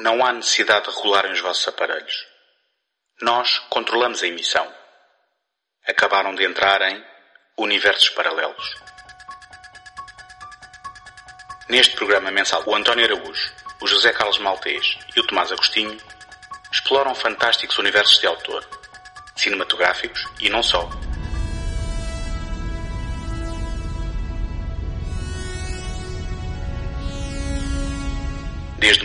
Não há necessidade de regularem os vossos aparelhos. Nós controlamos a emissão. Acabaram de entrar em universos paralelos. Neste programa mensal, o António Araújo, o José Carlos Maltês e o Tomás Agostinho exploram fantásticos universos de autor, cinematográficos e não só.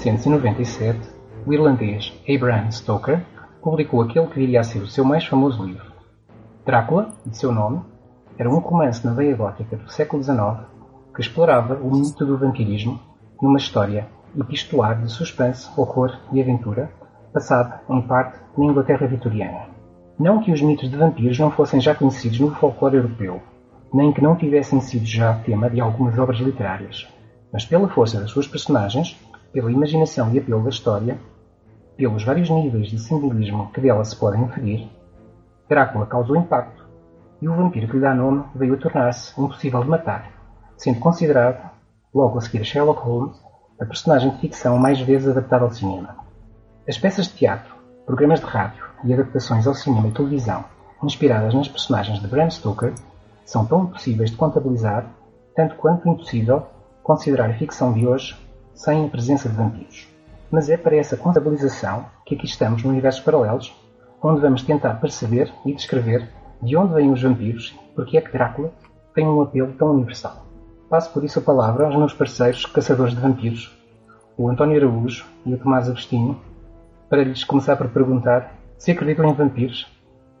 1897, o irlandês Abraham Stoker publicou aquele que viria a ser o seu mais famoso livro. Drácula, de seu nome, era um romance na veia gótica do século XIX que explorava o mito do vampirismo numa história epistolar de suspense, horror e aventura, passada, em parte, na Inglaterra vitoriana. Não que os mitos de vampiros não fossem já conhecidos no folclore europeu, nem que não tivessem sido já tema de algumas obras literárias, mas pela força das suas personagens, pela imaginação e apelo da história, pelos vários níveis de simbolismo que dela se podem inferir, Drácula causou impacto e o vampiro que lhe dá nome veio a tornar-se impossível de matar, sendo considerado, logo a seguir a Sherlock Holmes, a personagem de ficção mais vezes adaptada ao cinema. As peças de teatro, programas de rádio e adaptações ao cinema e televisão inspiradas nas personagens de Bram Stoker são tão impossíveis de contabilizar, tanto quanto impossível considerar a ficção de hoje sem a presença de vampiros. Mas é para essa contabilização que aqui estamos no Universos Paralelos, onde vamos tentar perceber e descrever de onde vêm os vampiros e porque é que Drácula tem um apelo tão universal. Passo por isso a palavra aos meus parceiros caçadores de vampiros, o António Araújo e o Tomás Agostinho, para lhes começar por perguntar se acreditam em vampiros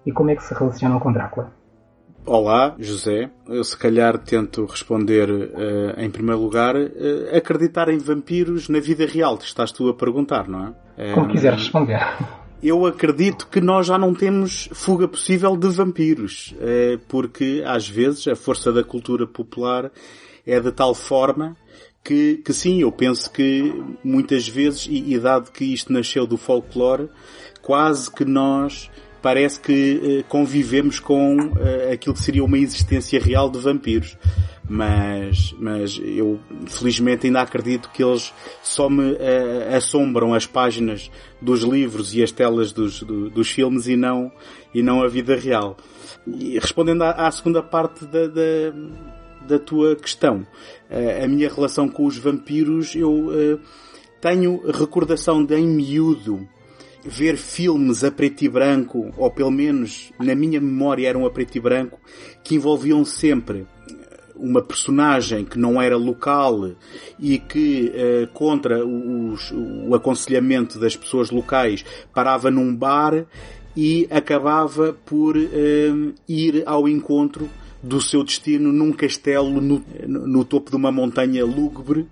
e como é que se relacionam com Drácula. Olá, José. Eu se calhar tento responder uh, em primeiro lugar uh, acreditar em vampiros na vida real. Estás tu a perguntar, não é? Como uh, quiser responder. Eu acredito que nós já não temos fuga possível de vampiros, porque às vezes a força da cultura popular é de tal forma que, que sim, eu penso que muitas vezes, e, e dado que isto nasceu do folclore, quase que nós parece que uh, convivemos com uh, aquilo que seria uma existência real de vampiros. Mas, mas eu felizmente ainda acredito que eles só me uh, assombram as páginas dos livros e as telas dos, do, dos filmes e não, e não a vida real. E respondendo à, à segunda parte da, da, da tua questão, a minha relação com os vampiros, eu tenho recordação de em miúdo ver filmes a preto e branco, ou pelo menos na minha memória eram a preto e branco, que envolviam sempre uma personagem que não era local e que, eh, contra os, o aconselhamento das pessoas locais, parava num bar e acabava por eh, ir ao encontro do seu destino num castelo no, no topo de uma montanha lúgubre.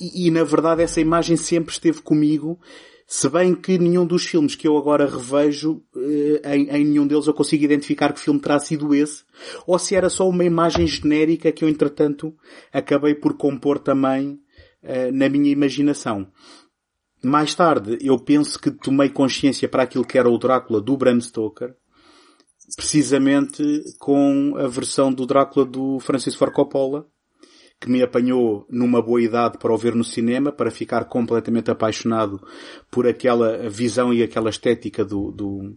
E, e, na verdade essa imagem sempre esteve comigo se bem que nenhum dos filmes que eu agora revejo, eh, em, em, nenhum deles eu consigo identificar que filme terá sido esse, ou se era só uma imagem genérica que eu entretanto acabei por compor também uh, na minha imaginação. Mais tarde, eu penso que tomei consciência para aquilo que era o Drácula do Bram Stoker, precisamente com a versão do Drácula do Francis Ford Coppola, que me apanhou numa boa idade para o ver no cinema, para ficar completamente apaixonado por aquela visão e aquela estética do, do,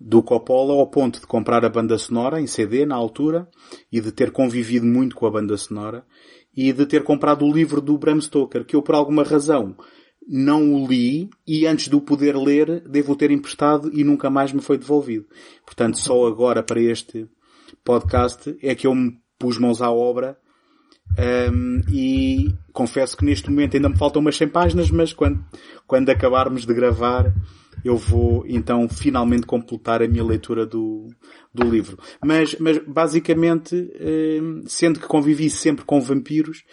do Coppola, ao ponto de comprar a banda sonora em CD na altura e de ter convivido muito com a banda sonora e de ter comprado o livro do Bram Stoker, que eu por alguma razão não o li e antes de o poder ler devo ter emprestado e nunca mais me foi devolvido. Portanto, só agora para este podcast é que eu me pus mãos à obra um, e confesso que neste momento ainda me faltam umas 100 páginas, mas quando, quando acabarmos de gravar eu vou então finalmente completar a minha leitura do, do livro. Mas, mas basicamente, sendo que convivi sempre com vampiros,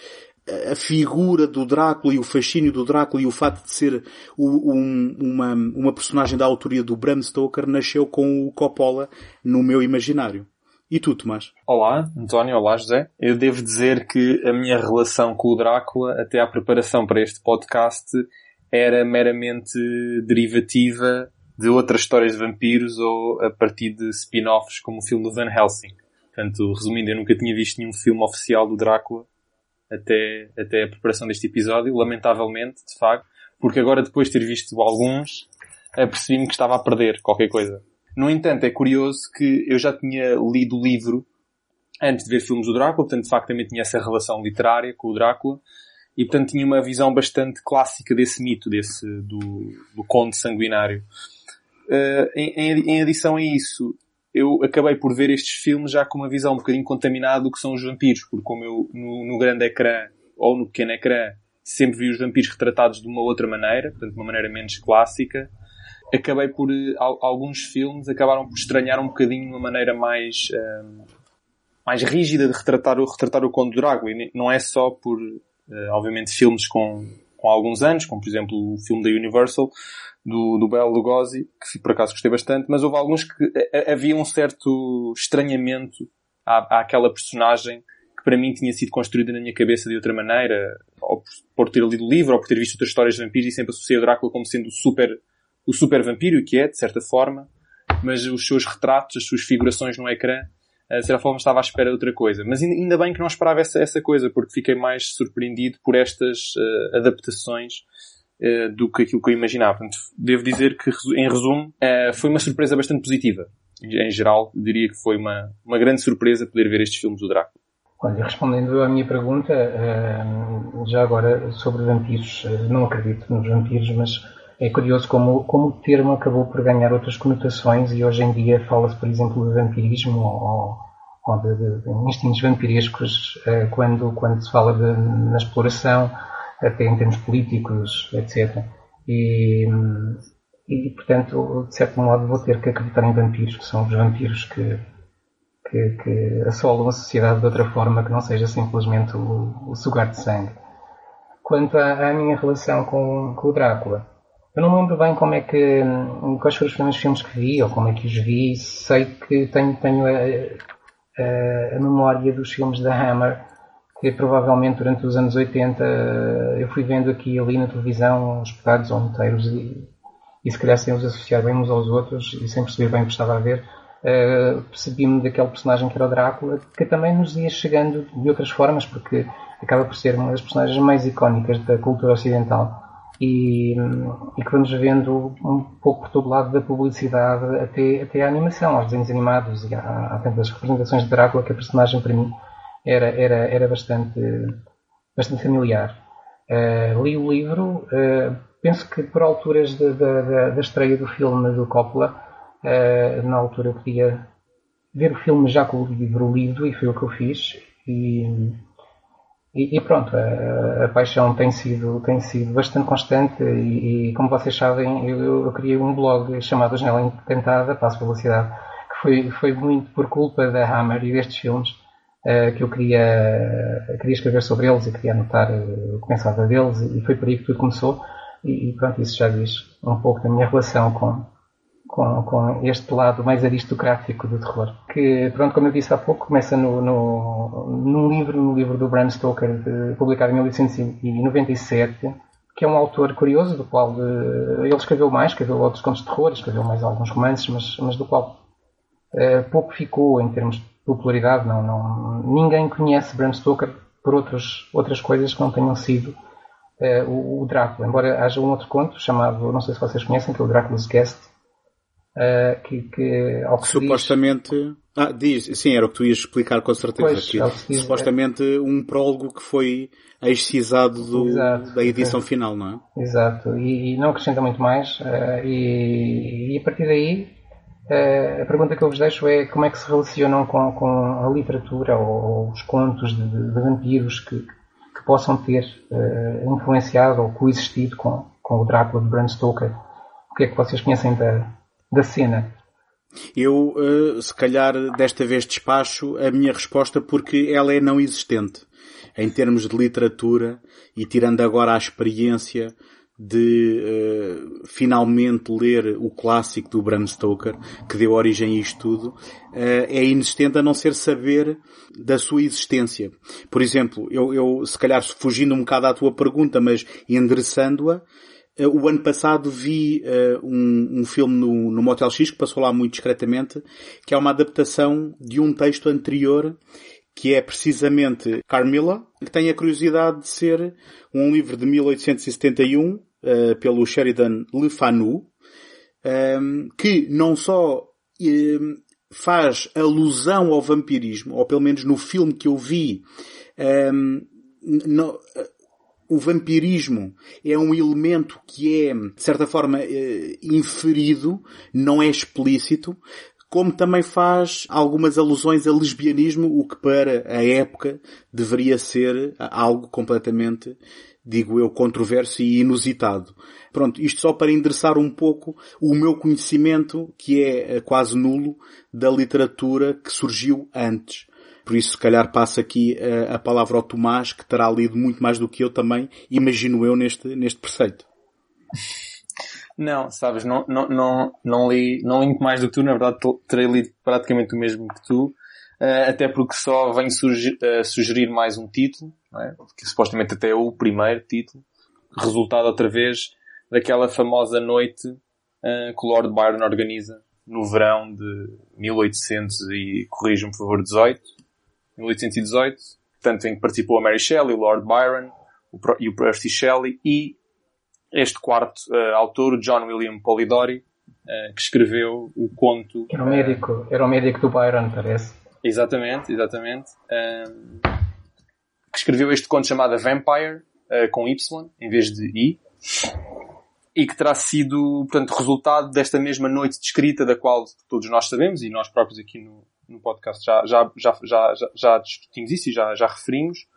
a figura do Drácula e o fascínio do Drácula e o fato de ser um, uma, uma personagem da autoria do Bram Stoker nasceu com o Coppola no meu imaginário. E tu, Tomás? Olá, António. Olá, José. Eu devo dizer que a minha relação com o Drácula, até à preparação para este podcast, era meramente derivativa de outras histórias de vampiros ou a partir de spin-offs como o filme do Van Helsing. Portanto, resumindo, eu nunca tinha visto nenhum filme oficial do Drácula até, até a preparação deste episódio, lamentavelmente, de facto, porque agora depois de ter visto alguns, percebi-me que estava a perder qualquer coisa. No entanto, é curioso que eu já tinha lido o livro antes de ver filmes do Drácula, portanto, de facto, também tinha essa relação literária com o Drácula, e portanto tinha uma visão bastante clássica desse mito, desse, do, do conde sanguinário. Uh, em, em, adição a isso, eu acabei por ver estes filmes já com uma visão um bocadinho contaminada do que são os vampiros, porque como eu no, no grande ecrã ou no pequeno ecrã sempre vi os vampiros retratados de uma outra maneira, portanto de uma maneira menos clássica, acabei por eh, alguns filmes acabaram por estranhar um bocadinho uma maneira mais um, eh, mais rígida de retratar o retratar o Conde Drácula. E não é só por uh, obviamente filmes com com alguns anos como por exemplo o filme da Universal do, do Bela Lugosi que por acaso gostei bastante mas houve alguns que a, havia um certo estranhamento à, àquela personagem que para mim tinha sido construída na minha cabeça de outra maneira ou por, por ter lido o livro ou por ter visto outras histórias de vampiros e sempre associei o Drácula como sendo super o super vampiro, que é, de certa forma, mas os seus retratos, as suas figurações no ecrã, eh, de certa forma estava à espera de outra coisa. Mas ainda bem que não esperava essa, essa coisa, porque fiquei mais surpreendido por estas uh, adaptações uh, do que aquilo que eu imaginava. Portanto, devo dizer que, em resumo, uh, foi uma surpresa bastante positiva. Em geral, diria que foi uma, uma grande surpresa poder ver estes filmes do Drácula. Olha, respondendo à minha pergunta, já agora sobre vampiros, não acredito nos vampiros, mas é curioso como, como o termo acabou por ganhar outras conotações e hoje em dia fala-se, por exemplo, de vampirismo ou, ou de, de, instintos vampirescos eh, quando, quando se fala de, na exploração, até em termos políticos, etc. E, e, portanto, de certo modo, vou ter que acreditar em vampiros, que são os vampiros que, que, que assolam a sociedade de outra forma que não seja simplesmente o, o sugar de sangue. Quanto à, à minha relação com, com o Drácula, eu não lembro bem como é que, quais foram os primeiros filmes que vi, ou como é que os vi. Sei que tenho, tenho a, a, a memória dos filmes da Hammer, que provavelmente durante os anos 80 eu fui vendo aqui e ali na televisão, os pedaços ou inteiros, e, e se calhar sem os associar bem uns aos outros e sem perceber bem o que estava a ver, uh, percebi-me daquele personagem que era o Drácula, que também nos ia chegando de outras formas, porque acaba por ser uma das personagens mais icónicas da cultura ocidental e, e, que vamos vendo um pouco por todo lado da publicidade até, até a animação, aos desenhos animados e há, tantas representações de Drácula que a personagem para mim era, era, era bastante, bastante familiar. Uh, li o livro, uh, penso que por alturas de, de, da estreia do filme do Coppola, uh, na altura eu podia ver o filme já com o livro lido e foi o que eu fiz. E, e, e pronto, a, a, paixão tem sido, tem sido bastante constante e, e como vocês sabem, eu, eu, criei um blog chamado Janela Encantada, passo velocidade, que foi, foi muito por culpa da Hammer e destes filmes uh, que eu queria, queria escrever sobre eles e queria anotar uh, o que pensava deles e foi por aí que tudo começou. E, e pronto, isso já diz um pouco da minha relação com, com, com, este lado mais aristocrático do terror. Que, pronto, como eu disse há pouco, começa no, no, num livro, no livro do Bram Stoker, de, publicado em 1897, que é um autor curioso, do qual uh, ele escreveu mais, escreveu outros contos de terror, escreveu mais alguns romances, mas, mas do qual uh, pouco ficou em termos de popularidade. Não, não, ninguém conhece Bram Stoker por outros, outras coisas que não tenham sido uh, o, o Drácula. Embora haja um outro conto chamado, não sei se vocês conhecem, que é o Drácula's Guest, Uh, que, que, ao que supostamente diz... ah diz sim era o que tu ias explicar com certeza pois, que, diz, supostamente é... um prólogo que foi excisado do, Exato, da edição é. final não é? Exato. E, e, não acrescenta muito mais uh, e, e, a partir daí uh, a pergunta que eu vos deixo é como é que se relacionam com, com a literatura ou, ou os contos de, de, de vampiros que, que, possam ter influenciado ou coexistido com, com o Drácula de Bram Stoker. O que é que vocês conhecem da, da cena? Eu, uh, se calhar, desta vez despacho a minha resposta porque ela é não existente. Em termos de literatura e tirando agora a experiência de uh, finalmente ler o clássico do Bram Stoker, que deu origem a isto tudo, uh, é inexistente a não ser saber da sua existência. Por exemplo, eu, eu se calhar fugindo um bocado à tua pergunta, mas endereçando-a, o ano passado vi um, um, filme no, no Motel X, que passou lá muito discretamente, que é uma adaptação de um texto anterior que é precisamente Carmilla, que tem a curiosidade de ser um livro de 1871 uh, eh, pelo Sheridan Le Fanu, um, ehm, que não só um, ehm, faz alusão ao vampirismo, ou pelo menos no filme que eu vi, ehm, no, o vampirismo é um elemento que é, de certa forma, eh, inferido, não é explícito, como também faz algumas alusões a lesbianismo, o que para a época deveria ser algo completamente, digo eu, controverso e inusitado. Pronto, isto só para endereçar um pouco o meu conhecimento, que é quase nulo, da literatura que surgiu antes. Por isso, se calhar, passa aqui a, a palavra ao Tomás, que terá lido muito mais do que eu também, imagino eu, neste, neste preceito. Não, sabes, não, não, não, não li, não li muito mais do que tu, na verdade terei lido praticamente o mesmo que tu, uh, até porque só venho sugerir, uh, sugerir mais um título, é? que supostamente até é o primeiro título, resultado outra vez daquela famosa noite que o Lord Byron organiza no verão de 1800 e, corrijam por favor, 18, 1818, portanto em que participou a Mary Shelley, o Lord Byron o, e o Percy Shelley e este quarto uh, autor, John William Polidori, uh, que escreveu o conto. Era o médico, era o médico do Byron, parece. Exatamente, exatamente. Um, que escreveu este conto chamado Vampire, uh, com Y, em vez de I. E que terá sido, portanto, resultado desta mesma noite de escrita da qual todos nós sabemos, e nós próprios aqui no, no podcast já, já, já, já, já discutimos isso e já, já referimos,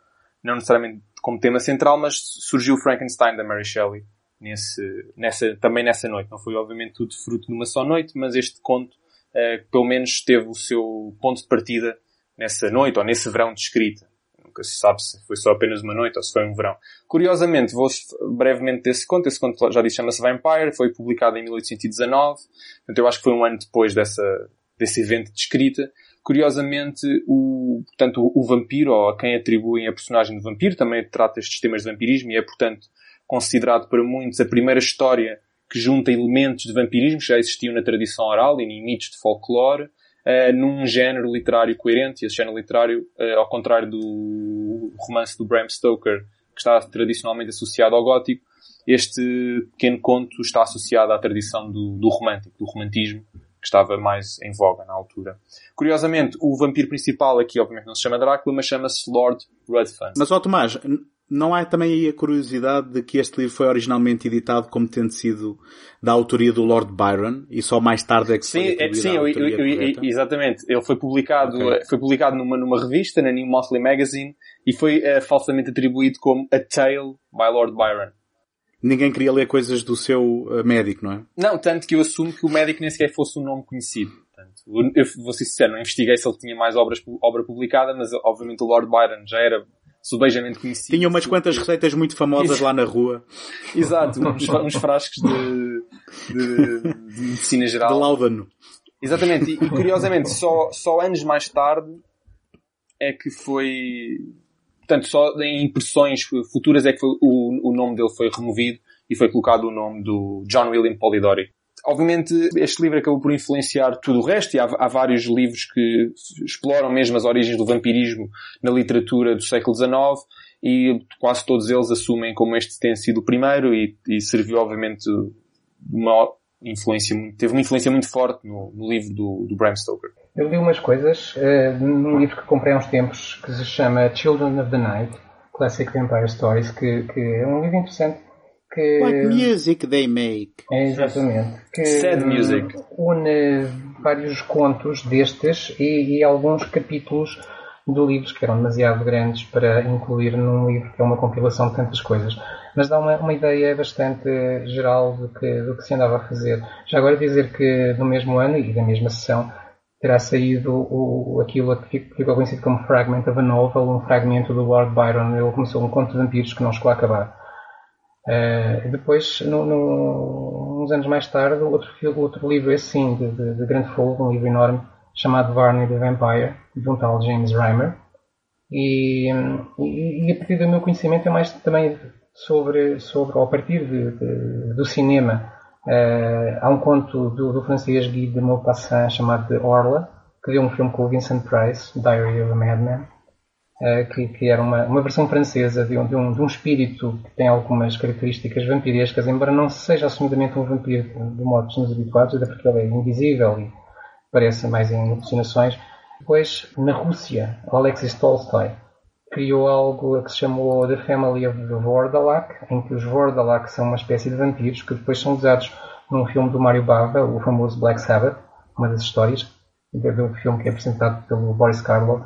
não necessariamente como tema central, mas surgiu Frankenstein da Mary Shelley, nesse, nessa, também nessa noite. Não foi obviamente tudo fruto de uma só noite, mas este conto, uh, pelo menos teve o seu ponto de partida nessa noite, ou nesse verão de escrita. Nunca se sabe se foi só apenas uma noite ou se foi um verão. Curiosamente, vou brevemente desse conto. Esse conto já disse chama-se Vampire, foi publicado em 1819. Portanto, eu acho que foi um ano depois dessa, desse evento de escrita. Curiosamente, o, portanto, o, vampiro, ou a quem atribuem a personagem de vampiro, também trata estes temas de vampirismo e é, portanto, considerado por muitos a primeira história que junta elementos de vampirismo que já existiam na tradição oral e em mitos de folclore, uh, num género literário coerente. E esse género literário, uh, ao contrário do romance do Bram Stoker, que está tradicionalmente associado ao gótico, este pequeno conto está associado à tradição do, do romântico, do romantismo, que estava mais em voga na altura. Curiosamente, o vampiro principal aqui, obviamente, não se chama Drácula, mas chama-se Lord Ruthven. Mas, ó Tomás, não há também aí a curiosidade de que este livro foi originalmente editado como tendo sido da autoria do Lord Byron e só mais tarde é que sim, foi é, sim, eu, eu, eu, exatamente. Ele foi publicado, okay. Eh, foi publicado numa, numa revista, na New Monthly Magazine, e foi uh, falsamente atribuído como A Tale by Lord Byron. Ninguém queria ler coisas do seu uh, médico, não é? Não, tanto que eu assumo que o médico nem sequer fosse um nome conhecido. Portanto, eu vou ser sincero, não investiguei se ele tinha mais obras, obra publicada, mas obviamente o Lord Byron já era subejamente conhecido. Tinha umas quantas receitas muito famosas lá na rua. Exato, uns, uns frascos de, de, de, medicina geral. De Laudano. Exatamente, e, e curiosamente só, só anos mais tarde é que foi, portanto só em impressões futuras é que foi, o, o nome dele foi removido e foi colocado o nome do John William Polidori. Obviamente, este livro acabou por influenciar tudo o resto e há, há, vários livros que exploram mesmo as origens do vampirismo na literatura do século XIX e quase todos eles assumem como este tem sido o primeiro e, e serviu, obviamente, uma influência, teve uma influência muito forte no, no livro do, do, Bram Stoker. Eu li umas coisas uh, num livro que comprei há uns tempos que se chama Children of the Night, Classic Vampire Stories, que, que é um livro interessante que... What music they make. É, exatamente. Que Sad music. Une vários contos destes e, e, alguns capítulos do livro que eram demasiado grandes para incluir num livro que é uma compilação de tantas coisas. mas dá uma, uma ideia bastante geral do que, do que se andava a fazer. Já agora dizer que no mesmo ano e da mesma sessão terá saído o, aquilo que ficou conhecido como Fragment of a Novel, um fragmento do Lord Byron. Ele começou um conto de vampiros que não chegou a acabar. Uh, depois, no, no, uns anos mais tarde, outro, outro livro, esse sim, de, de, de grande fogo, um livro enorme, chamado Barney the Vampire, de um tal James Reimer. E, e, e, a partir do meu conhecimento é mais também sobre, sobre ou a partir de, de, do cinema. Uh, há um conto do, do francês Guy de Maupassant chamado Orla, que deu um filme com o Vincent Price, Diary of a Madman, uh, que, que, era uma, uma versão francesa de um, de, um, de um espírito que tem algumas características vampirescas, embora não seja assumidamente um vampiro de modos nos habituados, até porque ele é invisível e aparece mais em alucinações. Depois, na Rússia, Alexis Tolstoy criou algo que se chamou The Family of the Vordalak, em que os Vordalak são uma espécie de vampiros que depois são usados num filme do Mario Bava, o famoso Black Sabbath, uma das histórias, um filme que é apresentado pelo Boris Karloff.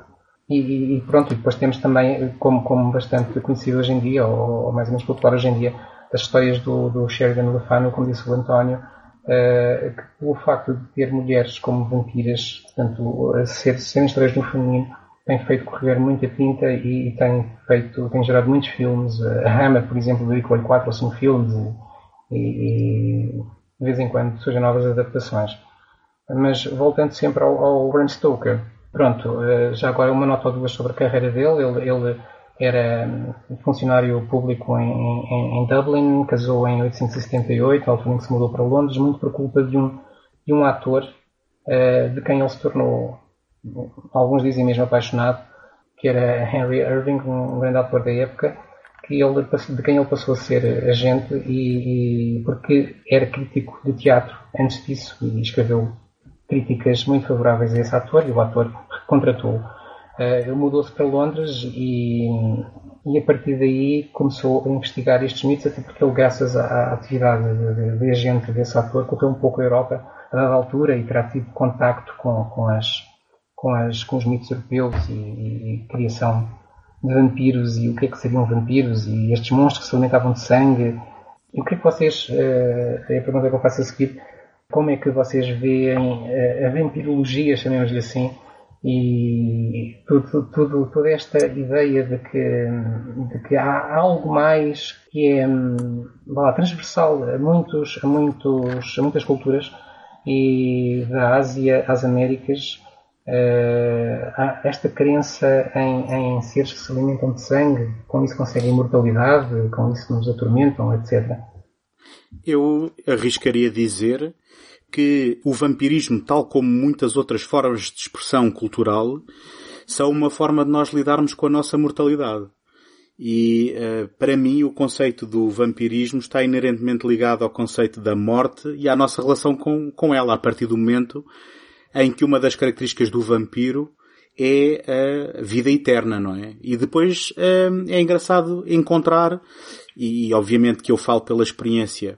E, e, pronto, e depois temos também, como, como bastante conhecido hoje em dia, ou, ou mais ou menos popular hoje em dia, as histórias do, do Sheridan Le Fanu, como disse o António, uh, que pelo facto de ter mulheres como vampiras, portanto, a ser, serem histórias no feminino, tem feito correr muita tinta e, e, tem feito, tem gerado muitos filmes. A Hammer, por exemplo, dedicou-lhe 4 ou 5 filmes e, e, de vez em quando surgem novas adaptações. Mas voltando sempre ao, ao Bram Stoker, pronto, eh, já agora uma nota ou duas sobre a carreira dele. Ele, ele era funcionário público em, em, em, Dublin, casou em 1878, à altura em que se mudou para Londres, muito por culpa de um, de um ator uh, de quem ele se tornou alguns dizem mesmo apaixonado, que era Henry Irving, um grande ator da época, que ele, de quem ele passou a ser agente e, e, porque era crítico de teatro antes disso e escreveu críticas muito favoráveis a esse ator e o ator contratou. Uh, ele mudou-se para Londres e, e, a partir daí começou a investigar estes mitos, até porque ele, graças à atividade de, de, de, agente desse ator, correu um pouco a Europa a dada altura e terá tido contacto com, com as com, as, com os mitos europeus e, e, e, criação de vampiros e o que é que seriam vampiros e estes monstros que se alimentavam de sangue. E o que é que vocês, uh, é a pergunta que eu faço a seguir, como é que vocês veem uh, a vampirologia, chamemos-lhe assim, e tudo, tudo, toda esta ideia de que, de que há algo mais que é lá, transversal a, muitos, a, muitos, a muitas culturas e da Ásia às Américas Uh, esta crença em, em, seres que se alimentam de sangue, com isso conseguem imortalidade, com isso nos atormentam, etc. Eu arriscaria dizer que o vampirismo, tal como muitas outras formas de expressão cultural, são uma forma de nós lidarmos com a nossa mortalidade. E uh, para mim o conceito do vampirismo está inerentemente ligado ao conceito da morte e à nossa relação com, com ela a partir do momento em que uma das características do vampiro é a vida eterna, não é? E depois hum, é engraçado encontrar, e obviamente que eu falo pela experiência,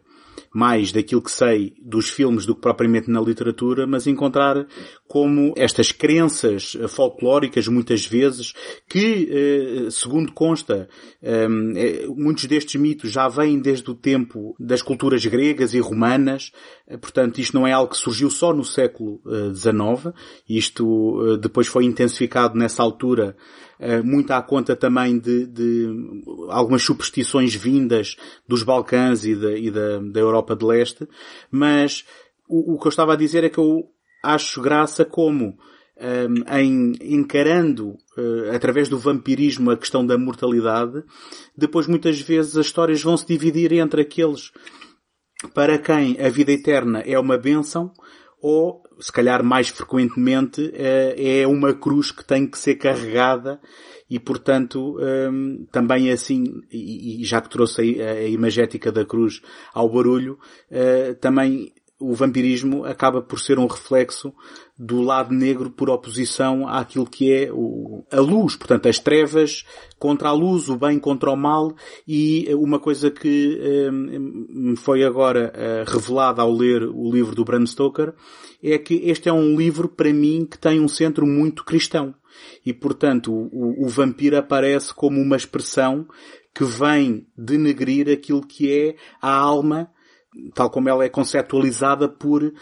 mais daquilo que sei dos filmes do que propriamente na literatura, mas encontrar como estas crenças folclóricas, muitas vezes, que, eh, segundo consta, ehm, eh, muitos destes mitos já vêm desde o tempo das culturas gregas e romanas, eh, portanto isto não é algo que surgiu só no século XIX, isto depois foi intensificado nessa altura eh, muito à conta também de, de, algumas superstições vindas dos Balcãs e da, e da, da Europa de Leste, mas o, o, que eu estava a dizer é que eu acho graça como um, eh, em encarando uh, através do vampirismo a questão da mortalidade, depois muitas vezes as histórias vão se dividir entre aqueles para quem a vida eterna é uma bênção ou se calhar mais frequentemente, eh, é uma cruz que tem que ser carregada e portanto ehm, também é assim, e já que trouxe a imagética da cruz ao barulho, eh, também o vampirismo acaba por ser um reflexo do lado negro por oposição àquilo que é o, a luz, portanto as trevas contra a luz, o bem contra o mal. E uma coisa que um, me foi agora uh, revelada ao ler o livro do Bram Stoker é que este é um livro para mim que tem um centro muito cristão. E portanto o, o vampiro aparece como uma expressão que vem denegrir aquilo que é a alma, tal como ela é conceptualizada por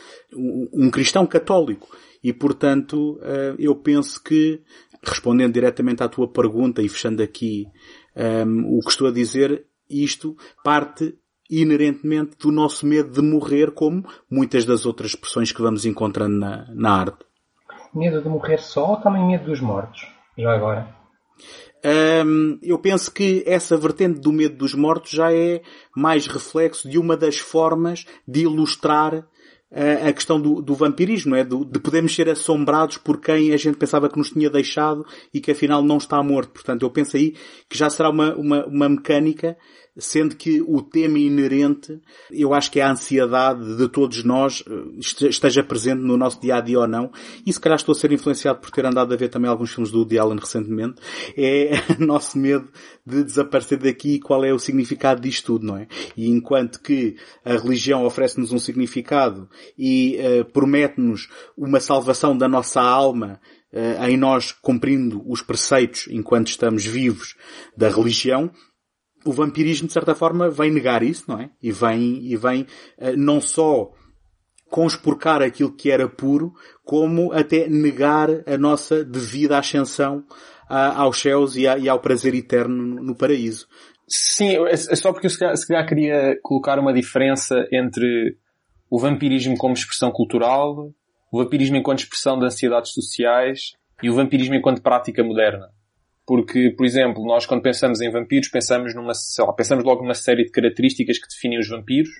um cristão católico. E, portanto, eh, eu penso que, respondendo diretamente à tua pergunta e fechando aqui um, o que estou a dizer, isto parte inerentemente do nosso medo de morrer, como muitas das outras expressões que vamos encontrando na, na arte. Medo de morrer só ou também medo dos mortos? Já agora. Eu penso que essa vertente do medo dos mortos já é mais reflexo de uma das formas de ilustrar a questão do, do vampirismo, é? Do, de podermos ser assombrados por quem a gente pensava que nos tinha deixado e que afinal não está morto. Portanto, eu penso aí que já será uma, uma, uma mecânica sendo que o tema inerente, eu acho que é a ansiedade de todos nós, eh, esteja presente no nosso dia a dia ou não, e se calhar estou a ser influenciado por ter andado a ver também alguns filmes do Woody Allen recentemente, é nosso medo de desaparecer daqui e qual é o significado disto tudo, não é? E enquanto que a religião oferece-nos um significado e uh, promete-nos uma salvação da nossa alma, uh, em nós cumprindo os preceitos enquanto estamos vivos da religião, o vampirismo, de certa forma, vem negar isso, não é? E vem, e vem uh, não só conspurcar aquilo que era puro, como até negar a nossa devida ascensão uh, aos céus e, a, e, ao prazer eterno no, no paraíso. Sim, é, é só porque eu se calhar, se calhar queria colocar uma diferença entre o vampirismo como expressão cultural, o vampirismo enquanto expressão de ansiedades sociais e o vampirismo enquanto prática moderna. Porque, por exemplo, nós quando pensamos em vampiros, pensamos numa, lá, pensamos logo numa série de características que definem os vampiros,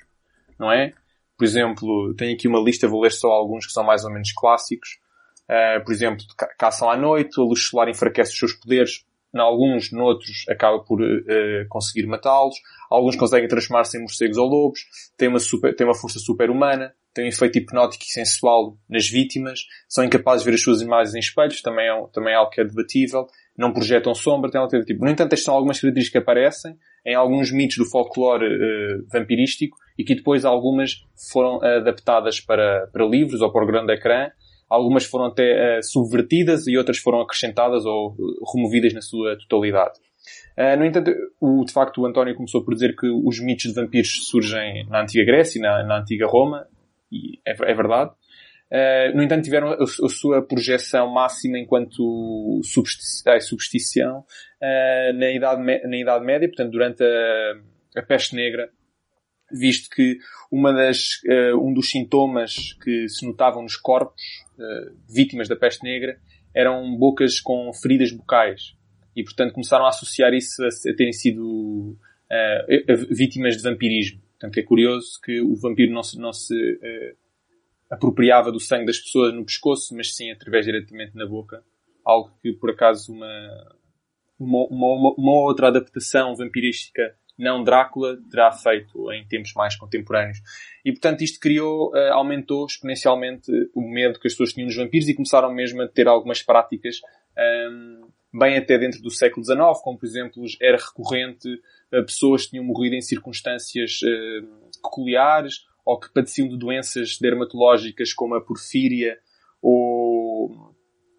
não é? Por exemplo, tenho aqui uma lista, vou ler só alguns que são mais ou menos clássicos. Uh, por exemplo, caçam à noite, a luz solar enfraquece os seus poderes, em alguns, noutros, acaba por uh, conseguir matá-los. Alguns conseguem transformar-se em morcegos ou lobos, têm uma, super, uma força super-humana, têm um efeito hipnótico e sensual nas vítimas, são incapazes de ver as suas imagens em espelhos, também é, também é algo que é debatível, não projetam sombra, tem algo tipo. No entanto, estas são algumas características que aparecem em alguns mitos do folclore uh, vampirístico e que depois algumas foram adaptadas para, para livros ou para o grande ecrã. Algumas foram até uh, subvertidas e outras foram acrescentadas ou removidas na sua totalidade. Uh, no entanto, o, de facto, o António começou por dizer que os mitos de vampiros surgem na antiga Grécia e na, na antiga Roma, e é, é verdade. Uh, no entanto, tiveram a, a, sua projeção máxima enquanto substituição uh, na, idade, na Idade Média, portanto, durante a, a peste negra, visto que uma das, uh, um dos sintomas que se notavam nos corpos vítimas da peste negra eram bocas com feridas bucais. E, portanto, começaram a associar isso a, a terem sido vítimas de vampirismo. Portanto, é curioso que o vampiro não se, não se apropriava do sangue das pessoas no pescoço, mas sim através diretamente na boca. Algo que, por acaso, uma, uma, uma, uma outra adaptação vampirística não Drácula terá feito em tempos mais contemporâneos. E portanto isto criou, uh, aumentou exponencialmente o medo que as pessoas tinham nos vampiros e começaram mesmo a ter algumas práticas um, bem até dentro do século XIX, como por exemplo era recorrente uh, pessoas tinham morrido em circunstâncias uh, peculiares ou que padeciam de doenças dermatológicas como a porfíria ou,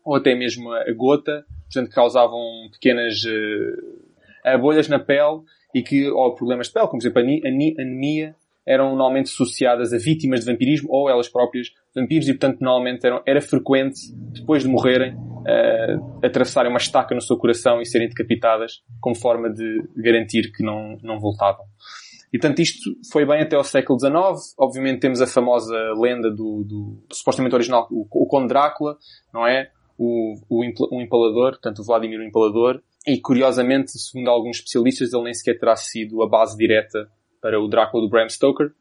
ou até mesmo a gota, portanto que causavam pequenas uh, bolhas na pele e que, ou problemas de pele, como por exemplo a anemia, eram normalmente associadas a vítimas de vampirismo ou elas próprias vampiros e portanto normalmente eram, era frequente, depois de morrerem, uh, atravessarem uma estaca no seu coração e serem decapitadas como forma de garantir que não, não voltavam. E portanto isto foi bem até ao século XIX. Obviamente temos a famosa lenda do, do, supostamente original, o, o Conde Drácula, não é? O, o, o Empalador, portanto o Vladimir o Empalador. E curiosamente, segundo alguns especialistas, ele nem sequer terá sido a base direta para o Drácula do Bram Stoker.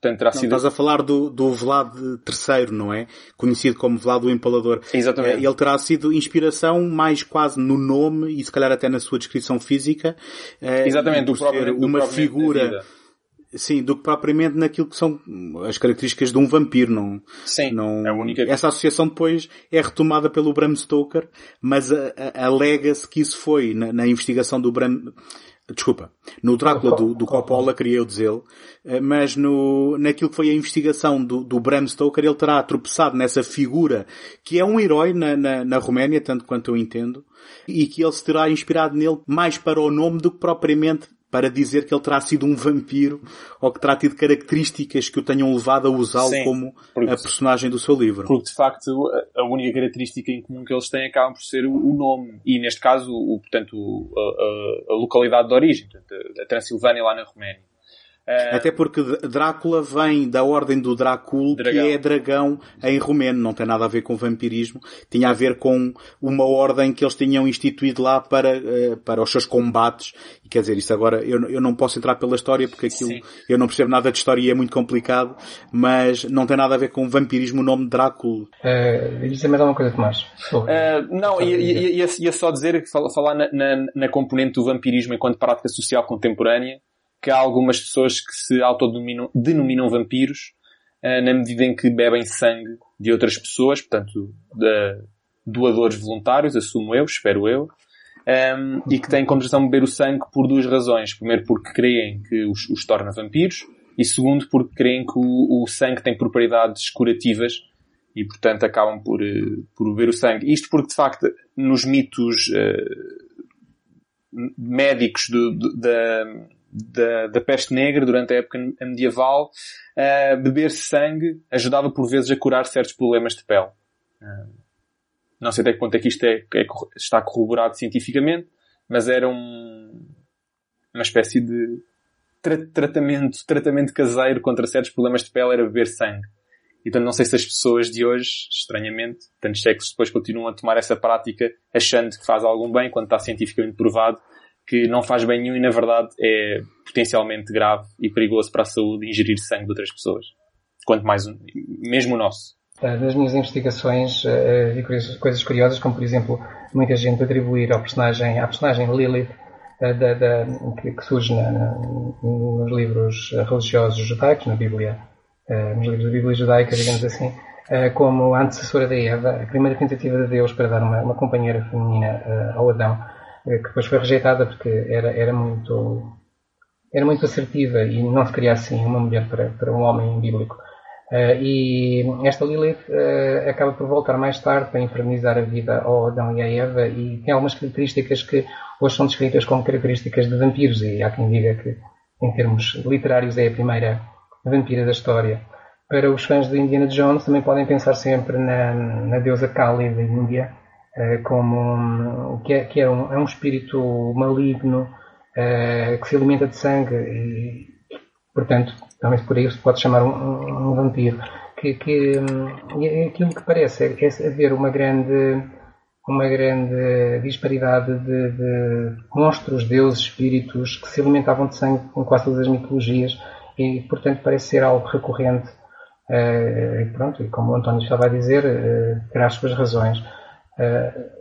Portanto, terá não, sido... Estás a falar do, do Vlad III, não é? Conhecido como Vlad o Empalador. Exatamente. Ele terá sido inspiração mais quase no nome e se calhar até na sua descrição física. Eh, Exatamente, do próprio, uma figura Sim, do que propriamente naquilo que são as características de um vampiro, não? Sim, não, é a única... Essa associação depois é retomada pelo Bram Stoker, mas alega-se que isso foi na, na investigação do Bram, Desculpa. No Drácula do, do Coppola, queria eu dizê-lo, eh, mas no, naquilo que foi a investigação do, do Bram Stoker, ele terá tropeçado nessa figura que é um herói na, na, na Roménia, tanto quanto eu entendo, e que ele se terá inspirado nele mais para o nome do que propriamente para dizer que ele terá sido um vampiro ou que terá tido características que o tenham levado a usá-lo como porque, a personagem do seu livro. Porque de facto a única característica em comum que eles têm acaba por ser o, nome e neste caso o, portanto, a, a, a localidade de origem, portanto, a Transilvânia lá na Roménia. Uh, Até porque Drácula vem da ordem do Drácula, que é dragão em romeno, não tem nada a ver com vampirismo, tinha a ver com uma ordem que eles tinham instituído lá para, uh, para os seus combates. E quer dizer, isso agora, eu, eu não posso entrar pela história porque aquilo, Sim. eu não percebo nada de história e é muito complicado, mas não tem nada a ver com vampirismo o nome Drácula. Uh, isso é mais alguma coisa, Tomás? Uh, não, ia, ia, ia, ia, só dizer, falar na, na, na componente do vampirismo enquanto prática social contemporânea, que há algumas pessoas que se autodenominam vampiros uh, na medida em que bebem sangue de outras pessoas, portanto, de, doadores voluntários, assumo eu, espero eu, um, ehm, e que têm como razão beber o sangue por duas razões. Primeiro, porque creem que os, os torna vampiros, e segundo, porque creem que o, o, sangue tem propriedades curativas e, portanto, acabam por, uh, por beber o sangue. Isto porque, de facto, nos mitos uh, médicos do, do, da, da, da peste negra durante a época medieval, uh, beber sangue ajudava por vezes a curar certos problemas de pele. Uh, não sei até que ponto é que isto é, é, está corroborado cientificamente, mas era um, uma espécie de tra tratamento, tratamento caseiro contra certos problemas de pele era beber sangue. Então não sei se as pessoas de hoje, estranhamente, tantos séculos depois continuam a tomar essa prática achando que faz algum bem quando está cientificamente provado que não faz bem nenhum e na verdade é potencialmente grave e perigoso para a saúde ingerir sangue de outras pessoas. Quanto mais, mesmo o nosso. Nas minhas investigações uh, vi coisas curiosas, como por exemplo, muita gente atribuir ao personagem, à personagem Lilith, uh, da, da, que, surge na, na, nos livros religiosos judaicos, na Bíblia, nos livros da Bíblia judaica, digamos assim, como a antecessora da Eva, a primeira tentativa de Deus para dar uma, uma companheira feminina ao Adão, que depois foi rejeitada porque era, era muito era muito assertiva e não se queria assim uma mulher para, para um homem bíblico. Uh, e esta Lilith uh, acaba por voltar mais tarde para infernizar a vida ao Adão e à Eva e tem algumas características que hoje são descritas como características de vampiros e há quem diga que em termos literários é a primeira vampira da história. Para os fãs de Indiana Jones também podem pensar sempre na, na deusa Kali da Índia, eh, como que é, que é, um, é um espírito maligno uh, que se alimenta de sangue e, portanto, também por aí se pode chamar um, um, vampiro. Que, que é aquilo que parece é, é haver uma grande uma grande disparidade de, de, monstros, deuses, espíritos que se alimentavam de sangue com quase todas as mitologias e, portanto, parece ser algo recorrente. Uh, e pronto, e como o António estava a dizer, uh, terá as suas razões uh,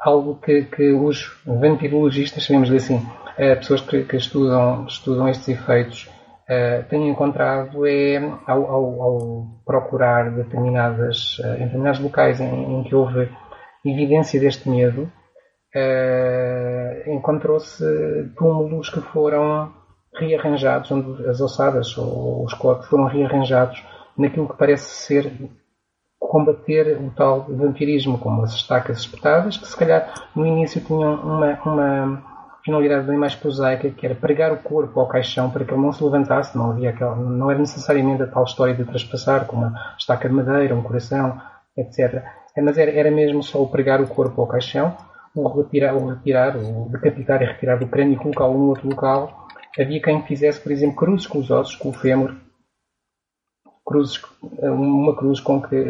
algo que, que, os vampirologistas, chamemos assim, uh, pessoas que, que, estudam, estudam estes efeitos, uh, têm encontrado é, ao, ao, ao procurar determinadas, em determinados locais em, em, que houve evidência deste medo, encontrou-se túmulos que foram rearranjados, onde as ossadas ou os corpos foram rearranjados naquilo que parece ser combater o tal vampirismo, como as estacas espetadas, que se calhar no início tinham uma, uma finalidade bem mais prosaica, que era pregar o corpo ao caixão para que ele não se levantasse, não, havia aquela, não era necessariamente a tal história de traspassar, com uma estaca de madeira, um coração, etc. É, mas era, era mesmo só o pregar o corpo ao caixão, o retirar, o retirar, o decapitar e retirar do crânio e colocá-lo num outro local. Havia quem fizesse, por exemplo, cruzes com os ossos, com o fémur, cruzes, uma cruz com que,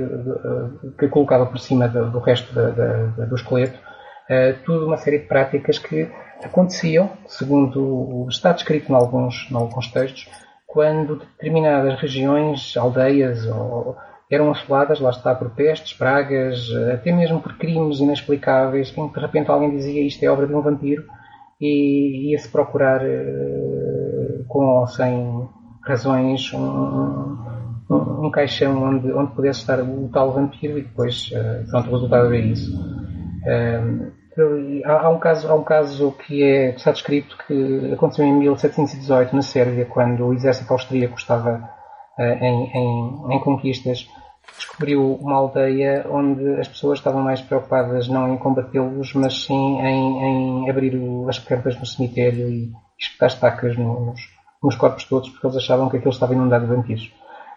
que colocava por cima do, resto da, da, do esqueleto, uh, tudo uma série de práticas que aconteciam, segundo está descrito em alguns, em alguns textos, quando determinadas regiões, aldeias, ou, eram assoladas, lá está, por pestes, pragas, até mesmo por crimes inexplicáveis, em que de repente alguém dizia isto é obra de um vampiro e ia-se procurar, uh, com ou sem razões, um, um, um caixão onde, onde pudesse estar o tal vampiro e depois, uh, pronto, o resultado é isso. Uh, há, há, um caso, há um caso que é, está descrito que aconteceu em 1718 na Sérvia, quando o exército austríaco estava uh, em, em, em conquistas descobriu uma aldeia onde as pessoas estavam mais preocupadas não em combatê-los, mas sim em, em abrir o, as campas no cemitério e espetar estacas nos, nos, corpos todos, porque eles achavam que aquilo estava inundado de vampiros.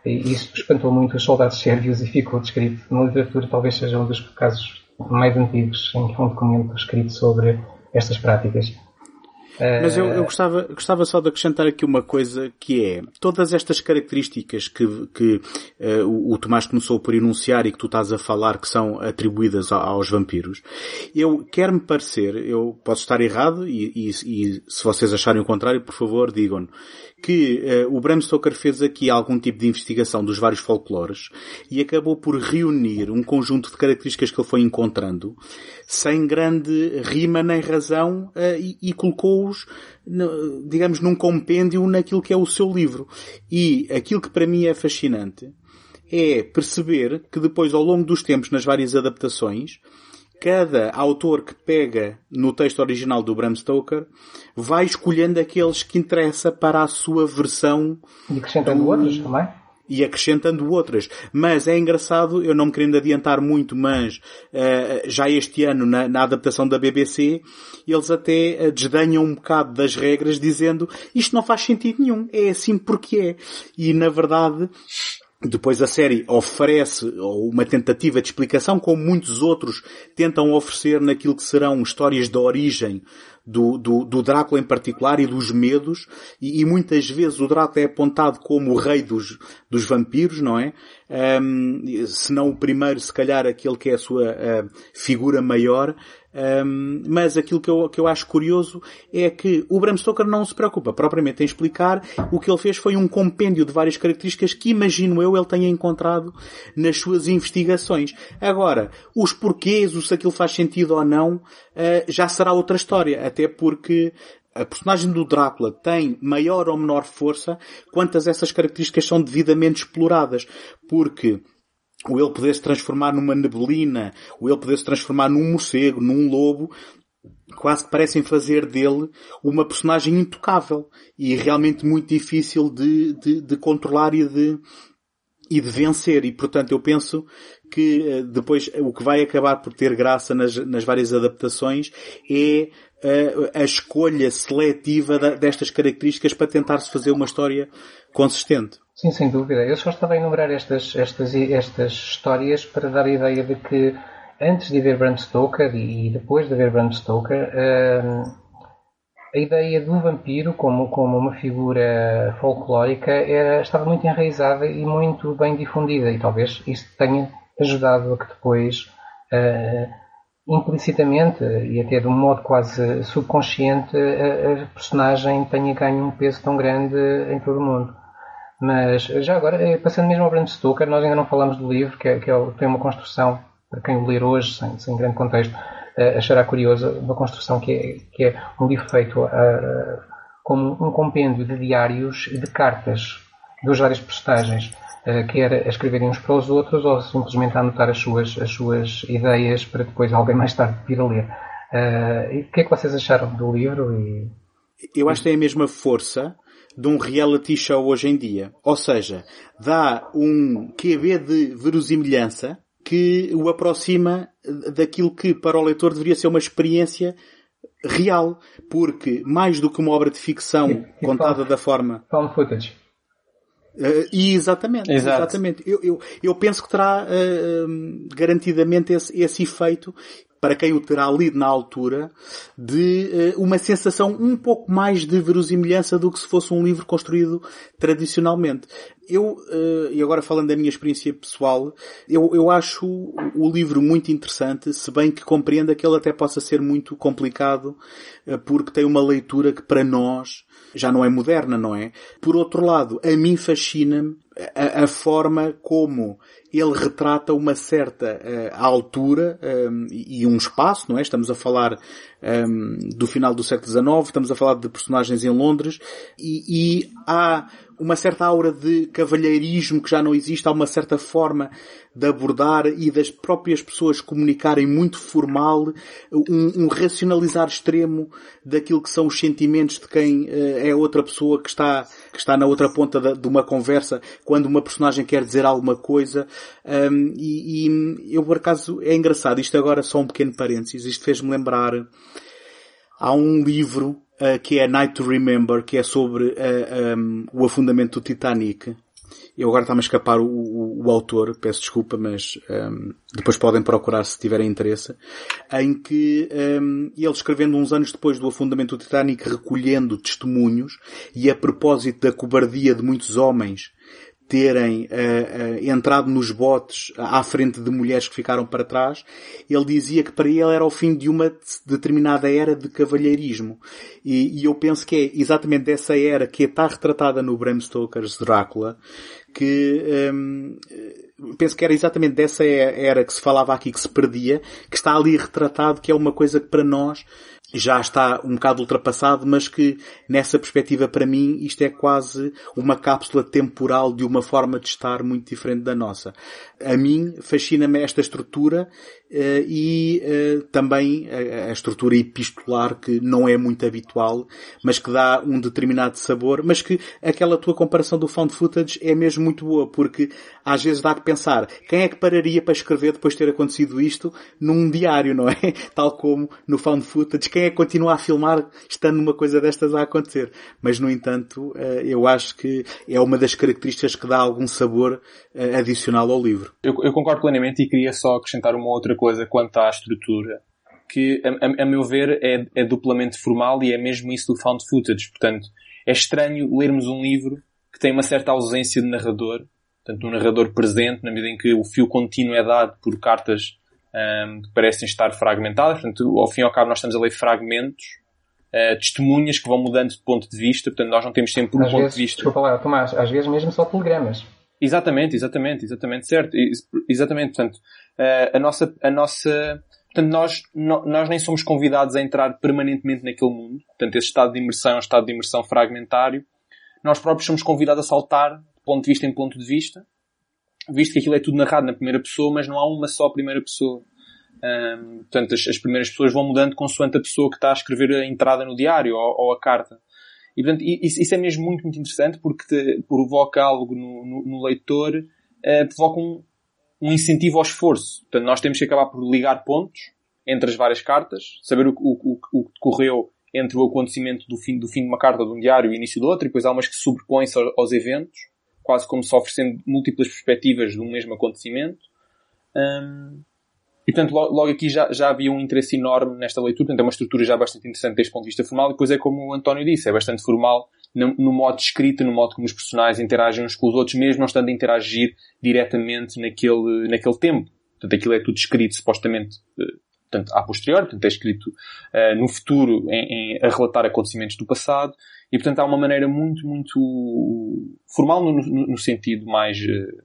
E isso espantou muito os soldados sérvios e ficou descrito na literatura, talvez seja um dos casos mais antigos em que há um documento escrito sobre estas práticas. Mas eu, eu, gostava, gostava só de acrescentar aqui uma coisa que é, todas estas características que, que uh, o, o Tomás começou por enunciar e que tu estás a falar que são atribuídas aos vampiros, eu quero-me parecer, eu posso estar errado e, e, e, se vocês acharem o contrário, por favor, digam-no, que uh, o Bram Stoker fez aqui algum tipo de investigação dos vários folclores e acabou por reunir um conjunto de características que ele foi encontrando sem grande rima nem razão uh, e, e colocou-os, digamos, num compêndio naquilo que é o seu livro. E aquilo que para mim é fascinante é perceber que depois, ao longo dos tempos, nas várias adaptações, cada autor que pega no texto original do Bram Stoker vai escolhendo aqueles que interessa para a sua versão. E acrescentando do... outros também? E acrescentando outras. Mas é engraçado, eu não me querendo adiantar muito, mas uh, já este ano, na, na, adaptação da BBC, eles até uh, desdenham um bocado das regras dizendo isto não faz sentido nenhum, é assim porque é. E na verdade, depois a série oferece uma tentativa de explicação, como muitos outros tentam oferecer naquilo que serão histórias de origem do, do, do Drácula em particular e dos medos, e, e, muitas vezes o Drácula é apontado como o rei dos, dos vampiros, não é? Um, se não o primeiro, se calhar aquele que é a sua uh, figura maior, um, mas aquilo que eu, que eu acho curioso é que o Bram Stoker não se preocupa propriamente em explicar. O que ele fez foi um compêndio de várias características que imagino eu ele tenha encontrado nas suas investigações. Agora, os porquês, se aquilo faz sentido ou não, uh, já será outra história. Até porque a personagem do Drácula tem maior ou menor força quantas essas características são devidamente exploradas. Porque o ele poder se transformar numa neblina, o ele poder se transformar num morcego, num lobo, quase que parecem fazer dele uma personagem intocável e realmente muito difícil de, de, de controlar e de, e de vencer. E portanto eu penso que eh, depois o que vai acabar por ter graça nas, nas várias adaptações é a, a escolha seletiva destas características para tentar-se fazer uma história consistente. Sim, sem dúvida. Eu só estava a enumerar estas, estas, estas histórias para dar a ideia de que antes de haver Bram Stoker e depois de haver Bram Stoker, hum, a ideia do vampiro como, como uma figura folclórica era, estava muito enraizada e muito bem difundida e talvez isso tenha ajudado a que depois, uh, implicitamente e até de um modo quase subconsciente, a, a personagem tenha ganho um peso tão grande em todo o mundo. Mas já agora, eh, passando mesmo ao Bram Stoker, nós ainda não falamos do livro, que, é, que é, tem uma construção, para quem o ler hoje, sem, sem grande contexto, uh, achará curiosa, uma construção que é, que é um livro feito uh, como um compêndio de diários e de cartas dos várias personagens, quer a escreverem uns para os outros ou simplesmente a anotar as suas, as suas ideias para depois alguém mais tarde vir a ler. Uh, o que é que vocês acharam do livro? E... Eu acho que tem a mesma força de um reality show hoje em dia. Ou seja, dá um QB de verosimilhança que o aproxima daquilo que para o leitor deveria ser uma experiência real. Porque mais do que uma obra de ficção e, e contada found, da forma... Found footage. Uh, exatamente, Exato. exatamente. Eu, eu, eu penso que terá uh, garantidamente esse, esse efeito para quem o terá lido na altura, de uh, uma sensação um pouco mais de verosimilhança do que se fosse um livro construído tradicionalmente. Eu, uh, e agora falando da minha experiência pessoal, eu, eu acho o livro muito interessante, se bem que compreenda que ele até possa ser muito complicado, uh, porque tem uma leitura que para nós já não é moderna, não é? Por outro lado, a mim fascina-me a, a, forma como ele retrata uma certa uh, altura um, e um espaço, não é? Estamos a falar um, do final do século XIX, estamos a falar de personagens em Londres e, e há uma certa aura de cavalheirismo que já não existe, há uma certa forma de abordar e das próprias pessoas comunicarem muito formal, um, um racionalizar extremo daquilo que são os sentimentos de quem uh, é outra pessoa que está, que está na outra ponta da, de uma conversa quando uma personagem quer dizer alguma coisa. Um, e, e eu por acaso é engraçado, isto agora só um pequeno parênteses, isto fez-me lembrar há um livro uh, que é Night to Remember, que é sobre uh, eh, um, o afundamento do Titanic. Eu agora está-me a escapar o, o, o, autor, peço desculpa, mas um, depois podem procurar se tiverem interesse, em que um, ele escrevendo uns anos depois do afundamento do Titanic, recolhendo testemunhos, e a propósito da cobardia de muitos homens terem uh, uh, entrado nos botes à frente de mulheres que ficaram para trás, ele dizia que para ele era o fim de uma determinada era de cavalheirismo. E, e eu penso que é exatamente dessa era que está retratada no Bram Stoker's Drácula, que um, ehm, penso que era exatamente dessa era que se falava aqui que se perdia, que está ali retratado, que é uma coisa que para nós já está um bocado ultrapassado, mas que nessa perspectiva para mim isto é quase uma cápsula temporal de uma forma de estar muito diferente da nossa. A mim fascina-me esta estrutura e uh, também a, a, estrutura epistolar que não é muito habitual, mas que dá um determinado sabor, mas que aquela tua comparação do found footage é mesmo muito boa, porque às vezes dá que pensar quem é que pararia para escrever depois de ter acontecido isto num diário, não é? Tal como no found footage, quem é que continua a filmar estando numa coisa destas a acontecer? Mas no entanto, eu acho que é uma das características que dá algum sabor adicional ao livro. Eu, eu concordo plenamente e queria só acrescentar uma outra coisa quanto à estrutura, que a, a, a meu ver é, é, duplamente formal e é mesmo isso do found footage. Portanto, é estranho lermos um livro que tem uma certa ausência de narrador, portanto, um narrador presente, na medida em que o fio contínuo é dado por cartas um, que parecem estar fragmentadas. Portanto, ao fim e ao cabo, nós estamos a ler fragmentos, uh, testemunhas que vão mudando de ponto de vista. Portanto, nós não temos sempre um às ponto vezes, de vista. Desculpa lá, Tomás, às vezes mesmo só telegramas. Exatamente, exatamente, exatamente, certo. Exatamente, portanto, eh, a nossa, a nossa, portanto, nós, nós nem somos convidados a entrar permanentemente naquele mundo. Portanto, esse estado de imersão é um estado de imersão fragmentário. Nós próprios somos convidados a saltar de ponto de vista em ponto de vista, visto que aquilo é tudo narrado na primeira pessoa, mas não há uma só primeira pessoa. Um, portanto, as, as, primeiras pessoas vão mudando consoante a pessoa que está a escrever a entrada no diário ou, ou a carta. E, portanto, isso, isso, é mesmo muito, muito interessante porque te, provoca algo no, no, no leitor, uh, provoca um, um incentivo ao esforço. Portanto, nós temos que acabar por ligar pontos entre as várias cartas, saber o, o, o que decorreu entre o acontecimento do fim, do fim de uma carta de um diário e o início de outra, e depois há umas que sobrepõem-se aos eventos, quase como se oferecendo múltiplas perspectivas do mesmo acontecimento. Um, e portanto, logo, aqui já, já havia um interesse enorme nesta leitura, portanto é uma estrutura já bastante interessante deste ponto de vista formal, e depois é como o António disse, é bastante formal no, no modo de escrita, no modo como os personagens interagem uns com os outros, mesmo não estando a interagir diretamente naquele, naquele tempo. Portanto, aquilo é tudo escrito supostamente, eh, portanto, a posteriori, portanto, é escrito uh, no futuro em, em, a relatar acontecimentos do passado, e portanto há uma maneira muito, muito formal no, no, no sentido mais uh,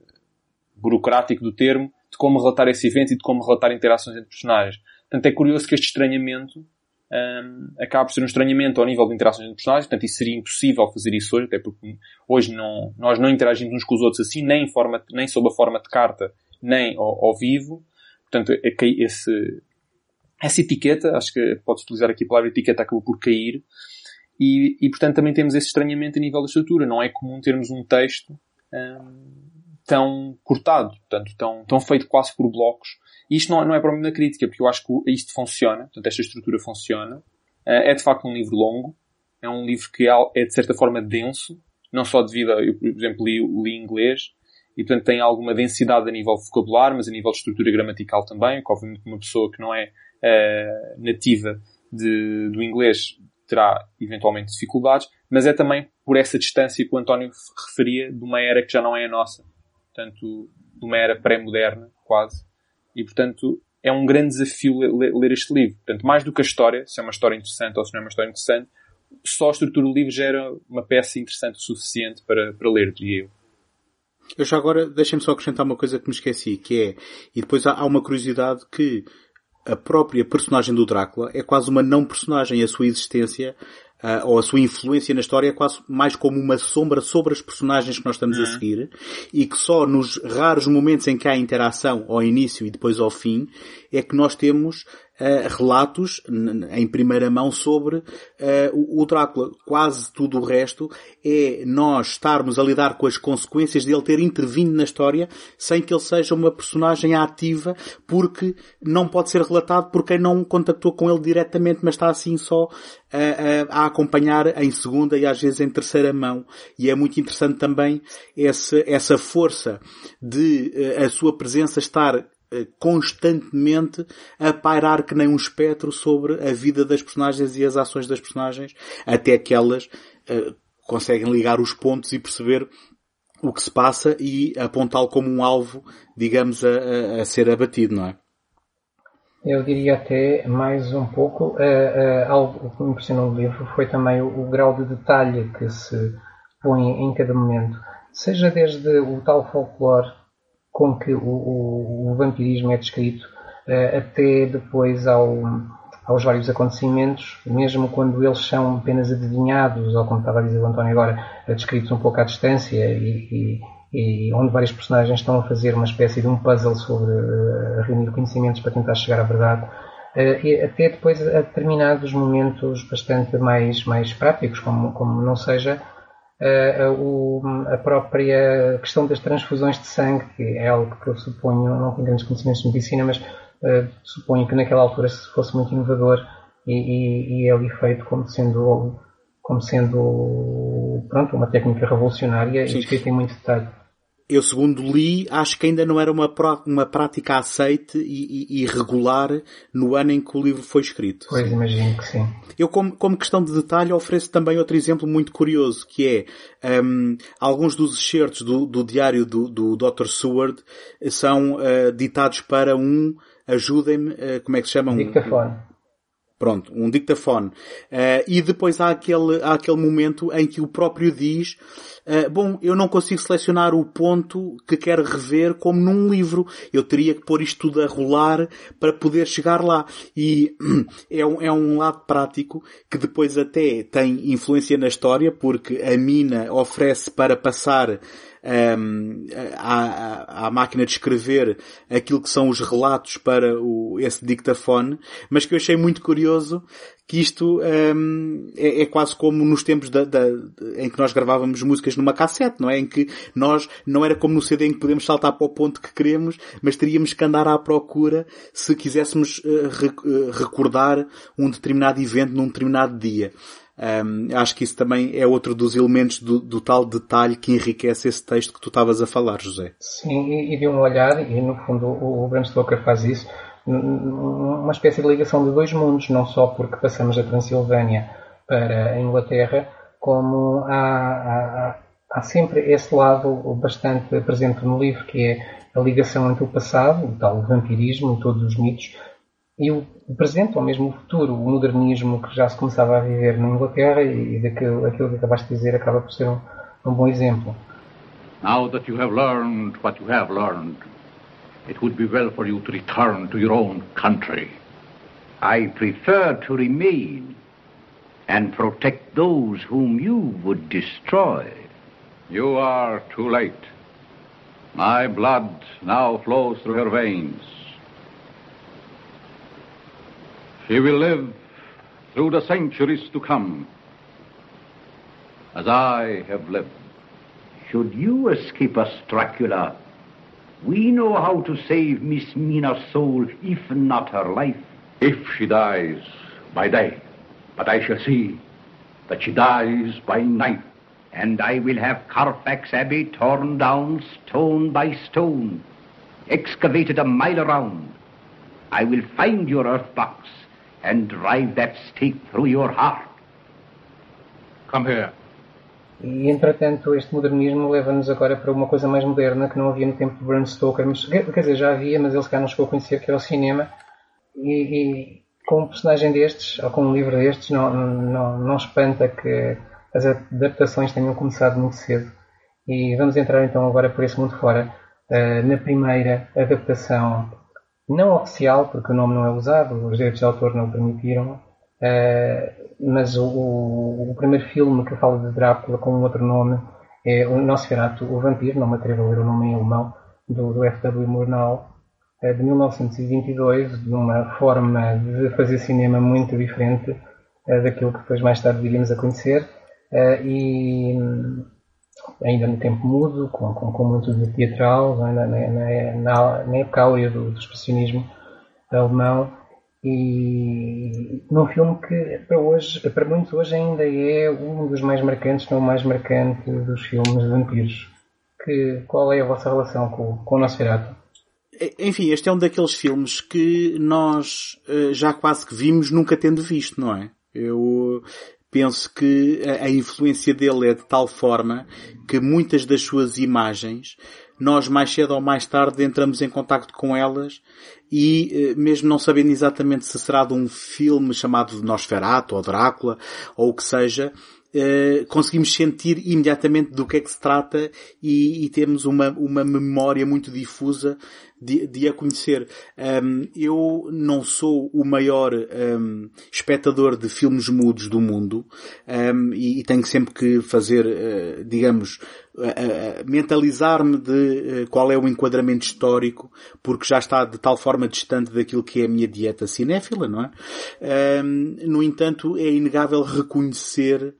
burocrático do termo, de como relatar esse evento e de como relatar interações entre personagens. Portanto, é curioso que este estranhamento um, acaba por ser um estranhamento ao nível de interações entre personagens, portanto, isso seria impossível fazer isso hoje, até porque hoje não, nós não interagimos uns com os outros assim, nem, forma, nem sob a forma de carta, nem ao, ao vivo. Portanto, é, esse, essa etiqueta, acho que pode-se utilizar aqui a palavra etiqueta, acabou por cair. E, e, portanto, também temos esse estranhamento a nível da estrutura. Não é comum termos um texto um, tão cortado, portanto, tão, tão feito quase por blocos. E isto não, não é para mim uma crítica, porque eu acho que isto funciona, portanto, esta estrutura funciona. Eh, é de facto um livro longo, é um livro que é, é de certa forma denso, não só devido a, eu, por exemplo, li, li inglês, e portanto tem alguma densidade a nível vocabular, mas a nível de estrutura gramatical também, que obviamente uma pessoa que não é uh, nativa de, do inglês terá eventualmente dificuldades, mas é também por essa distância que o António referia de uma era que já não é a nossa portanto, de uma era pré-moderna, quase. E, portanto, é um grande desafio ler, este livro. Portanto, mais do que a história, se é uma história interessante ou se não é uma história interessante, só a estrutura do livro já era uma peça interessante o suficiente para, para ler, diria eu. Eu já agora, deixem-me só acrescentar uma coisa que me esqueci, que é, e depois há, há uma curiosidade que a própria personagem do Drácula é quase uma não personagem, a sua existência uh, ou a sua influência na história é quase mais como uma sombra sobre as personagens que nós estamos uhum. a seguir e que só nos raros momentos em que há interação ao início e depois ao fim é que nós temos uh, relatos em primeira mão sobre uh, o Drácula. Quase tudo o resto é nós estarmos a lidar com as consequências de ele ter intervindo na história sem que ele seja uma personagem ativa porque não pode ser relatado por quem não contactou com ele diretamente, mas está assim só a, a, a, acompanhar em segunda e às vezes em terceira mão. E é muito interessante também essa, força de a sua presença estar eh, constantemente a pairar que nem um espectro sobre a vida das personagens e as ações das personagens, até que elas uh, conseguem ligar os pontos e perceber o que se passa e apontá-lo como um alvo, digamos, a, a, a, ser abatido, não é? Eu diria até mais um pouco, uh, uh, algo que me impressionou no livro foi também o, o grau de detalhe que se põe em cada momento. Seja desde o tal folclore com que o, o, o vampirismo é descrito, uh, até depois ao, aos vários acontecimentos, mesmo quando eles são apenas adivinhados, ou como estava a dizer o António agora, descritos um pouco à distância e, e, e, onde vários personagens estão a fazer uma espécie de um puzzle sobre uh, reunir conhecimentos para tentar chegar à verdade. Uh, até depois a determinados momentos bastante mais, mais práticos, como, como não seja a, própria questão das transfusões de sangue, que é algo que eu suponho, não tenho grandes conhecimentos de medicina, mas uh, suponho que naquela altura se fosse muito inovador e, e, e é ali feito como sendo, como sendo pronto, uma técnica revolucionária Sim. e escrita em muito detalhe eu segundo li, acho que ainda não era uma, uma prática aceite e, e, e, regular no ano em que o livro foi escrito. Pois, imagino que sim. Eu, como, como questão de detalhe, ofereço também outro exemplo muito curioso, que é, um, alguns dos excertos do, do diário do, do Dr. Seward são uh, ditados para um, ajudem-me, uh, como é que se chama? Dictafone. Pronto, um dictafone. Uh, e depois há aquele, há aquele momento em que o próprio diz, uh, bom, eu não consigo selecionar o ponto que quero rever como num livro. Eu teria que pôr isto tudo a rolar para poder chegar lá. E é um, é um lado prático que depois até tem influência na história, porque a mina oferece para passar um, à, à, máquina de escrever aquilo que são os relatos para o, esse dictafone, mas que eu achei muito curioso que isto um, é, é, quase como nos tempos da, da, em que nós gravávamos músicas numa cassete, não é? Em que nós, não era como no CD em que podemos saltar para o ponto que queremos, mas teríamos que andar à procura se quiséssemos uh, recordar um determinado evento num determinado dia. Um, acho que isso também é outro dos elementos do, do, tal detalhe que enriquece esse texto que tu estavas a falar, José. Sim, e, e de um olhar, e no fundo o, o Bram Stoker faz isso, uma espécie de ligação de dois mundos, não só porque passamos da Transilvânia para a Inglaterra, como há, há, há sempre esse lado bastante presente no livro, que é a ligação entre o passado, o tal vampirismo e todos os mitos, e o presente, ou mesmo o futuro, o modernismo que já se começava a viver na Inglaterra e daquilo aquilo que acabaste de dizer acaba por ser um, um bom exemplo. Now that you have learned what you have learned, it would be well for you to return to your own country. I prefer to remain and protect those whom you would destroy. You are too late. My blood now flows through her veins. She will live through the centuries to come, as I have lived. Should you escape us, Dracula, we know how to save Miss Mina's soul, if not her life. If she dies by day, but I shall see that she dies by night. And I will have Carfax Abbey torn down stone by stone, excavated a mile around. I will find your earth box and drive that stake through your heart. Come here. E, entretanto, este modernismo leva-nos agora para uma coisa mais moderna que não havia no tempo de Bram Stoker. Mas, quer dizer, já havia, mas ele se calhar não chegou a conhecer, que era o cinema. E, e, com um personagem destes, ou com um livro destes, não, não, não espanta que as adaptações tenham começado muito cedo. E vamos entrar então agora por esse mundo fora, uh, na primeira adaptação não oficial, porque o nome não é usado, os direitos de autor não permitiram, mas o, o, o, primeiro filme que fala de Drácula com um outro nome é o Nosferatu, o Vampiro, não me atrevo a ler o nome em alemão, do, do F.W. Murnau, de 1922, de uma forma de fazer cinema muito diferente daquilo que depois mais tarde viríamos a conhecer, e ainda no tempo mudo, com, com, com muito de teatral, é? na, na, na, na época áurea do, do expressionismo alemão, e num filme que para hoje, para muitos hoje ainda é um dos mais marcantes, não o mais marcante dos filmes de vampiros. Que, qual é a vossa relação com, com o Nosferatu? Enfim, este é um daqueles filmes que nós eh, já quase que vimos nunca tendo visto, não é? Eu penso que a influência dele é de tal forma que muitas das suas imagens nós mais cedo ou mais tarde entramos em contacto com elas e eh, mesmo não sabendo exatamente se será de um filme chamado Nosferatu ou Drácula ou o que seja, eh, conseguimos sentir imediatamente do que é que se trata e, e temos uma, uma memória muito difusa de, de a conhecer. Um, eu não sou o maior um, espectador de filmes mudos do mundo um, e, e, tenho sempre que fazer, uh, digamos, uh, uh, mentalizar-me de qual é o enquadramento histórico, porque já está de tal forma distante daquilo que é a minha dieta cinéfila, não é? no entanto, é inegável reconhecer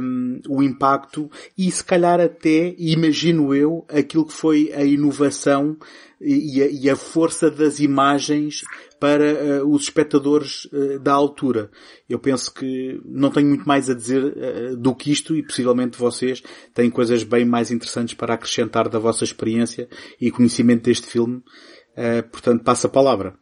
um, o impacto e se calhar até, imagino eu, aquilo que foi a inovação e a, e a força das imagens para uh, os espectadores uh, da altura. Eu penso que não tenho muito mais a dizer uh, do que isto e possivelmente vocês têm coisas bem mais interessantes para acrescentar da vossa experiência e conhecimento deste filme. portanto, passa a palavra.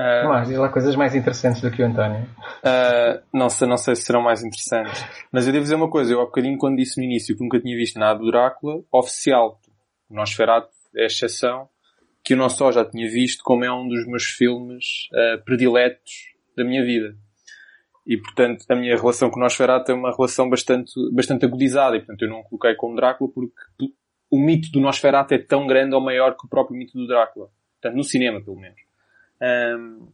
Uh, Mas diz lá coisas mais interessantes do que o António. Uh, não, sei, não sei se serão mais interessantes. Mas eu devo dizer uma coisa. Eu há bocadinho quando disse no início que nunca tinha visto nada do Drácula, oficial, o Nosferatu é exceção, que eu não só já tinha visto, como é um dos meus filmes uh, prediletos da minha vida. E portanto a minha relação com Nosferatu é uma relação bastante, bastante agudizada. E portanto eu não coloquei como Drácula porque o mito do Nosferatu é tão grande ou maior que o próprio mito do Drácula. Portanto, no cinema pelo menos. Um,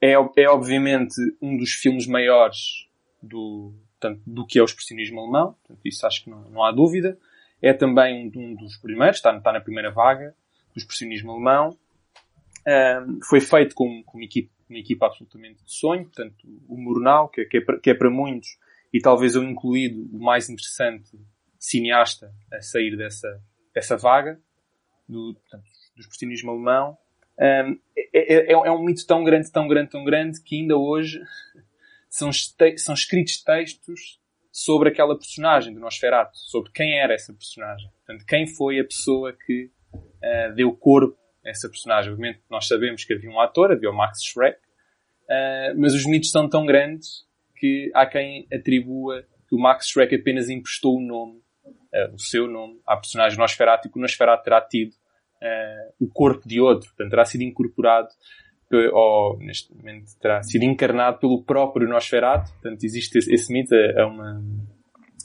é, é obviamente um dos filmes maiores do, portanto, do que é o expressionismo alemão, portanto, isso acho que não, não há dúvida. É também um, um dos primeiros, está, está, na primeira vaga do expressionismo alemão. Um, foi feito com, com uma, equipe, uma equipa absolutamente de sonho, portanto, o Murnau, que, é para, que é para muitos, e talvez eu incluído, o mais interessante cineasta a sair dessa, dessa vaga do, portanto, do expressionismo alemão. Um, é, é, é, um mito tão grande, tão grande, tão grande que ainda hoje são, são escritos textos sobre aquela personagem do Nosferatu, sobre quem era essa personagem. Portanto, quem foi a pessoa que uh, deu corpo a essa personagem. Obviamente, nós sabemos que havia um ator, havia o Max Schreck, uh, mas os mitos são tão grandes que há quem atribua que o Max Schreck apenas emprestou o nome, uh, o seu nome, à personagem Nosferatu e que o Nosferatu terá tido o corpo de outro. Portanto, terá sido incorporado ou neste momento terá sido encarnado pelo próprio Nosferatu. Portanto, existe esse, esse mito. É uma,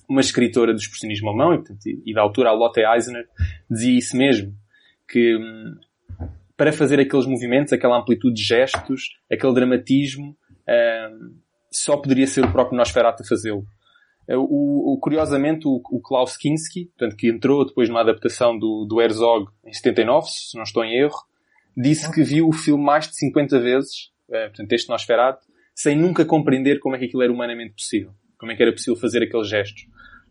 uma escritora do expressionismo alemão e, portanto, e da altura a Lotte Eisner dizia isso mesmo, que para fazer aqueles movimentos, aquela amplitude de gestos, aquele dramatismo, hum, só poderia ser o próprio Nosferatu a fazê-lo. É, o, o, curiosamente, o, o, Klaus Kinski, portanto, que entrou depois numa adaptação do, do Herzog em 79, se não estou em erro, disse que viu o filme mais de 50 vezes, é, portanto, este Nosferatu, sem nunca compreender como é que aquilo era humanamente possível. Como é que era possível fazer aqueles gestos.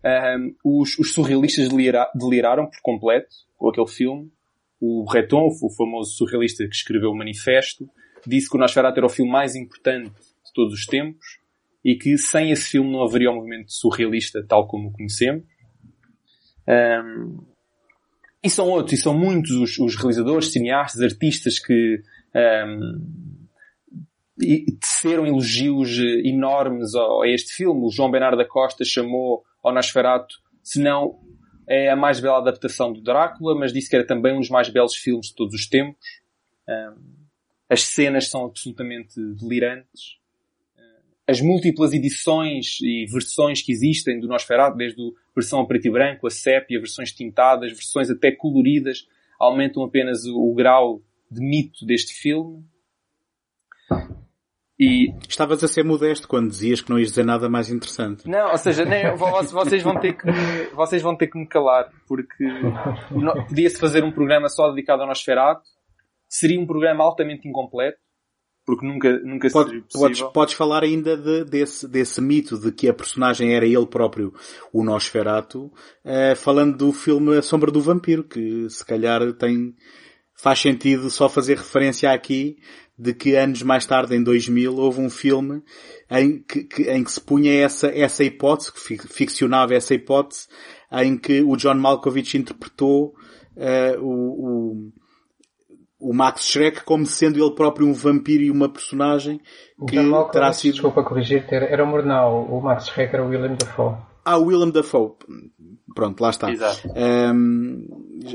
Um, os, os, surrealistas delira, deliraram por completo com aquele filme. O Breton, o famoso surrealista que escreveu o Manifesto, disse que o Nosferatu era o filme mais importante de todos os tempos e que sem esse filme não haveria um movimento surrealista tal como o conhecemos. Um, e são outros, e são muitos os, os realizadores, cineastas, artistas que um, teceram elogios enormes a, a este filme. O João Bernardo da Costa chamou ao Nosferatu, se não é a mais bela adaptação do Drácula, mas disse que era também um dos mais belos filmes de todos os tempos. As cenas são absolutamente delirantes as múltiplas edições e versões que existem do Nosferatu, desde a versão a preto e branco, a sépia, versões tintadas, versões até coloridas, aumentam apenas o, o grau de mito deste filme. E... Estavas a ser modesto quando dizias que não ias dizer nada mais interessante. Não, ou seja, nem, vocês, vão ter que me, vocês vão ter que me calar, porque podia-se fazer um programa só dedicado ao Nosferatu, seria um programa altamente incompleto, porque nunca, nunca Pode, seria possível. Podes, podes falar ainda de, desse, desse mito de que a personagem era ele próprio, o Nosferatu, uh, falando do filme A Sombra do Vampiro, que se calhar tem, faz sentido só fazer referência aqui de que anos mais tarde, em 2000, houve um filme em que, que em que se punha essa, essa hipótese, que ficcionava essa hipótese, em que o John Malkovich interpretou uh, o, o, o, Max Schreck como sendo ele próprio um vampiro e uma personagem que terá sido... Desculpa corrigir, era o Murnau, o Max Schreck era o William Dafoe. Ah, Willem Dafoe. Pronto, lá está. Exato. Um,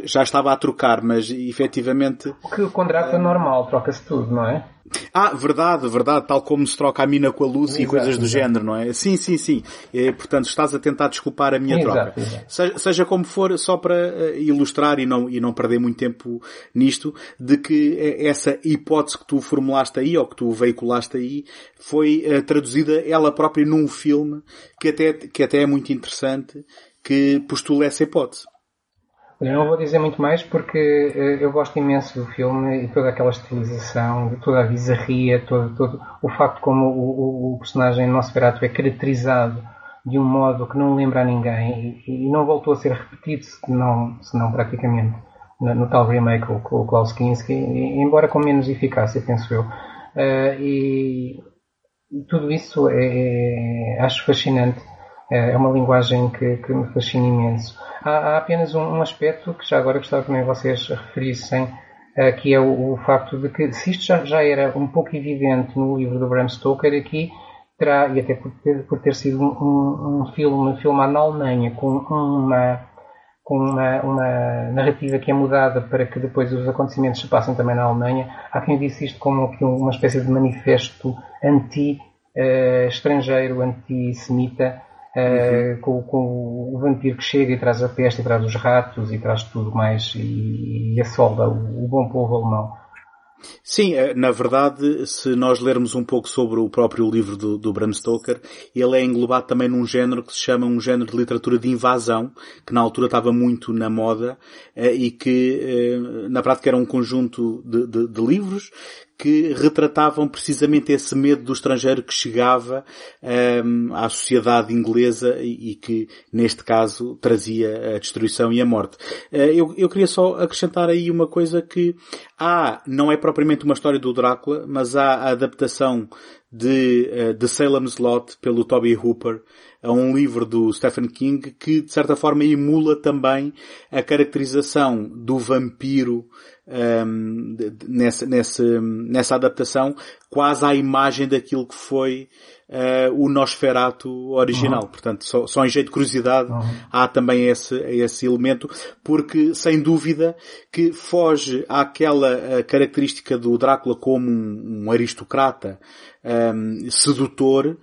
já estava a trocar, mas efetivamente... O que com Drácula é normal, troca-se tudo, não é? Ah, verdade, verdade, tal como se troca a mina com a Lucy exato, e coisas do exato. género, não é? Sim, sim, sim. E, portanto, estás a tentar desculpar a minha exato, troca. Seja, seja, como for, só para eh, ilustrar e não, e não perder muito tempo nisto, de que eh, essa hipótese que tu formulaste aí, ou que tu veiculaste aí, foi uh, traduzida ela própria num filme que até, que até é muito interessante, que postula essa hipótese. Eu não vou dizer muito mais porque uh, eu gosto imenso do filme e toda aquela estilização, toda a bizarria, todo, todo o facto como o, o, o personagem Nosferatu é caracterizado de um modo que não lembra a ninguém e, e não voltou a ser repetido, senão, senão praticamente no, no tal remake com o Klaus Kinski, embora com menos eficácia, penso eu. Uh, e, e, tudo isso é, é, acho fascinante. É, é uma linguagem que, que me fascina imenso. Há, há apenas um, um, aspecto que já agora gostava também vocês referissem, uh, que é o, o, facto de que se isto já, já era um pouco evidente no livro do Bram Stoker, aqui terá, e até por ter, por ter sido um, um, filme filmado na Alemanha com uma, com uma, uma, narrativa que é mudada para que depois os acontecimentos se passem também na Alemanha, há quem disse isto como uma espécie de manifesto anti-estrangeiro, uh, anti-semita, Uh, com, com, o vampiro que chega e traz a peste e traz os ratos e traz tudo mais e, e assolda o, o bom povo alemão. Sim, eh, na verdade, se nós lermos um pouco sobre o próprio livro do, do, Bram Stoker, ele é englobado também num género que se chama um género de literatura de invasão, que na altura estava muito na moda eh, e que na prática era um conjunto de, de, de livros que retratavam precisamente esse medo do estrangeiro que chegava um, à sociedade inglesa e, que, neste caso, trazia a destruição e a morte. Uh, eu, eu queria só acrescentar aí uma coisa que há, não é propriamente uma história do Drácula, mas há a adaptação de, uh, de Salem's Lot pelo Toby Hooper a um livro do Stephen King que de certa forma emula também a caracterização do vampiro um, nessa, nessa, nessa adaptação quase à imagem daquilo que foi uh, o Nosferatu original. Uhum. Portanto, só, só em jeito de curiosidade uhum. há também esse, esse elemento, porque sem dúvida que foge àquela característica do Drácula como um, um aristocrata um, sedutor,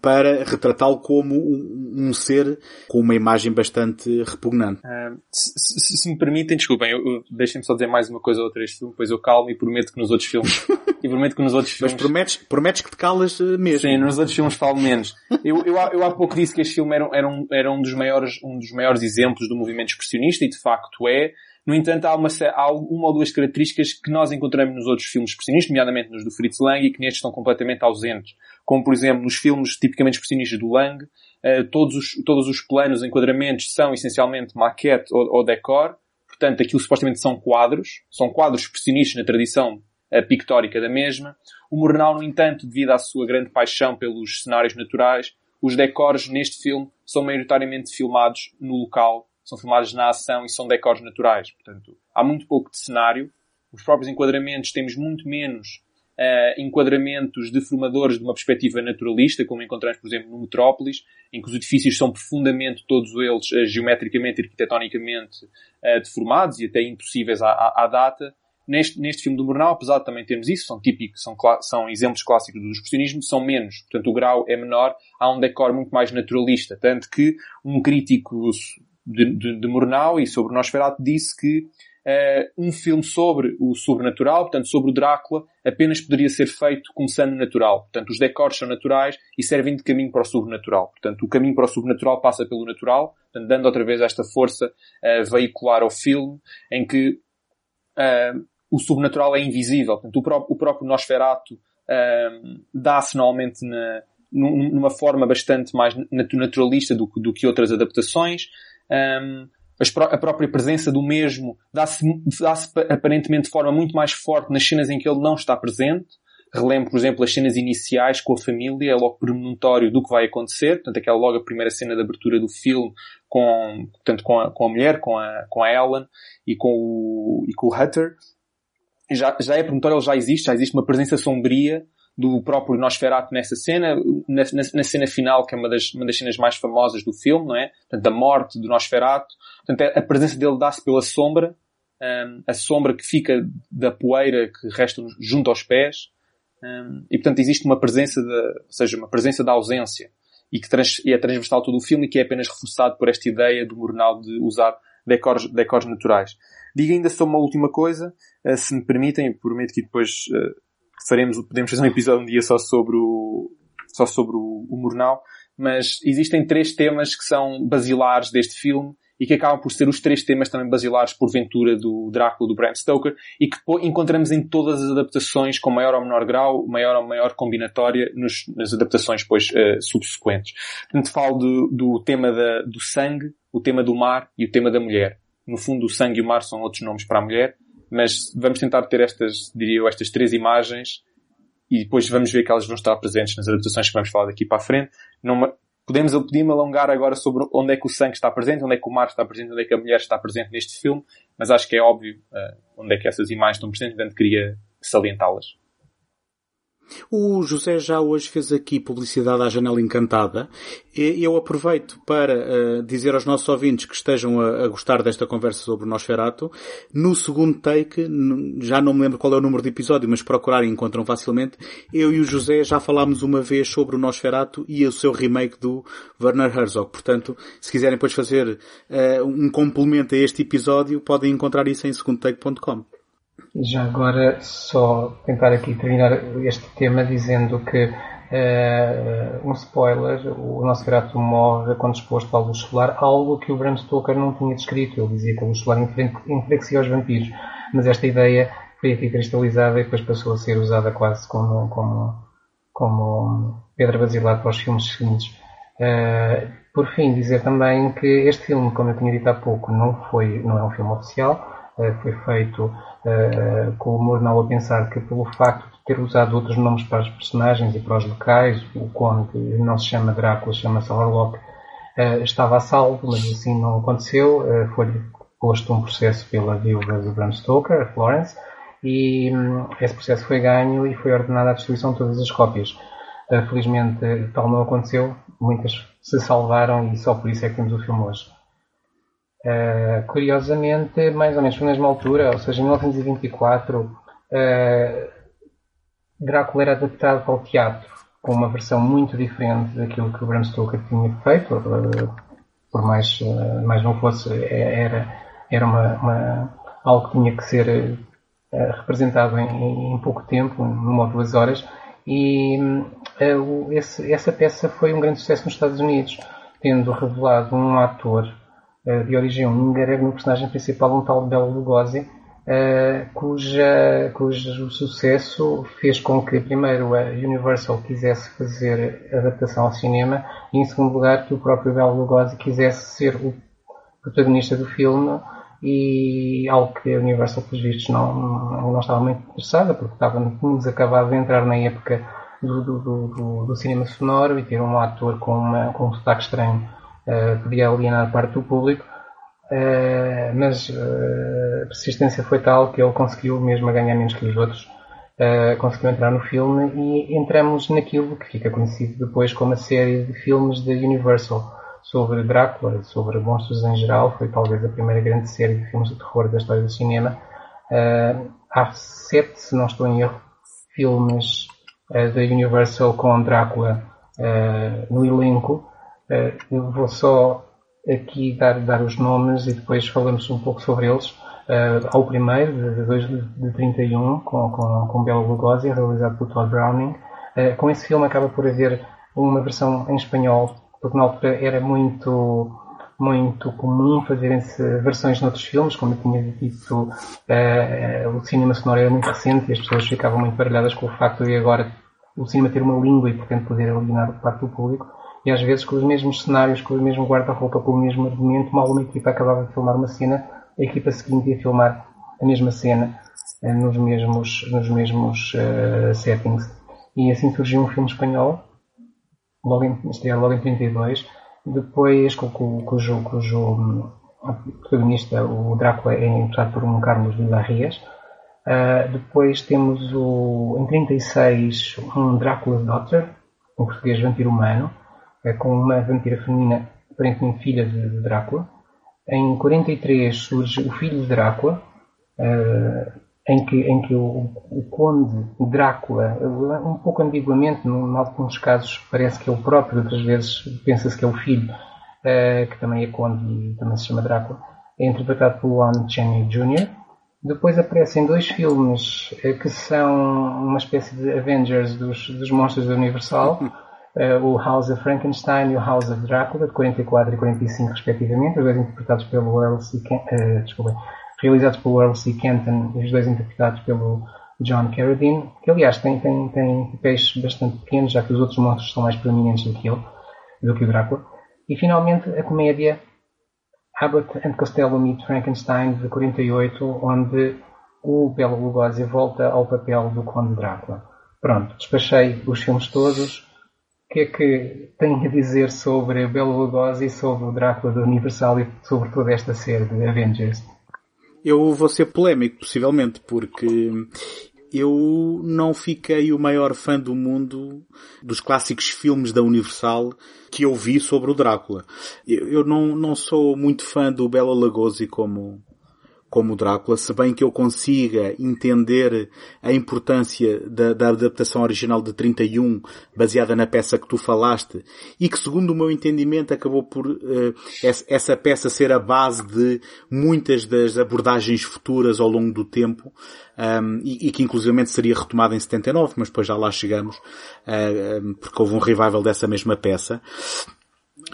para retratá-lo como um, um, ser com uma imagem bastante repugnante. Uh, se, se, se, me permitem, desculpem, deixem-me só dizer mais uma coisa ou outra este filme, depois eu calmo e prometo que nos outros filmes, e prometo que nos outros filmes... Mas prometes, prometes que te calas eh, mesmo. Sim, nos outros filmes falo menos. Eu, eu, eu há pouco disse que este filme era, era, um, era um, dos maiores, um dos maiores exemplos do movimento expressionista e de facto é, no entanto, há uma, há uma ou duas características que nós encontramos nos outros filmes expressionistas, nomeadamente nos do Fritz Lang, e que nestes estão completamente ausentes. Como, por exemplo, nos filmes tipicamente expressionistas do Lang, uh, todos, os, todos os planos, enquadramentos são essencialmente maquete ou, ou decor. Portanto, aquilo supostamente são quadros. São quadros expressionistas na tradição uh, pictórica da mesma. O Murnau, no entanto, devido à sua grande paixão pelos cenários naturais, os decors neste filme são maioritariamente filmados no local são filmadas na ação e são decors naturais. Portanto, há muito pouco de cenário. Os próprios enquadramentos temos muito menos uh, enquadramentos deformadores de uma perspectiva naturalista, como encontramos, por exemplo, no Metrópolis, em que os edifícios são profundamente, todos eles, uh, geometricamente e arquitetonicamente uh, deformados e até impossíveis à, à, à data. Neste, neste filme do Murnau, apesar de também termos isso, são típicos, são, são exemplos clássicos do expressionismo, são menos. Portanto, o grau é menor, há um decor muito mais naturalista. Tanto que um crítico de, de, de Murnau e sobre Nosferatu disse que um filme sobre o sobrenatural, portanto, sobre o Drácula, apenas poderia ser feito começando natural. Portanto, os decors são naturais e servem de caminho para o sobrenatural. Portanto, o caminho para o sobrenatural passa pelo natural, portanto, dando outra vez esta força uh, veicular ao filme, em que uh, o sobrenatural é invisível. Portanto, o, pró o próprio Nosferatu uh, dá-se normalmente na, numa forma bastante mais naturalista do, que outras adaptações. A própria presença do mesmo dá-se dá aparentemente de forma muito mais forte nas cenas em que ele não está presente. Relembro, por exemplo, as cenas iniciais com a família, é logo premonitório do que vai acontecer. Portanto, aquela logo a primeira cena de abertura do filme com, portanto, com, a, com a mulher, com a, com a Ellen e com o, e com o Hutter. Já, já é premonitório, ele já existe, já existe uma presença sombria do próprio Nosferatu nessa cena, na, na, na, cena final, que é uma das, uma das cenas mais famosas do filme, não é? Portanto, a morte do Nosferatu. Portanto, é, a presença dele dá-se pela sombra, um, a sombra que fica da poeira que resta junto aos pés. Um, e, portanto, existe uma presença de, ou seja, uma presença da ausência. E que trans, e é transversal todo o filme e que é apenas reforçado por esta ideia do Murnau de usar decors, decors naturais. Digo ainda só uma última coisa, uh, se me permitem, prometo que depois uh, faremos, podemos fazer um episódio um dia só sobre o, só sobre o, o Murnau, mas existem três temas que são basilares deste filme e que acabam por ser os três temas também basilares porventura do Drácula do Bram Stoker e que encontramos em todas as adaptações com maior ou menor grau, maior ou maior combinatória nos, nas adaptações depois uh, subsequentes. Portanto, falo do, do tema da, do sangue, o tema do mar e o tema da mulher. No fundo, o sangue e o mar são outros nomes para a mulher mas vamos tentar ter estas, diria eu, estas três imagens e depois vamos ver que elas vão estar presentes nas adaptações que vamos falar daqui para a frente. Não, podemos, podia-me alongar agora sobre onde é que o sangue está presente, onde é que o mar está presente, onde é que a mulher está presente neste filme, mas acho que é óbvio uh, onde é que essas imagens estão presentes, portanto queria salientá-las. O José já hoje fez aqui publicidade à janela encantada. Eu aproveito para uh, dizer aos nossos ouvintes que estejam a, a, gostar desta conversa sobre o Nosferatu. No segundo take, já não me lembro qual é o número de episódio, mas procurarem encontram facilmente. Eu e o José já falámos uma vez sobre o Nosferatu e o seu remake do Werner Herzog. Portanto, se quiserem depois fazer uh, um complemento a este episódio, podem encontrar isso em segundotake.com. Já agora, só tentar aqui terminar este tema dizendo que uh, um spoiler, o nosso grato morre quando exposto à luz solar, algo que o Bram Stoker não tinha descrito. Ele dizia que a luz solar enfraquecia os vampiros, mas esta ideia foi aqui cristalizada e depois passou a ser usada quase como, como, como pedra basilar para os filmes seguintes. Uh, por fim, dizer também que este filme, como eu tinha dito há pouco, não, foi, não é um filme oficial, uh, foi feito uh, com o Murnau a pensar que pelo facto de ter usado outros nomes para os personagens e para os locais, o Conde não se chama Drácula, chama-se Orlok, uh, estava a salvo, mas assim não aconteceu. Uh, Foi-lhe posto um processo pela viúva de Bram Stoker, Florence, e um, esse processo foi ganho e foi ordenada a destruição de todas as cópias. Felizmente tal não aconteceu, muitas se salvaram e só por isso é que temos o filme hoje. Uh, curiosamente, mais ou menos na mesma altura, ou seja, em 1924, uh, eh, Drácula era adaptado para o teatro com uma versão muito diferente daquilo que o Bram Stoker tinha feito, uh, por mais, mais não fosse, era, era uma, uma, algo que tinha que ser representado em, em, pouco tempo, numa ou duas horas, e esse, essa peça foi um grande sucesso nos Estados Unidos, tendo revelado um ator de origem húngara no personagem principal um tal Belo Lugosi, Uh, cuja, cujo sucesso fez com que, primeiro, a Universal quisesse fazer adaptação ao cinema e, em segundo lugar, que o próprio Belo Lugosi quisesse ser o protagonista do filme e algo que a Universal, pelos vistos, não, não estava muito interessada, porque estávamos acabado de entrar na época do, do, do, do, cinema sonoro e ter um ator com, uma, com um sotaque estranho uh, podia alienar parte do público, uh, mas uh, a persistência foi tal que ele conseguiu, mesmo a ganhar menos que os outros, conseguiu entrar no filme e entramos naquilo que fica conhecido depois como a série de filmes da Universal sobre Drácula, sobre monstros em geral, foi talvez a primeira grande série de filmes de terror da história do cinema. há sete, se não estou em erro, filmes da Universal com Drácula no elenco. eh, eu vou só aqui dar, dar os nomes e depois falamos um pouco sobre eles. uh, ao primeiro, de, de, de 31, com, com, com Bela Lugosi, realizado por Todd Browning. Uh, com esse filme acaba por haver uma versão em espanhol, porque na altura era muito muito comum fazerem-se versões noutros filmes, como eu tinha dito, uh, o cinema sonoro era muito recente e as pessoas ficavam muito baralhadas com o facto de agora o cinema ter uma língua e, portanto, poder alienar parte do público. E às vezes com os mesmos cenários, com o mesmo guarda-roupa, com o mesmo argumento, mal uma equipa acabava de filmar uma cena, a equipa seguinte ia filmar a mesma cena uh, nos mesmos, nos mesmos uh, settings. E assim surgiu um filme espanhol, logo em, estreado logo em 32, depois cujo, cujo, cujo protagonista, o Drácula, é interpretado por um Carlos Villarreas. Uh, depois temos o, em 36 um Drácula's Daughter, em português Vampiro Humano, com uma vampira feminina aparentemente filha de, Drácula. Em 43 surge o filho de Drácula, uh, em que, em que o, o conde Drácula, um pouco ambiguamente, em alguns casos parece que é o próprio, outras vezes pensa-se que é o filho, uh, que também é conde e também se chama Drácula, é interpretado por Lon Chaney Jr. Depois aparecem dois filmes uh, que são uma espécie de Avengers dos, dos monstros da Universal, o House of Frankenstein e o House of Drácula, de 44 e 45 respectivamente, os dois interpretados pelo Earl C. Ken, desculpa, realizados pelo Earl C. Kenton e os dois interpretados pelo John Carradine, que aliás tem, tem, tem papéis bastante pequenos, já que os outros monstros são mais proeminentes do que ele, do que o Drácula. E finalmente a comédia Abbott and Costello Meet Frankenstein de 48, onde o Bela Lugosi volta ao papel do Conde Drácula. Pronto, despachei os filmes todos. O que é que tem a dizer sobre Bela Lugosi, sobre o Drácula da Universal e sobre toda esta série de Avengers? Eu vou ser polémico, possivelmente, porque eu não fiquei o maior fã do mundo dos clássicos filmes da Universal que eu vi sobre o Drácula. Eu não, não sou muito fã do Bela Lugosi como, como Drácula, se bem que eu consiga entender a importância da, da, adaptação original de 31, baseada na peça que tu falaste, e que segundo o meu entendimento acabou por uh, essa peça ser a base de muitas das abordagens futuras ao longo do tempo, um, e, e, que inclusivamente seria retomada em 79, mas depois já lá chegamos, uh, porque houve um revival dessa mesma peça.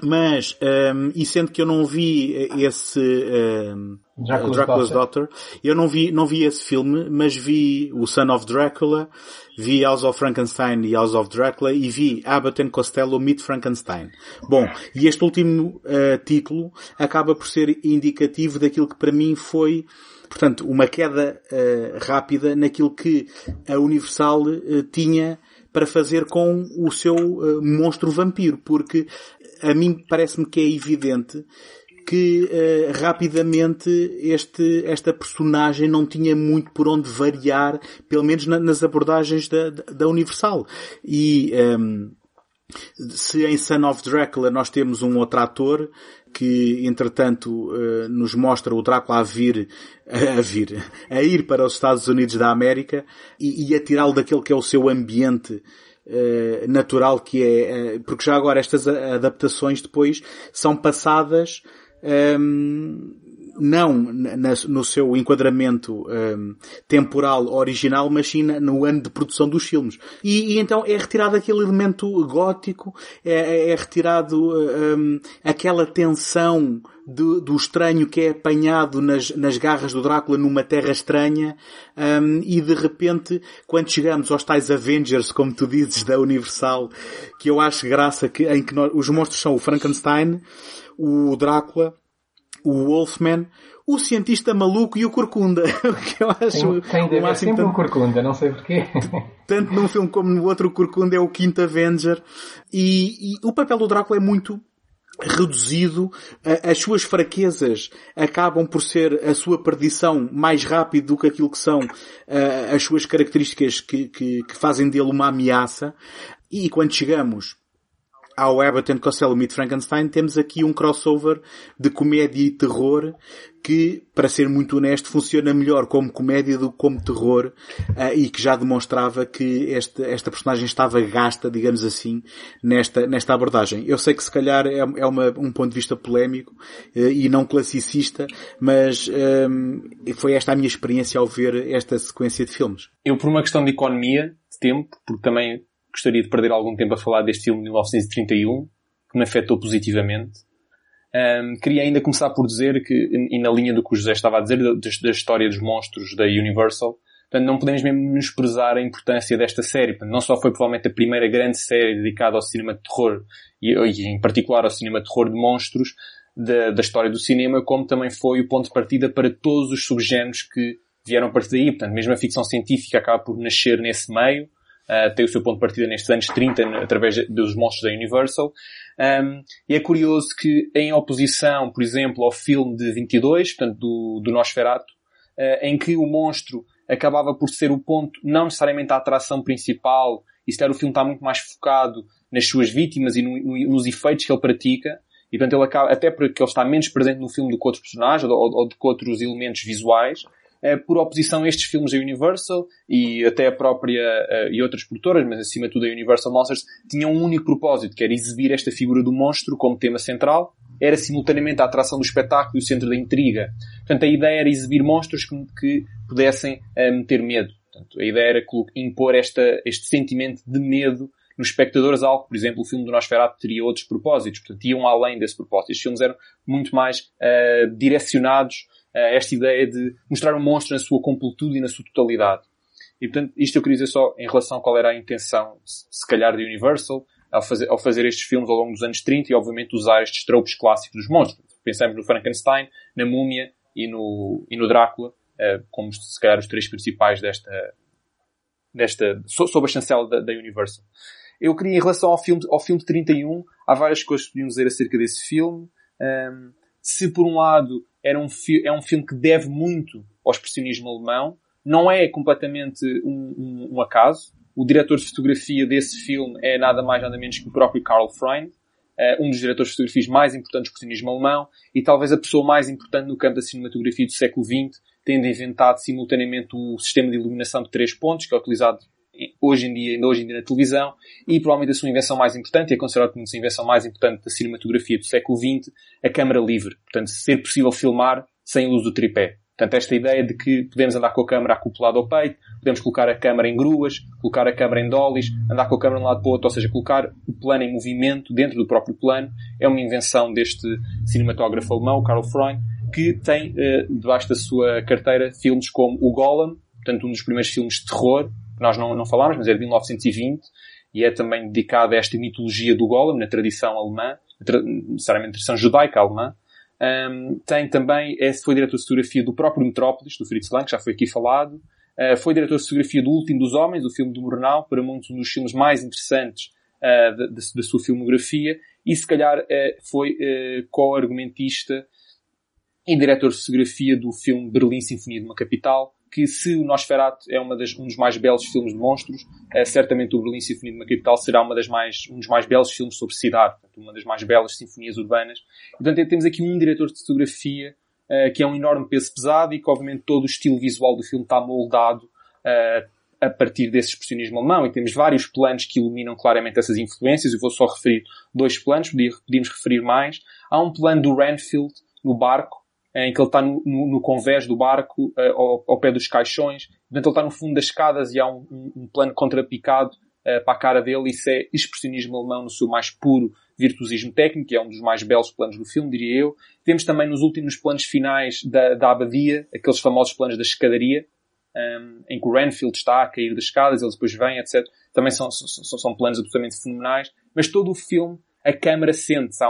Mas, um, e sendo que eu não vi esse um, Dracula's, Dracula's Daughter. Daughter, eu não vi, não vi esse filme, mas vi o Son of Dracula, vi House of Frankenstein e House of Dracula e vi Abbott and Costello Meet Frankenstein. Bom, e este último uh, título acaba por ser indicativo daquilo que para mim foi portanto, uma queda uh, rápida naquilo que a Universal uh, tinha para fazer com o seu monstro vampiro, porque a mim parece-me que é evidente que uh, rapidamente este, esta personagem não tinha muito por onde variar, pelo menos na, nas abordagens da, da Universal. E um, ehm, se em Son of Dracula nós temos um outro ator que entretanto uh, nos mostra o Drácula a vir, a vir, a ir para os Estados Unidos da América e, e a tirá-lo daquele que é o seu ambiente Uh, natural que é, porque já agora estas adaptações depois são passadas um, não na, no seu enquadramento um, temporal original, mas sim no ano de produção dos filmes. E, e então é retirado aquele elemento gótico, é, é, é retirado um, aquela tensão do, do, estranho que é apanhado nas, nas garras do Drácula numa terra estranha um, e de repente quando chegamos aos tais Avengers, como tu dizes, da Universal, que eu acho graça que, em que nós, os monstros são o Frankenstein, o Drácula, o Wolfman, o cientista maluco e o Corcunda. que eu acho tem, tem o máximo sempre tanto, um Corcunda, não sei porquê. tanto num filme como no outro, o Corcunda é o quinto Avenger. E, e o papel do Drácula é muito reduzido, as suas fraquezas acabam por ser a sua perdição mais rápido do que aquilo que são as suas características que, que, que fazem dele uma ameaça. E quando chegamos ao Abbott and Costello Meet Frankenstein, temos aqui um crossover de comédia e terror que, para ser muito honesto, funciona melhor como comédia do que como terror uh, e que já demonstrava que este, esta personagem estava gasta, digamos assim, nesta, nesta abordagem. Eu sei que se calhar é, é uma, um ponto de vista polémico uh, e não classicista, mas um, foi esta a minha experiência ao ver esta sequência de filmes. Eu, por uma questão de economia, de tempo, porque também gostaria de perder algum tempo a falar deste filme de 1931, que me afetou positivamente, um, queria ainda começar por dizer que, e na linha do que o José estava a dizer, da, da história dos monstros da Universal, portanto, não podemos mesmo menosprezar a importância desta série. Portanto, não só foi provavelmente a primeira grande série dedicada ao cinema de terror, e, e em particular ao cinema de terror de monstros, da, da, história do cinema, como também foi o ponto de partida para todos os subgéneros que vieram a partir daí. Portanto, mesmo a ficção científica acaba por nascer nesse meio, uh, tem o seu ponto de partida nestes anos 30, através dos monstros da Universal. Um, e é curioso que, em oposição, por exemplo, ao filme de 22, portanto, do, do Nosferatu, uh, em que o monstro acabava por ser o ponto, não necessariamente a atração principal, e se o filme está muito mais focado nas suas vítimas e no, no, nos efeitos que ele pratica, e portanto ele acaba, até porque ele está menos presente no filme do que outros personagens ou, ou, ou do que outros elementos visuais, eh, por oposição a estes filmes da Universal e até a própria uh, e outras produtoras, mas acima de tudo a Universal Monsters, tinham um único propósito, que era exibir esta figura do monstro como tema central, era simultaneamente a atração do espetáculo e o centro da intriga. Portanto, a ideia era exibir monstros que, que pudessem uh, meter medo. Portanto, a ideia era impor esta, este sentimento de medo nos espectadores, algo por exemplo, o filme do Nosferatu teria outros propósitos, portanto, iam além desse propósito. Estes filmes eram muito mais uh, direcionados esta ideia de mostrar um monstro na sua completude e na sua totalidade. E portanto, isto eu queria dizer só em relação a qual era a intenção, se calhar, de Universal, ao fazer, ao fazer estes filmes ao longo dos anos 30 e obviamente usar estes tropos clássicos dos monstros. Pensamos no Frankenstein, na Múmia e no, e no Drácula, uh, como se calhar os três principais desta, desta, sob a chancela da, da Universal. Eu queria, em relação ao filme, ao filme de 31, há várias coisas que podíamos dizer acerca desse filme. Um, se por um lado era um é um filme que deve muito ao expressionismo alemão, não é completamente um, um, um, acaso. O diretor de fotografia desse filme é nada mais nada menos que o próprio Karl Freund, uh, um dos diretores de fotografias mais importantes do expressionismo alemão e talvez a pessoa mais importante no campo da cinematografia do século XX, tendo inventado simultaneamente o sistema de iluminação de três pontos, que é utilizado hoje em dia, ainda hoje em dia na televisão, e provavelmente a sua invenção mais importante, e é considerado como a invenção mais importante da cinematografia do século XX, a câmara livre. Portanto, ser possível filmar sem o uso do tripé. Portanto, esta ideia de que podemos andar com a câmera acoplada ao peito, podemos colocar a câmera em gruas, colocar a câmera em dollies, andar com a câmera de um lado para o outro, ou seja, colocar o plano em movimento dentro do próprio plano, é uma invenção deste cinematógrafo alemão, Karl Freund, que tem uh, debaixo da sua carteira filmes como o Golem, portanto um dos primeiros filmes de terror, que nós não, não falámos, mas é de 1920 e é também dedicado a esta mitologia do Golem, na tradição alemã, necessariamente tradição judaica alemã. Um, tem também, esse foi diretor de fotografia do próprio Metrópolis, do Fritz Lang, que já foi aqui falado. Uh, foi diretor de fotografia do Último dos Homens, o filme do Murnau, para muitos um dos filmes mais interessantes uh, da, da, sua filmografia. E se calhar uh, foi co-argumentista e diretor de fotografia do filme Berlim Sinfonia de uma Capital, que se o Nosferatu é uma das, um dos mais belos filmes de monstros, é, certamente o Berlim Sinfonia de uma Capital será uma das mais, um dos mais belos filmes sobre cidade, uma das mais belas sinfonias urbanas. Portanto, temos aqui um diretor de fotografia uh, que é um enorme peso pesado e que, obviamente, todo o estilo visual do filme está moldado uh, a partir desse expressionismo alemão e temos vários planos que iluminam claramente essas influências. Eu vou só referir dois planos, podíamos referir mais. Há um plano do Renfield no barco, em que ele está no, no, no convés do barco, uh, ao, ao, pé dos caixões. Portanto, ele está no fundo das escadas e há um, um, um plano contrapicado uh, para a cara dele. Isso é expressionismo alemão no seu mais puro virtuosismo técnico, é um dos mais belos planos do filme, diria eu. Temos também nos últimos planos finais da, da abadia, aqueles famosos planos da escadaria, um, em que o Renfield está a cair das escadas, ele depois vem, etc. Também são, são, são planos absolutamente fenomenais. Mas todo o filme a câmara sente. -se.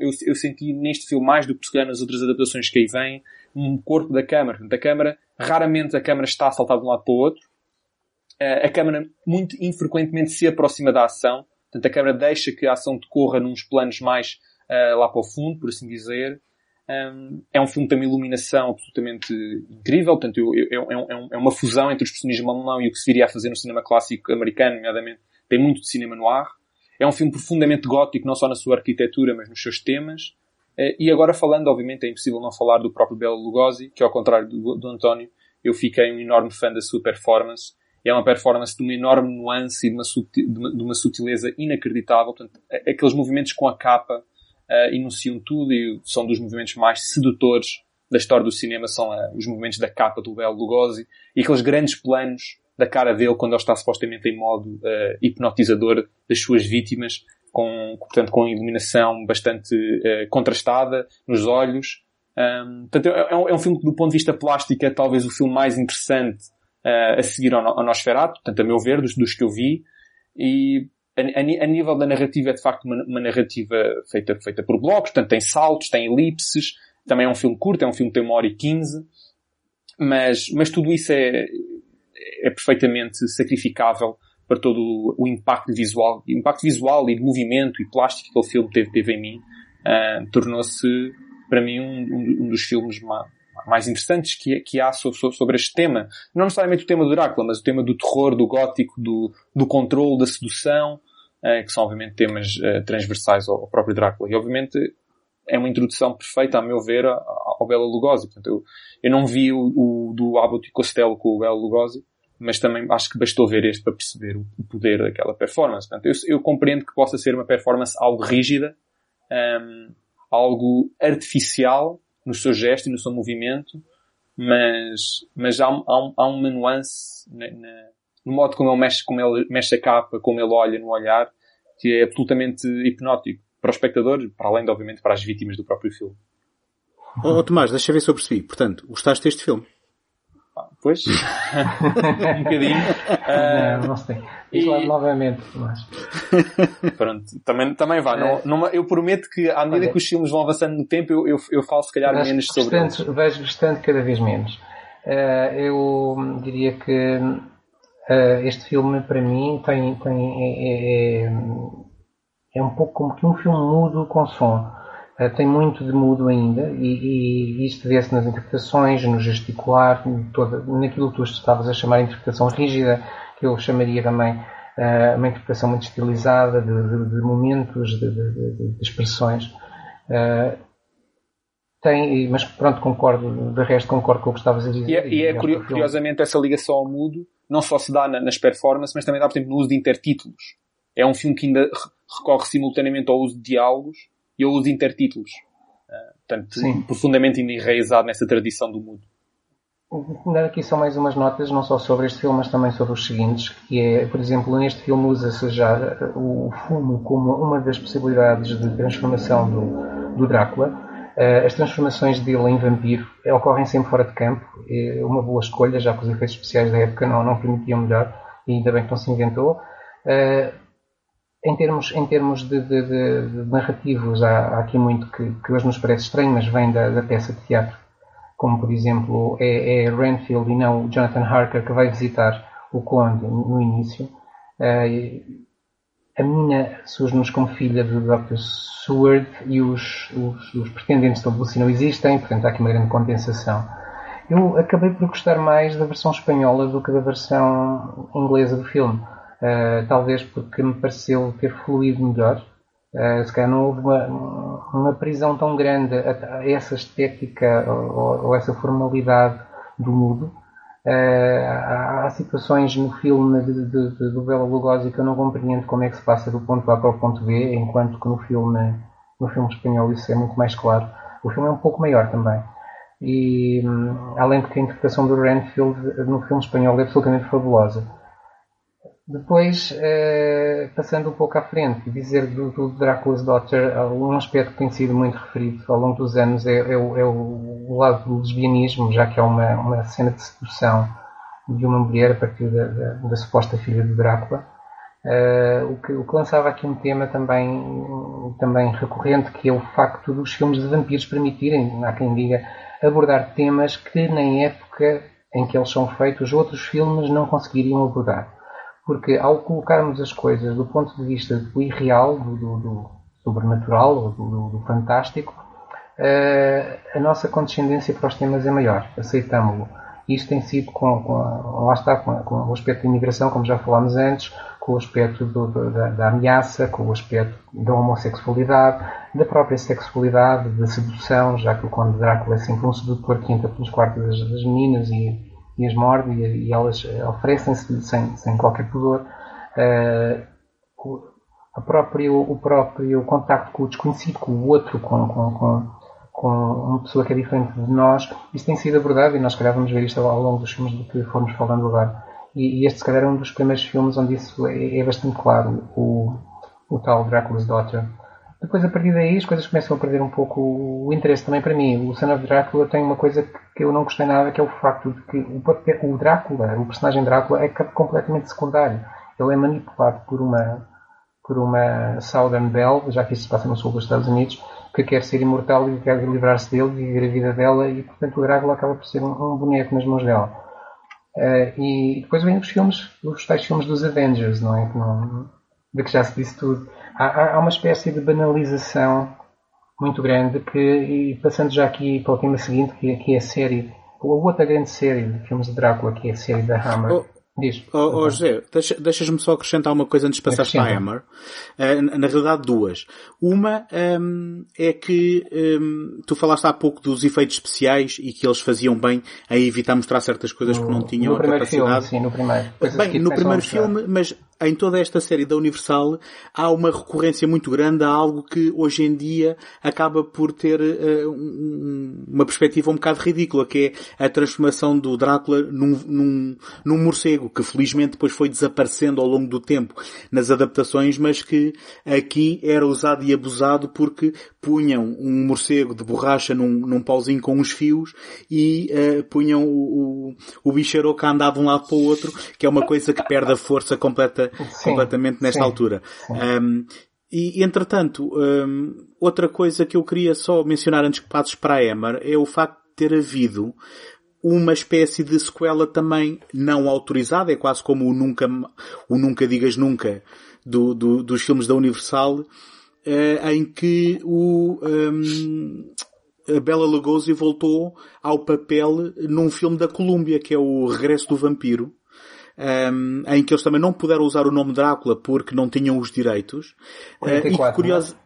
Eu, eu, senti neste filme, mais do que se calhar nas outras adaptações que aí vêm, um corpo da câmara. Portanto, a câmara, raramente a câmara está a saltar de um lado para o outro. Eh, a câmara, muito infrequentemente, se aproxima da ação. Portanto, a câmara deixa que a ação decorra nos planos mais uh, lá para o fundo, por assim dizer. Um, é um filme que tem uma iluminação absolutamente incrível. Portanto, eu, eu, é, é, uma fusão entre o expressionismo alemão e o que se viria a fazer no cinema clássico americano, nomeadamente. Tem muito de cinema no ar é um filme profundamente gótico, não só na sua arquitetura, mas nos seus temas. Uh, e agora falando, obviamente, é impossível não falar do próprio Bela Lugosi, que ao contrário do, do António, eu fiquei um enorme fã da sua performance. É uma performance de uma enorme nuance e de uma, de uma, de uma sutileza inacreditável. Portanto, aqueles movimentos com a capa uh, enunciam tudo e são dos movimentos mais sedutores da história do cinema. São uh, os movimentos da capa do Belo Lugosi e aqueles grandes planos da cara dele quando ele está supostamente em modo uh, hipnotizador das suas vítimas, com, portanto, com iluminação bastante uh, contrastada nos olhos. Um, portanto, é, é, um, é, um, filme que, do ponto de vista plástico, é talvez o filme mais interessante uh, a seguir ao, ao Nosferatu, portanto, a meu ver, dos, dos que eu vi. E a, a, a, nível da narrativa é de facto uma, uma, narrativa feita, feita por blocos, portanto, tem saltos, tem elipses, também é um filme curto, é um filme que tem uma hora e quinze, mas, mas tudo isso é, é perfeitamente sacrificável para todo o impacto visual, impacto visual e de movimento e plástico que aquele filme teve, teve em mim, uh, tornou-se para mim um, um, dos filmes mais, interessantes que, que há sobre, sobre, este tema. Não necessariamente o tema do Drácula, mas o tema do terror, do gótico, do, do controle, da sedução, uh, que são obviamente temas uh, transversais ao, ao, próprio Drácula. E obviamente é uma introdução perfeita, a meu ver, ao Bela Lugosi. Portanto, eu, eu não vi o, o do Abbott e Costello com o Bela Lugosi, mas também acho que bastou ver este para perceber o, poder daquela performance. Portanto, eu, eu, compreendo que possa ser uma performance algo rígida, um, algo artificial no seu gesto e no seu movimento, mas, mas há, há, há uma nuance na, na, no modo como ele mexe, como ele mexe a capa, como ele olha no olhar, que é absolutamente hipnótico para o espectador, para além de, obviamente, para as vítimas do próprio filme. Oh, Tomás, deixa ver se eu percebi. Portanto, gostaste deste filme? Pois. um bocadinho. Uh, não, não sei. E... novamente, mas... Pronto, também, também vá. É. Não, não, eu prometo que à medida Olha, que os filmes vão avançando no tempo, eu, eu, eu falo se calhar menos sobre eles. Vejo bastante cada vez menos. Uh, eu diria que uh, este filme, para mim, tem, tem, é, é, é um pouco como que um filme mudo com som. Uh, tem muito de mudo ainda e, e isto vê-se nas interpretações, no gesticular, toda, naquilo que tu estavas a chamar de interpretação rígida, que eu chamaria também uh, uma interpretação muito estilizada de, de, de momentos, de, de expressões. Uh, tem, mas pronto, concordo, de resto concordo com o que estavas a dizer. E é, e é curiosamente essa ligação ao mudo não só se dá na, nas performances, mas também dá, por exemplo, no uso de intertítulos. É um filme que ainda recorre simultaneamente ao uso de diálogos e eu uso intertítulos. Uh, portanto, Sim. profundamente enraizado nessa tradição do mudo. Dar aqui só mais umas notas, não só sobre este filme, mas também sobre os seguintes, que é, por exemplo, neste filme usa-se já o fumo como uma das possibilidades de transformação do, do Drácula. Uh, as transformações dele em vampiro ocorrem sempre fora de campo. É uma boa escolha, já que os efeitos especiais da época não, não permitiam melhor, e ainda bem que não se inventou. Uh, em termos, em termos de, de, de, de narrativos, há, há, aqui muito que, que, hoje nos parece estranho, mas vem da, da peça de teatro. Como, por exemplo, é, é Renfield e não Jonathan Harker que vai visitar o Conde no início. Uh, a menina surge-nos como filha do Dr. Seward e os, os, os pretendentes da Lucy não existem, portanto há aqui uma grande condensação. Eu acabei por gostar mais da versão espanhola do que da versão inglesa do filme Uh, talvez porque me pareceu ter fluído melhor. Uh, se calhar não houve uma, uma prisão tão grande a, a essa estética ou, ou, essa formalidade do mudo. Uh, há, há, situações no filme de, de, de, do Bela Lugosi que eu não compreendo como é que se passa do ponto A para o ponto B, enquanto que no filme, no filme espanhol isso é muito mais claro. O filme é um pouco maior também. E hum, além de que a interpretação do Renfield no filme espanhol é absolutamente fabulosa. Depois, eh, passando um pouco à frente, dizer do, do Drácula's Daughter, um aspecto que tem sido muito referido ao longo dos anos é, é, o, é o, lado do lesbianismo, já que é uma, uma cena de sedução de uma mulher a partir da, da, da suposta filha de Drácula. Uh, o, que, o, que, lançava aqui um tema também, também recorrente, que é o facto dos filmes de vampiros permitirem, há quem diga, abordar temas que, na época em que eles são feitos, outros filmes não conseguiriam abordar porque ao colocarmos as coisas do ponto de vista do irreal, do, do, do sobrenatural ou do, do fantástico, uh, a nossa condescendência para os temas é maior, aceitamos-lo. E isso tem sido com, com lá está, com, com, o aspecto da imigração, como já falámos antes, com o aspecto do, do, da, da, ameaça, com o aspecto da homossexualidade, da própria sexualidade, da sedução, já que o Conde Drácula é sempre um sedutor que entra pelos quartos das, das meninas e, e as morde e, e elas oferecem-se sem, sem qualquer pudor. Uh, o próprio, o próprio contacto com o desconhecido, com o outro, com, com, com, com uma pessoa que é diferente de nós, isso tem sido abordado e nós, se calhar, vamos ver isto ao longo dos filmes de que formos falando agora. E, e este, se calhar, é um dos primeiros filmes onde isso é, é bastante claro, o, o tal Drácula's Daughter. Depois, a partir daí, as coisas começam a perder um pouco o interesse também para mim. O Son of Drácula tem uma coisa que eu não gostei nada, que é o facto de que o, o Drácula, o personagem Drácula, é completamente secundário. Ele é manipulado por uma, por uma Southern Belle, já que isso se passa no sul dos Estados Unidos, que quer ser imortal e quer livrar-se dele viver a vida dela e, portanto, o Drácula acaba por ser um, um boneco nas mãos dela. Uh, e depois vem os filmes, os tais filmes dos Avengers, não é? Que não, de que já se disse tudo. Há, há, uma espécie de banalização muito grande que, e passando já aqui para o tema seguinte, que, que é a série, a outra grande série de filmes de Drácula, que é a série da Hammer. Oh Diz. Oh, oh José, deixa, deixas-me só acrescentar uma coisa antes de passar para a Hammer. Uh, na realidade, duas. Uma um, é que um, tu falaste há pouco dos efeitos especiais e que eles faziam bem a evitar mostrar certas coisas no, que não tinham a capacidade. Filme, sim, no primeiro. bem, no primeiro filme, mas em toda esta série da Universal há uma recorrência muito grande a algo que hoje em dia acaba por ter uh, um, uma perspectiva um bocado ridícula, que é a transformação do Drácula num, num, num morcego, que felizmente depois foi desaparecendo ao longo do tempo nas adaptações, mas que aqui era usado e abusado porque punham um morcego de borracha num, num pauzinho com uns fios e uh, punham o, o, o a andar de um lado para o outro, que é uma coisa que perde a força completa sim, completamente nesta sim, altura. Sim. Um, e, entretanto, um, outra coisa que eu queria só mencionar antes que passes para a Emmer é o facto de ter havido uma espécie de sequela também não autorizada, é quase como o Nunca, o Nunca Digas Nunca do, do, dos filmes da Universal, uh, em que o, um, a Bela Lugosi voltou ao papel num filme da Colômbia, que é o Regresso do Vampiro, um, em que eles também não puderam usar o nome Drácula porque não tinham os direitos. 44, uh, e que, curioso,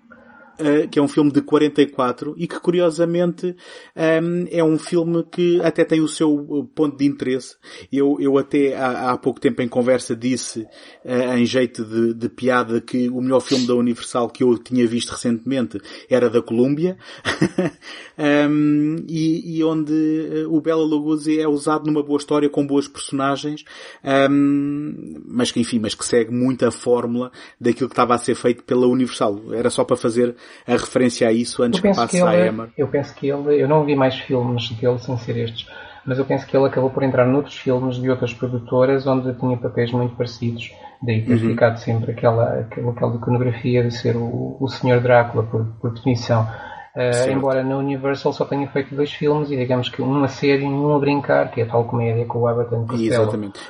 Uh, que é um filme de 44 e que curiosamente um, é um filme que até tem o seu ponto de interesse. Eu, eu até há, há pouco tempo em conversa disse, uh, em jeito de, de, piada, que o melhor filme da Universal que eu tinha visto recentemente era da Colômbia um, e, e, onde o Bela Lugosi é usado numa boa história com boas personagens, um, mas que enfim, mas que segue muito a fórmula daquilo que estava a ser feito pela Universal. Era só para fazer a referência a isso antes que passe que ele, a Emma. Eu penso que ele, eu não vi mais filmes dele sem ser estes, mas eu penso que ele acabou por entrar noutros filmes de outras produtoras onde tinha papéis muito parecidos. Daí ter uhum. ficado sempre aquela, aquela, aquela iconografia de ser o, o Sr. Drácula, por, por definição. Uh, embora na Universal só tenha feito dois filmes e digamos que uma série e um a brincar, que é a tal comédia com o Abbott Costello. Exatamente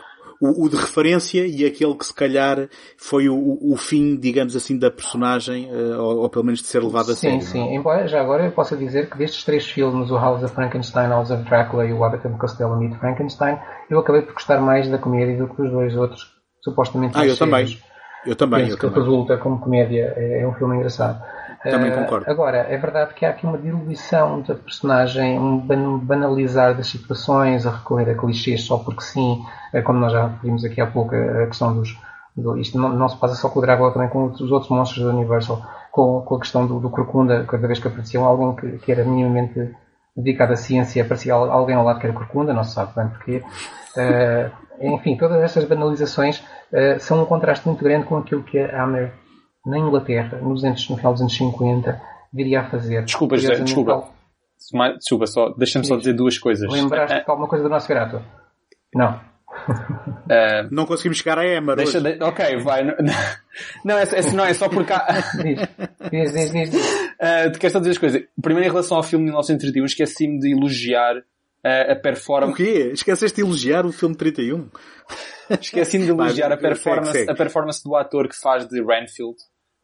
o, o, de referência e aquele que se calhar foi o, o fim, digamos assim, da personagem, uh, ou, ou, pelo menos de ser levado a sério. Sim, sim. É? Embora já agora eu possa dizer que destes três filmes, o House of Frankenstein, House of Dracula e o Abbott and Costello Meet Frankenstein, eu acabei por gostar mais da comédia do que dos dois outros, supostamente Ah, eu também. Eu também. Penso eu que também. resulta como comédia é, é um filme engraçado. Também eh, concordo. Uh, agora, é verdade que há aqui uma diluição da personagem, um banalizar das situações, a recorrer a clichês só porque sim, uh, como nós já vimos aqui há pouco, a questão dos. Do, isto não, não, se passa só com o Drácula, também com os outros monstros do Universal, com, com a questão do, do Corcunda, cada vez que aparecia alguém que, que era minimamente dedicado à ciência, aparecia alguém ao lado que era Corcunda, não se sabe bem porquê. Uh, enfim, todas estas banalizações são um contraste muito grande com aquilo que a Hammer na Inglaterra, nos anos, no final dos anos 50, viria a fazer. Desculpa, José, desculpa. Desculpa, só, deixa-me só dizer duas coisas. Lembraste uh, alguma coisa do nosso grato? Não. Uh, não conseguimos chegar a Emma deixa de, Ok, vai. Não, é, é, não, é só porque há... diz, diz, diz, diz. Uh, te quero só dizer as coisas. Primeiro, em relação ao filme de 1931, esqueci-me de elogiar uh, a performance... O quê? Esqueceste de elogiar o filme de 31? Esqueci-me de elogiar a performance, a performance do ator que faz de Renfield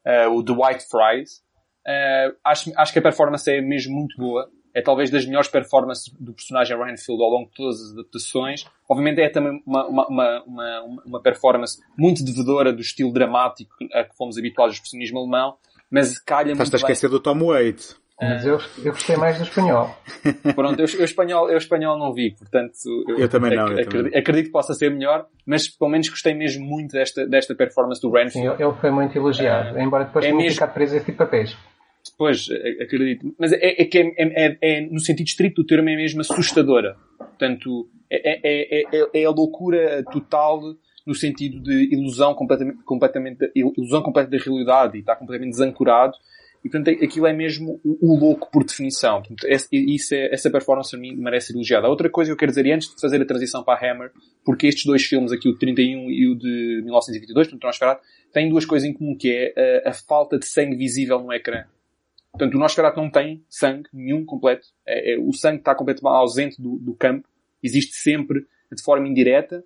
uh, o The White Fries. Uh, acho, acho que a performance é mesmo muito boa. é talvez das melhores performances do personagem Renfield ao longo de todas as adaptações. Obviamente é também uma, uma, uma, uma, uma performance muito devedora do estilo dramático a que fomos habituados do expressionismo alemão, mas calha Estás muito a esquecer do Tom Waits. Mas eu, eu gostei mais do espanhol. Pronto, eu, eu espanhol, eu espanhol não vi, portanto... Eu também não, eu acredito, também não. acredito que possa ser melhor, mas pelo menos gostei mesmo muito desta, desta performance do Sim, Renfield. ele foi muito elogiado, embora depois é tenha mesmo- ficado preso a esse tipo de papéis. Pois, acredito. Mas é, é que é, é- é- é, no sentido estrito do termo, é mesmo assustadora. Portanto, é, é, é, é- é a loucura total no sentido de ilusão completamente, completamente, ilusão completa da realidade e está completamente desancorado. E portanto, é- aquilo é mesmo o, o louco por definição. Portanto, esse- isso é, essa performance a mim merece ser elogiada. Outra coisa que eu quero dizer, e antes de fazer a transição para a Hammer, porque estes dois filmes aqui, o de 31 e o de 1922, portanto, Nosferatu, têm duas coisas em comum, que é a, a falta de sangue visível no ecrã. Portanto, o Nosferatu não tem sangue nenhum completo. É, é- o sangue está completamente ausente do, do campo. Existe sempre de forma indireta,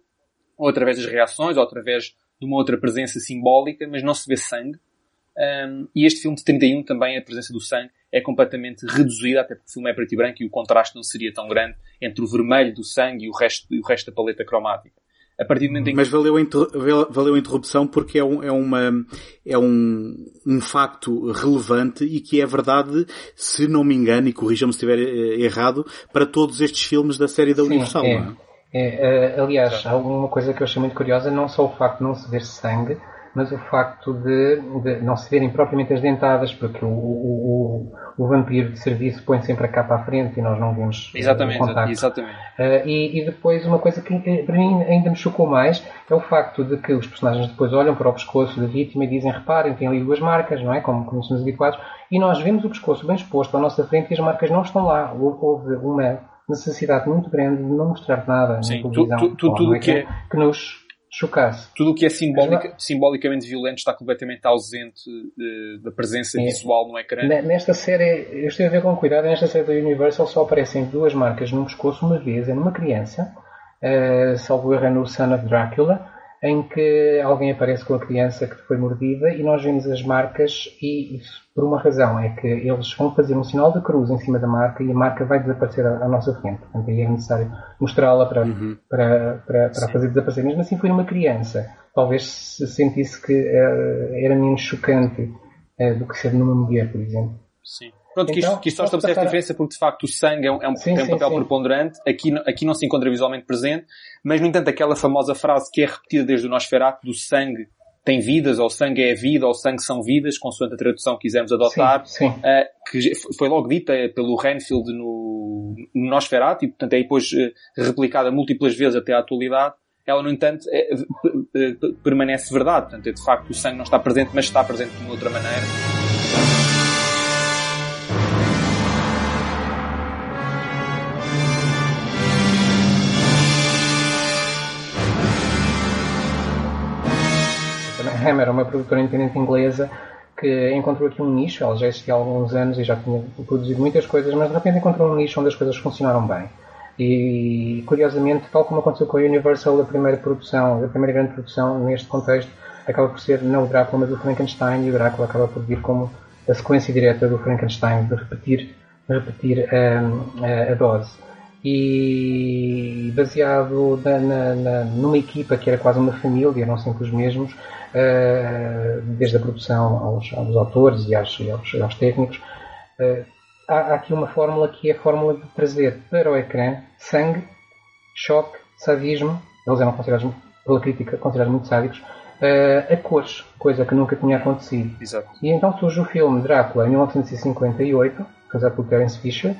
ou através das reações, ou através de uma outra presença simbólica, mas não se vê sangue. Um, e este filme de 31 também, a presença do sangue é completamente reduzida, até porque o filme é preto e branco e o contraste não seria tão grande entre o vermelho do sangue e o resto, e o resto da paleta cromática. A partir do momento em que Mas valeu a, valeu a interrupção porque é, um, é, uma, é um, um facto relevante e que é verdade, se não me engano, e corrijam-me se estiver eh, errado, para todos estes filmes da série da Sim, Universal. é. é? É, eh, aliás, há uma coisa que eu achei muito curiosa, não só o facto de não se ver sangue, mas o facto de, de não se verem propriamente as dentadas, porque o, o, o, o vampiro de serviço põe sempre a capa à frente e nós não vemos eh, Exatamente, o contacto. exatamente. Uh, e, e depois uma coisa que eh, para mim ainda me chocou mais é o facto de que os personagens depois olham para o pescoço da vítima e dizem, reparem, tem ali duas marcas, não é? Como, como somos habituados, e nós vemos o pescoço bem exposto à nossa frente e as marcas não estão lá. Hou- Houve uma necessidade muito grande de não mostrar nada Sim, na tu- televisão tu- tu- ou tudo que é- que nos chocasse. Tudo o que é simbólica- Mas simbolicamente violento está completamente ausente eh, da presença É. visual no ecrã. Ne- Nesta série, eu estive a ver com cuidado, nesta série da Universal só aparecem duas marcas no pescoço uma vez, é numa criança, uh, salvo erro é no Son of Drácula, em que alguém aparece com a criança que foi mordida e nós vemos as marcas e isso por uma razão, é que eles vão fazer um sinal de cruz em cima da marca e a marca vai desaparecer à, à nossa frente. Portanto, aí é necessário mostrá-la para, para, para, para a fazer desaparecer. Mesmo assim foi numa criança. Talvez se sentisse que eh, era menos chocante eh, do que ser numa mulher, por exemplo. Sim. Pronto, que isto, Então, que isto só posso estabelece a passar- diferença porque de facto o sangue é um, é um- Sim, tem um papel sim. preponderante, aqui, não- aqui não se encontra visualmente presente, mas no entanto aquela famosa frase que é repetida desde o Nosferatu do sangue tem vidas, ou sangue é vida, ou sangue são vidas, consoante a tradução que quisermos adotar, Sim, sim. eh, que foi logo dita pelo Renfield no, no Nosferatu e portanto é depois eh, replicada múltiplas vezes até à atualidade. Ela, no entanto, é- permanece verdade. Portanto, é de facto o sangue não está presente, mas está presente de uma outra maneira. Hammer é uma produtora independente inglesa que encontrou aqui um nicho, ela já existia há alguns anos e já tinha produzido muitas coisas, mas de repente encontrou um nicho onde as coisas funcionaram bem. E curiosamente, tal como aconteceu com a Universal, a primeira produção, a primeira grande produção neste contexto, acaba por ser não o Drácula, mas o Frankenstein, e o Drácula acaba por vir como a sequência direta do Frankenstein, de repetir, repetir hum, a, a dose e baseado na, na- na- numa equipa que era quase uma família, não sempre os mesmos, desde a produção aos, aos autores e aos, e aos- aos técnicos. Eh, há, há aqui uma fórmula que é a fórmula de trazer para o ecrã sangue, choque, sadismo, eles eram considerados, pela crítica, considerados muito sádicos, eh, a cores, coisa que nunca tinha acontecido. Exato. E então surge o filme Drácula em 1958, realizado por Terence Fisher,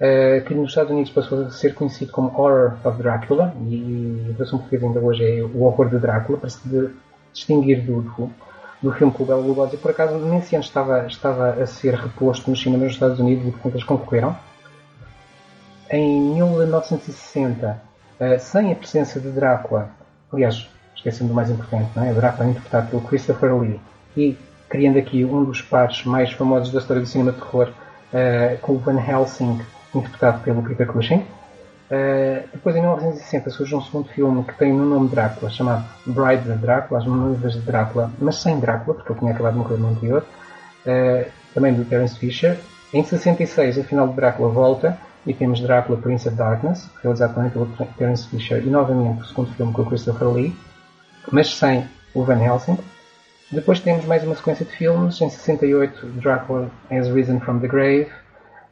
eh, que nos Estados Unidos passou a ser conhecido como Horror of Drácula, e a versão portuguesa ainda hoje é o horror de Drácula, para se distinguir do, do, do filme com o Bela Lugosi. Por acaso, nesse ano estava, estava a ser reposto nos cinemas dos Estados Unidos e, eles concorreram. Em 1960, eh, sem a presença de Drácula, aliás, esquecendo do mais importante, não é? Drácula é interpretado pelo Christopher Lee e criando aqui um dos pares mais famosos da história do cinema de terror, eh, com o Van Helsing, interpretado pelo Peter Cushing. Eh, depois, em 1960, surge um segundo filme que tem no nome Drácula, chamado Bride of Drácula, As Noivas de Drácula, mas sem Drácula, porque ele tinha acabado de morrer no anterior, eh, também do Terence Fisher, Em 66, o final de Drácula volta e temos Drácula Prince of Darkness, realizado também pelo Terence Fisher e novamente o segundo filme com Christopher Lee, mas sem o Van Helsing. Depois temos mais uma sequência de filmes. Em 68, Drácula Has Risen from the Grave.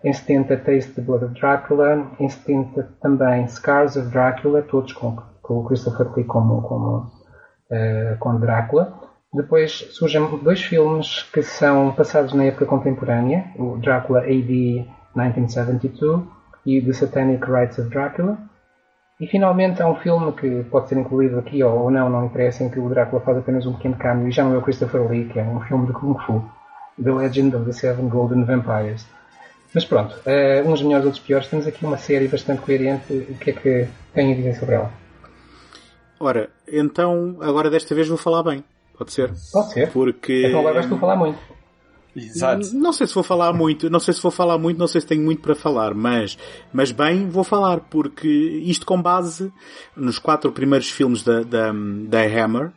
Em 70, Taste the Blood of Drácula. Em 70, também Scars of Drácula, todos com, com o Christopher Lee como, como uh, com Drácula. Depois surgem dois filmes que são passados na época contemporânea, o Drácula AD 1972 e The Satanic Rites of Drácula. E finalmente há um filme que pode ser incluído aqui ou não, não interessa, em que o Drácula faz apenas um pequeno câmbio e já não é o Christopher Lee, que é um filme de Kung Fu, The Legend of the Seven Golden Vampires. Mas pronto, uh, uns melhores, outros piores. Temos aqui uma série bastante coerente. O que é que tem a dizer sobre ela? Ora, então agora desta vez vou falar bem. Pode ser? Pode ser. Porque. Então agora vais tu falar muito. Exato. Não sei se vou falar muito, não sei se vou falar muito, não sei se tenho muito para falar, mas, mas bem, vou falar, porque isto com base nos quatro primeiros filmes da, da, da Hammer,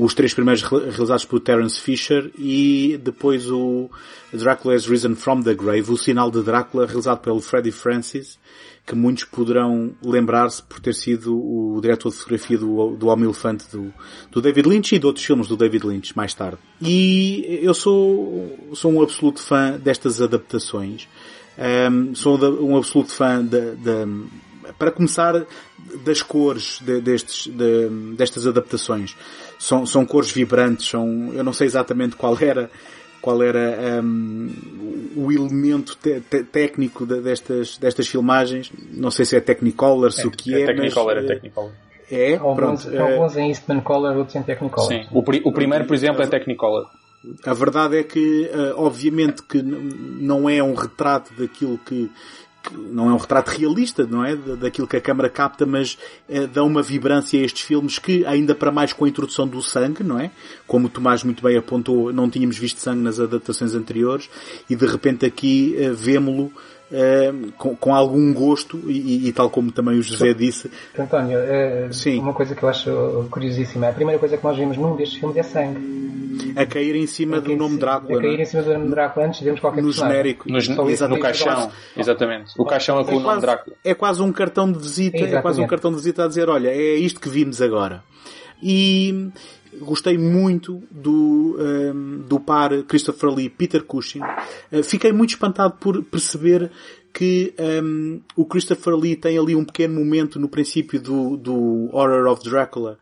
os três primeiros realizados por Terence Fisher e depois o Dracula has Risen from the Grave, o sinal de Drácula realizado pelo Freddie Francis, que muitos poderão lembrar-se por ter sido o diretor de fotografia do, do Homem Elefante do, do David Lynch e de outros filmes do David Lynch mais tarde. E eu sou, sou um absoluto fã destas adaptações. Um, sou um absoluto fã de, de, para começar das cores de, destes, de, destas adaptações. São, são cores vibrantes, são, eu não sei exatamente qual era qual era um, o elemento te te técnico de, destas, destas filmagens. Não sei se é Technicolor, se é, o que é, é Technicolor, mas... É Technicolor. É, alguns, pronto. Alguns em Eastman Color, outros em Technicolor. Sim. O, o primeiro, por exemplo, é Technicolor. A verdade é que, obviamente, que não é um retrato daquilo que, não é um retrato realista, não é? Daquilo que a câmara capta, mas é, dá uma vibrância a estes filmes que, ainda para mais com a introdução do sangue, não é? Como o Tomás muito bem apontou, não tínhamos visto sangue nas adaptações anteriores e de repente aqui é, vemo-lo Uh, com, com, algum gosto e, e, tal como também o José disse. António, uh, Sim. uma coisa que eu acho curiosíssima, a primeira coisa que nós vemos num destes filmes é sangue. A cair em cima a do nome Drácula. A cair em cima do nome Drácula antes de vermos qualquer No genérico. No, no caixão. Exatamente. O caixão é com é o nome Drácula. É quase um cartão de visita, Exatamente. é quase um cartão de visita a dizer, olha, é isto que vimos agora. E gostei muito do, um, do par Christopher Lee Peter Cushing. Uh, fiquei muito espantado por perceber que um, o Christopher Lee tem ali um pequeno momento no princípio do, do Horror of Dracula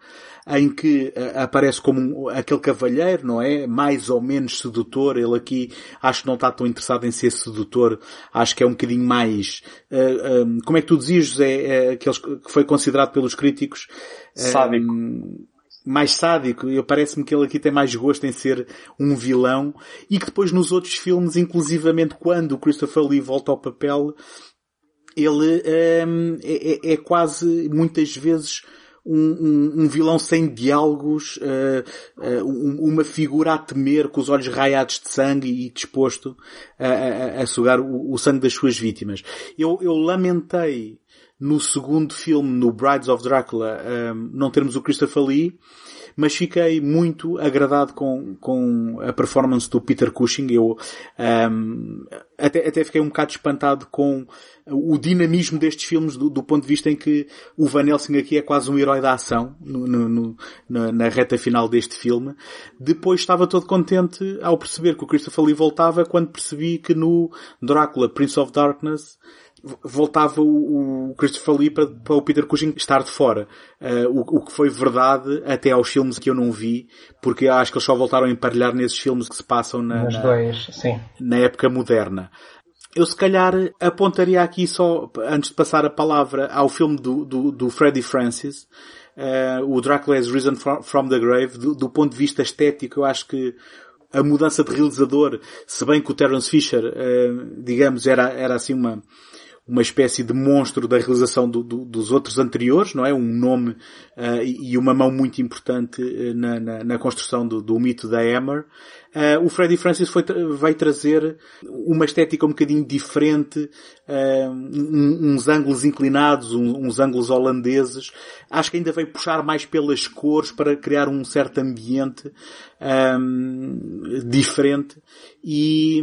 em que uh, aparece como um, aquele cavalheiro, não é? Mais ou menos sedutor. Ele aqui acho que não está tão interessado em ser sedutor. Acho que é um bocadinho mais, uh, um, como é que tu dizias, José, uh, aqueles que foi considerado pelos críticos sádico mais sádico. Eu parece-me que ele aqui tem mais gosto em ser um vilão e que depois nos outros filmes, inclusivamente quando o Christopher Lee volta ao papel, ele um, é, é, quase muitas vezes um, um, um, vilão sem diálogos, uh, uh, uma figura a temer com os olhos raiados de sangue e disposto a, a, a sugar o, o, sangue das suas vítimas. Eu, eu lamentei no segundo filme, no Brides of Dracula, um, não termos o Christopher Lee, mas fiquei muito agradado com, com a performance do Peter Cushing. Eu um, até, até fiquei um bocado espantado com o dinamismo destes filmes do, do, ponto de vista em que o Van Helsing aqui é quase um herói da ação no, no, no, na reta final deste filme. Depois estava todo contente ao perceber que o Christopher Lee voltava quando percebi que no Drácula Prince of Darkness voltava o, Christopher Lee para, para, o Peter Cushing estar de fora. Uh, o, o, que foi verdade até aos filmes que eu não vi, porque acho que eles só voltaram a emparelhar nesses filmes que se passam na, na, dois, na época moderna. Eu se calhar apontaria aqui só, antes de passar a palavra ao filme do, do, do Freddie Francis, uh, o Dracula has Risen from, from the Grave, do, do ponto de vista estético, eu acho que a mudança de realizador, se bem que o Terence Fisher, uh, digamos, era, era assim uma, uma espécie de monstro da realização do, do, dos outros anteriores, não é? Um nome uh, e uma mão muito importante uh, na, na, na, construção do, do, mito da Hammer. Uh, o Freddie Francis foi, vai trazer uma estética um bocadinho diferente, um, uns ângulos inclinados, uns ângulos holandeses. Acho que ainda vai puxar mais pelas cores para criar um certo ambiente um, diferente e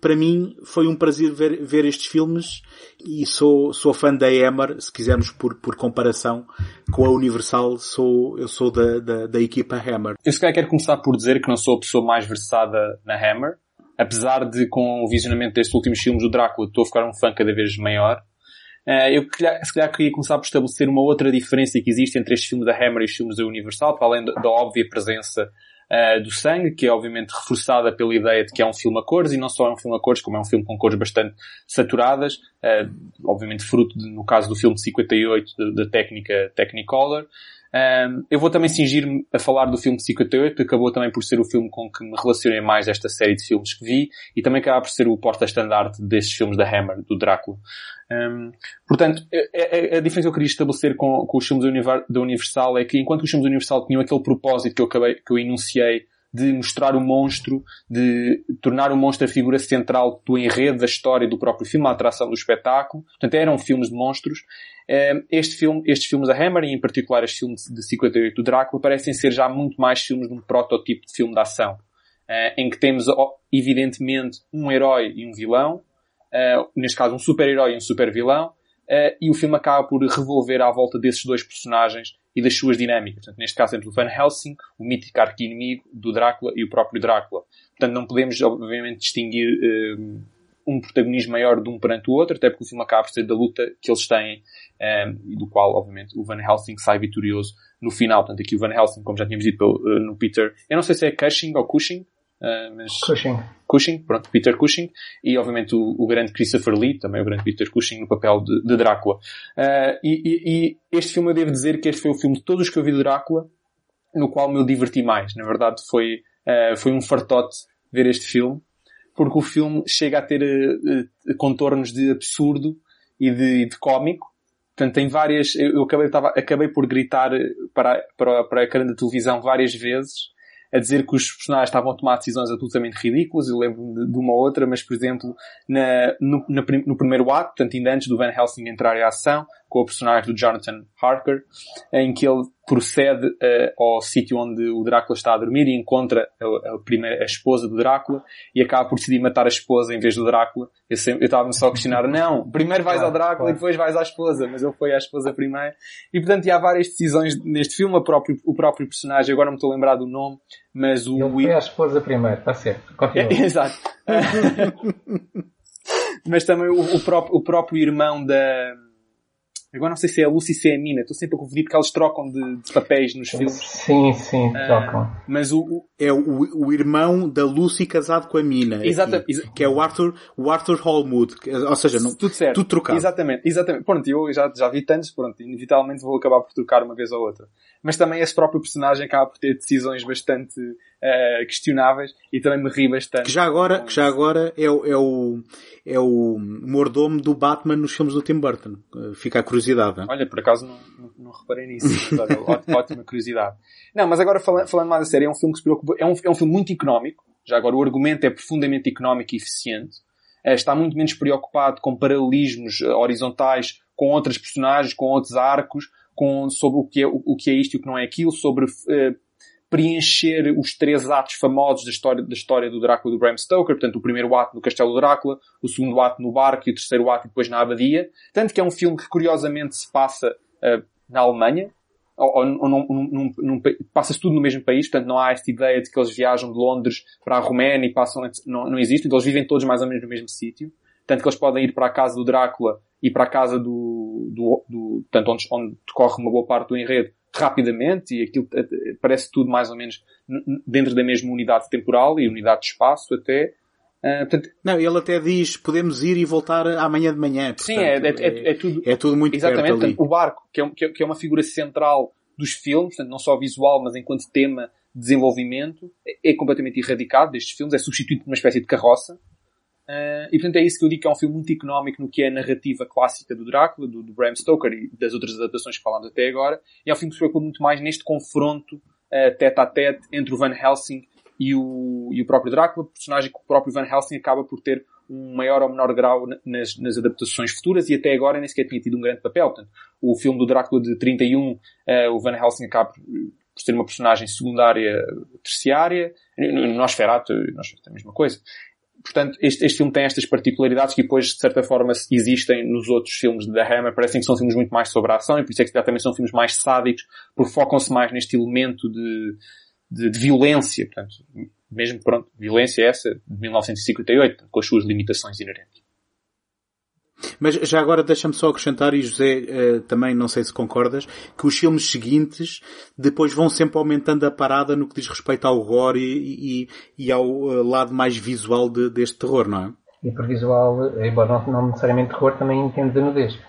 para mim, foi um prazer ver, ver estes filmes e sou, sou fã da Hammer, se quisermos por, por comparação com a Universal, sou, eu sou da, da, da equipa Hammer. Eu se calhar quero começar por dizer que não sou a pessoa mais versada na Hammer, apesar de com o visionamento destes últimos filmes do Drácula estou a ficar um fã cada vez maior. Uh, eu se calhar queria começar por estabelecer uma outra diferença que existe entre estes filmes da Hammer e os filmes da Universal, para além da óbvia presença uh, do sangue, que é obviamente reforçada pela ideia de que é um filme a cores, e não só é um filme a cores, como é um filme com cores bastante saturadas, uh, obviamente fruto, de, no caso do filme de 58, da técnica Technicolor. Um, eu vou também cingir-me a falar do filme de 58, que acabou também por ser o filme com que me relacionei mais esta série de filmes que vi, e também acaba por ser o porta-estandarte destes filmes da Hammer, do Drácula. Um, portanto, a, a, a, diferença que eu queria estabelecer com, com os filmes da Universal é que enquanto os filmes da Universal tinham aquele propósito que eu acabei, que eu enunciei de mostrar o monstro, de tornar o monstro a figura central do enredo, da história do próprio filme, a atração do espetáculo. Portanto, eram filmes de monstros. Este filme, estes filmes da Hammer, e em particular este filme de 58 do Drácula, parecem ser já muito mais filmes de um protótipo de filme de ação. Em que temos, evidentemente, um herói e um vilão, uh, neste caso um super-herói e um super-vilão, uh, e o filme acaba por revolver à volta desses dois personagens e das suas dinâmicas. Portanto, neste caso, entre o Van Helsing, o mítico arqui-inimigo do Drácula e o próprio Drácula. Portanto, não podemos, obviamente, distinguir uh, um protagonismo maior de um perante o outro, até porque o filme acaba por ser da luta que eles têm, um, e do qual, obviamente, o Van Helsing sai vitorioso no final. Portanto, aqui o Van Helsing, como já tínhamos dito uh, no Peter, eu não sei se é Cushing ou Cushing, Uh, mas Cushing. Cushing, pronto, Peter Cushing, e obviamente o, o, grande Christopher Lee, também o grande Peter Cushing, no papel de, de Drácula. Uh, e, e, e, este filme eu devo dizer que este foi o filme de todos os que eu vi de Drácula, no qual me diverti mais. Na verdade foi, uh, foi um fartote ver este filme, porque o filme chega a ter contornos de absurdo e de, de cómico, Portanto, tem várias, eu acabei, tava, acabei por gritar para, para, para a grande televisão várias vezes, a dizer que os personagens estavam a tomar decisões absolutamente ridículas. Eu lembro de, de uma outra, mas, por exemplo, na, no, na, no primeiro ato, portanto, ainda antes do Van Helsing entrar em ação, com o personagem do Jonathan Harker, em que ele procede uh, ao sítio onde o Drácula está a dormir e encontra a, a, primeira, a esposa do Drácula e acaba por decidir matar a esposa em vez do Drácula. Eu estava-me só a questionar, não, primeiro vais ao Drácula e depois vais à esposa, mas ele foi à esposa primeiro. E portanto, há várias decisões neste filme, o próprio, o próprio personagem, agora não me estou a lembrar do nome, mas o... Ele foi à esposa primeiro, está certo. Continua. É, exato. mas também o, o, próprio, o próprio irmão da Agora não sei se é a Lucy ou se é a Mina. Estou sempre a confundir porque elas trocam de, de papéis nos filmes. Sim, sim, uh, trocam. Mas o, o, é o, o irmão da Lucy casado com a Mina. Exatamente. Que é o Arthur, o Arthur Hallwood. Ou seja, não, tudo certo. Tudo trocado. Exatamente, exatamente. Pronto, eu já, já vi tantos, pronto, inevitavelmente vou acabar por trocar uma vez ou outra. Mas também esse próprio personagem acaba por ter decisões bastante uh, questionáveis e também me ri bastante. Que já agora, que já agora é, o, é o, é o mordomo do Batman nos filmes do Tim Burton. Uh, fica a curiosidade. Hein? Olha, por acaso não, não, não reparei nisso. ótima, ótima curiosidade. Não, mas agora falando, falando mais a sério, é um filme que se preocupa, é um, é um filme muito económico. Já agora o argumento é profundamente económico e eficiente. Uh, está muito menos preocupado com paralelismos horizontais com outras personagens, com outros arcos, com, sobre o que é, o, o que é isto e o que não é aquilo, sobre uh, preencher os três atos famosos da história, da história do Drácula do Bram Stoker, portanto o primeiro ato no Castelo do Drácula, o segundo ato no barco e o terceiro ato depois na abadia, tanto que é um filme que curiosamente se passa uh, na Alemanha, ou, ou num, num, num, passa-se tudo no mesmo país, portanto não há esta ideia de que eles viajam de Londres para a Roménia e passam, não, não existe, então eles vivem todos mais ou menos no mesmo sítio, tanto que eles podem ir para a casa do Drácula e para a casa do, do, do tanto onde, onde decorre uma boa parte do enredo, rapidamente e aquilo eh, parece tudo mais ou menos dentro da mesma unidade temporal e unidade de espaço até. Uh, portanto, não, ele até diz podemos ir e voltar amanhã de manhã. Portanto, sim, é, é, é, é, tudo, é tudo muito exatamente. Portanto, o barco, que é, que é uma figura central dos filmes, portanto, não só visual, mas enquanto tema de desenvolvimento, é, é completamente erradicado destes filmes, é substituído por uma espécie de carroça. Uh, e portanto é isso que eu digo que é um filme muito económico no que é a narrativa clássica do Drácula, do, do Bram Stoker e das outras adaptações que falámos até agora. E é um filme que se preocupa muito mais neste confronto uh, tete a tete entre o Van Helsing e o, e o próprio Drácula, personagem que o próprio Van Helsing acaba por ter um maior ou menor grau nas, nas adaptações futuras e até agora nem sequer tinha tido um grande papel. Portanto, o filme do Drácula de 31, uh, o Van Helsing acaba por, ser uma personagem secundária, terciária. No Nosferatu, nós a mesma coisa portanto, este, este filme tem estas particularidades que depois, de certa forma, existem nos outros filmes da Hammer. Parecem que são filmes muito mais sobre a ação e por isso é que também são filmes mais sádicos, porque focam-se mais neste elemento de, de, de, violência. Portanto, mesmo, pronto, violência essa de 1958, com as suas limitações inerentes. Mas já agora deixa-me só acrescentar, e José uh, também não sei se concordas, que os filmes seguintes depois vão sempre aumentando a parada no que diz respeito ao gore e, e, e ao uh, lado mais visual de, deste terror, não é? E por visual, embora não, não necessariamente terror, também entendo de nudez.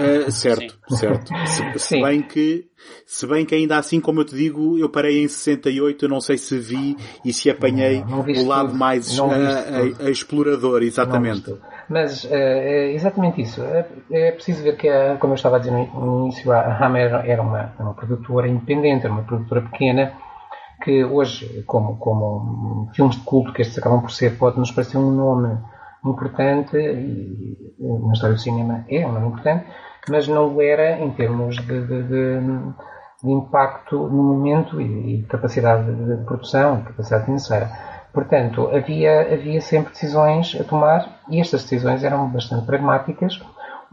Uh, certo, Sim. certo. Se, se bem que, se bem que ainda assim, como eu te digo, eu parei em 68, eu não sei se vi e se apanhei não, não o lado tudo. mais a, a, a, explorador, exatamente. Mas é exatamente isso. É, é, preciso ver que, como eu estava a dizer no início, a Hammer era uma, uma produtora independente, uma produtora pequena, que hoje, como, como filmes de culto que estes acabam por ser, pode nos parecer um nome importante, e na história do cinema é um nome importante, mas não era em termos de, de, de, de impacto no momento e, e capacidade de produção, capacidade financeira. Portanto, havia, havia sempre decisões a tomar e estas decisões eram bastante pragmáticas.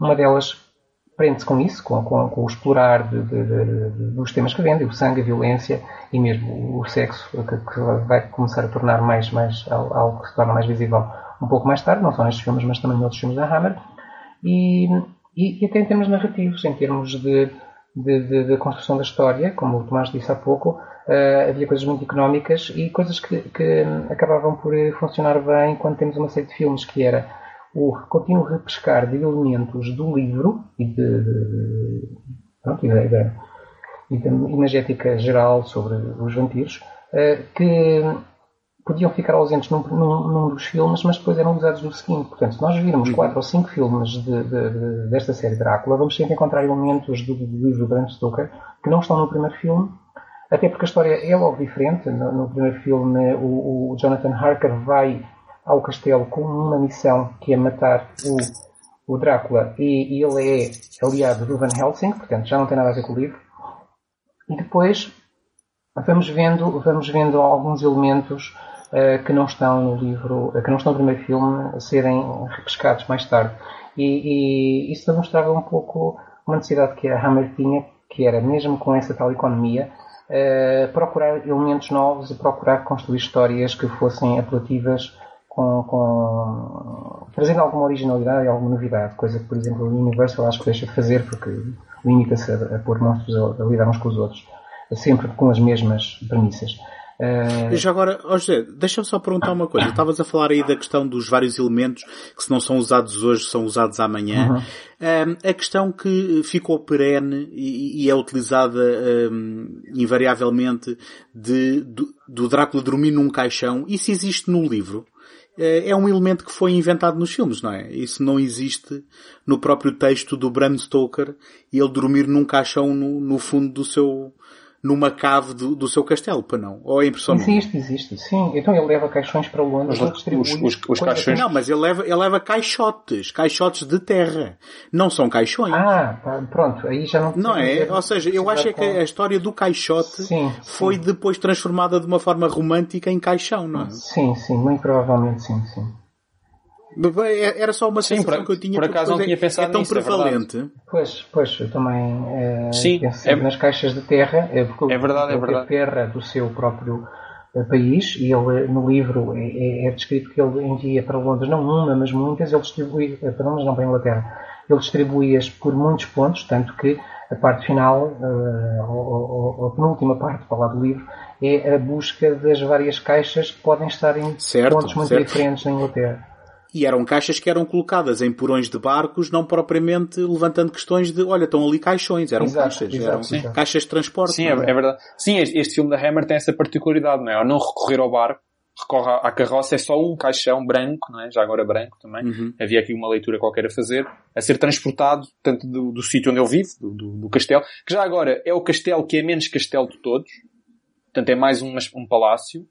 Uma delas prende-se com isso, com, com, com o explorar de, de, de, dos temas que vendem, o sangue, a violência e mesmo o sexo, que, que vai começar a tornar mais, mais algo que se torna mais visível um pouco mais tarde, não só nestes filmes, mas também noutros filmes da Hammer. E, e, e até em termos narrativos, em termos de, de, de, construção da história, como o Tomás disse há pouco, Uh, havia coisas muito económicas e coisas que, que, acabavam por funcionar bem quando temos uma série de filmes, que era o contínuo repescar de elementos do livro e, de, de, pronto, e, da, e da imagética geral sobre os vampiros, uh, que podiam ficar ausentes num, num, num, dos filmes, mas depois eram usados no seguinte. Portanto, se nós virmos quatro ou cinco filmes de, de, de, desta série Drácula, vamos sempre encontrar elementos do, livro do Bram Stoker que não estão no primeiro filme até porque a história é logo diferente. No, no primeiro filme, o, o, Jonathan Harker vai ao castelo com uma missão que é matar o, o Drácula e, e, ele é aliado do Van Helsing, portanto já não tem nada a ver com o livro. E depois vamos vendo, vamos vendo alguns elementos que não estão no livro, uh, que não estão no primeiro filme, a serem repescados mais tarde. E, e isso demonstrava um pouco uma necessidade que a Hammer tinha, que era mesmo com essa tal economia, uh, procurar elementos novos e procurar construir histórias que fossem apelativas com, com, trazendo alguma originalidade e alguma novidade, coisa que, por exemplo, o Universal acho que deixa de fazer porque limita-se a, a pôr monstros a, a lidar uns com os outros, sempre com as mesmas premissas. Uh... Já agora, oh José, deixa-me só perguntar uma coisa. Estavas a falar aí da questão dos vários elementos que se não são usados hoje, são usados amanhã. Uhum. Um, a questão que ficou perene e, e é utilizada um, invariavelmente de, do, do Drácula dormir num caixão, isso existe no livro? Eh, é um elemento que foi inventado nos filmes, não é? Isso não existe no próprio texto do Bram Stoker e ele dormir num caixão no, no fundo do seu, numa cave do, do seu castelo, para não? Ou é impressão Existe, existe, sim. Então ele leva caixões para Londres, os, os, os, os caixões... Não, mas ele leva, ele leva caixotes, caixotes de terra. Não são caixões. Ah, pronto, aí já não... Não é? Ou seja, eu acho é que a história do caixote sim, foi sim. depois transformada de uma forma romântica em caixão, não é? Sim, sim, muito provavelmente sim, sim. É, era só uma Sim, sensação por, que eu tinha. Por acaso não tinha é pensado É tão nisso, prevalente. É pois, pois, eu também é, Sim, penso é, nas caixas de terra. É, porque é verdade, é verdade. terra do seu próprio eh, país e ele no livro é, é, descrito que ele envia para Londres não uma, mas muitas, ele distribui, para Londres não para a Inglaterra, ele distribui-as por muitos pontos, tanto que a parte final, uh, ou, ou, a penúltima parte para lá do livro, é a busca das várias caixas que podem estar em certo, pontos muito certo. diferentes na Inglaterra. E eram caixas que eram colocadas em porões de barcos, não propriamente levantando questões de, olha, estão ali caixões. Eram exato, caixas. Exato, eram sim. caixas de transporte. Sim, é, é, verdade. Sim, este filme da Hammer tem essa particularidade, não é? Ao não recorrer ao barco, recorre à carroça, é só um caixão branco, não é? Já agora branco também. Uhum. Havia aqui uma leitura qualquer a fazer, a ser transportado, tanto do, do sítio onde ele vive, do, do, do, castelo, que já agora é o castelo que é menos castelo de todos. Portanto, é mais um, um palácio.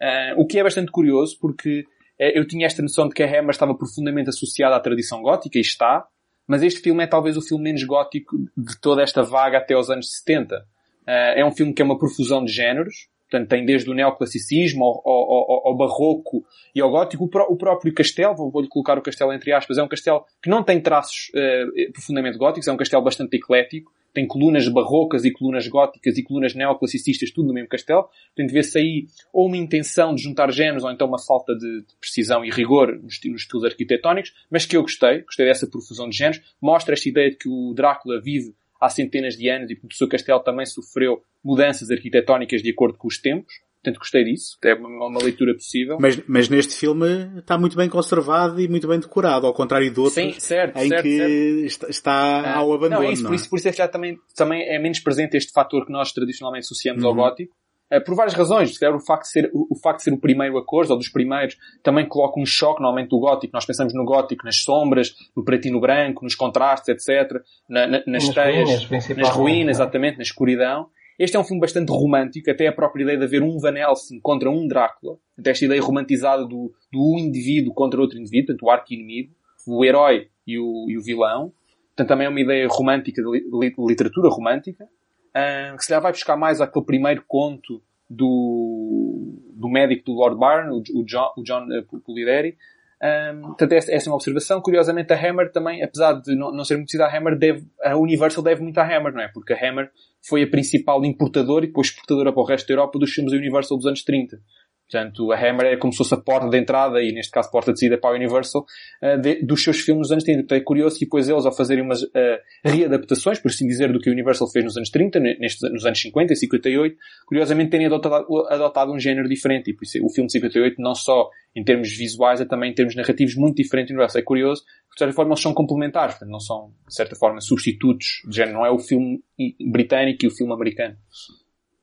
Uh, o que é bastante curioso, porque é, eu tinha esta noção de que a Hammer estava profundamente associada à tradição gótica, e está, mas este filme é talvez o filme menos gótico de toda esta vaga até aos anos 70. É um filme que é uma profusão de géneros, Portanto, tem desde o neoclassicismo ao, ao, ao, ao barroco e ao gótico. O, pró o próprio castelo, vou-lhe colocar o castelo entre aspas, é um castelo que não tem traços uh, profundamente góticos, é um castelo bastante eclético. Tem colunas barrocas e colunas góticas e colunas neoclassicistas, tudo no mesmo castelo. Portanto, vê-se aí ou uma intenção de juntar géneros ou então uma falta de, de precisão e rigor nos, nos estilos arquitetónicos, mas que eu gostei. Gostei dessa profusão de géneros. Mostra esta ideia de que o Drácula vive há centenas de anos e portanto o seu castelo também sofreu mudanças arquitetónicas de acordo com os tempos. Portanto, gostei disso. É uma, uma, leitura possível. Mas, mas neste filme está muito bem conservado e muito bem decorado, ao contrário de outros Sim, certo, em certo, que certo. está ah, ao abandono. Não, é isso, não é? Por, isso, por isso é que já também, também é menos presente este fator que nós tradicionalmente associamos uhum. ao gótico. Uh, por várias razões. O facto, de ser, o, o, facto de ser o primeiro a cores, ou dos primeiros, também coloca um choque normalmente do gótico. Nós pensamos no gótico nas sombras, no preto e no branco, nos contrastes, etc. Na, na, nas, nas teias, ruínas, nas ruínas, exatamente, na escuridão. Este é um filme bastante romântico, até a própria ideia de haver um Van Helsing contra um Drácula. Até esta ideia romantizada do, do indivíduo contra outro indivíduo, portanto, o arqui-inimigo, o herói e o, e o vilão. Portanto, também é uma ideia romântica, de literatura romântica, uh, que se já vai buscar mais aquele primeiro conto do, do médico do Lord Byrne, o, John, o John Polideri, um, portanto, é uma observação. Curiosamente, a Hammer também, apesar de não, não ser muito conhecida, a Hammer deve, a Universal deve muito à Hammer, não é? Porque a Hammer foi a principal importadora e depois exportadora para o resto da Europa dos filmes da Universal dos anos 30. Portanto, a Hammer é como se fosse a porta de entrada, e neste caso porta de saída para a Universal, uh, de, dos seus filmes dos anos 30. Então é curioso que depois eles, ao fazerem umas uh, readaptações, por assim dizer, do que a Universal fez nos anos 30, nestes, nos anos 50 e 58, curiosamente terem adotado, adotado um género diferente. E por isso, o filme de 58, não só em termos visuais, é também em termos narrativos muito diferente do Universal. É curioso, de certa forma eles são complementares, portanto, não são, de certa forma, substitutos de género. Não é o filme britânico e o filme americano.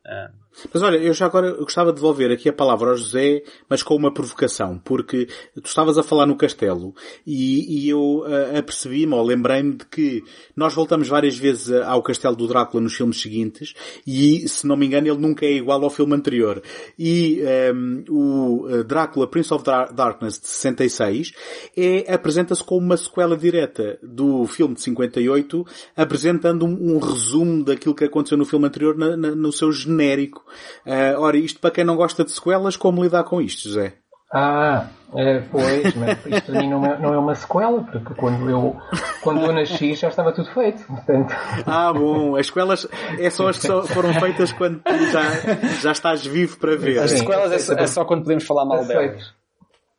Uh, mas olha, eu já agora gostava de devolver aqui a palavra ao José, mas com uma provocação, porque tu estavas a falar no castelo e, e eu uh, apercebi-me, ou lembrei-me de que nós voltamos várias vezes ao castelo do Drácula nos filmes seguintes e, se não me engano, ele nunca é igual ao filme anterior. E um, ehm, o eh, Drácula Prince of Darkness de 66 é, apresenta-se como uma sequela direta do filme de 58, apresentando um, um resumo daquilo que aconteceu no filme anterior na, na, no seu genérico Uh, ora, isto para quem não gosta de sequelas, como lidar com isto, José? Ah, é, pois, mas isto para mim não é, não é, uma sequela, porque quando eu, quando eu nasci já estava tudo feito, portanto. Ah, bom, as sequelas é só as que foram feitas quando tu já, já estás vivo para ver. As sequelas é, só, é só quando podemos falar mal delas.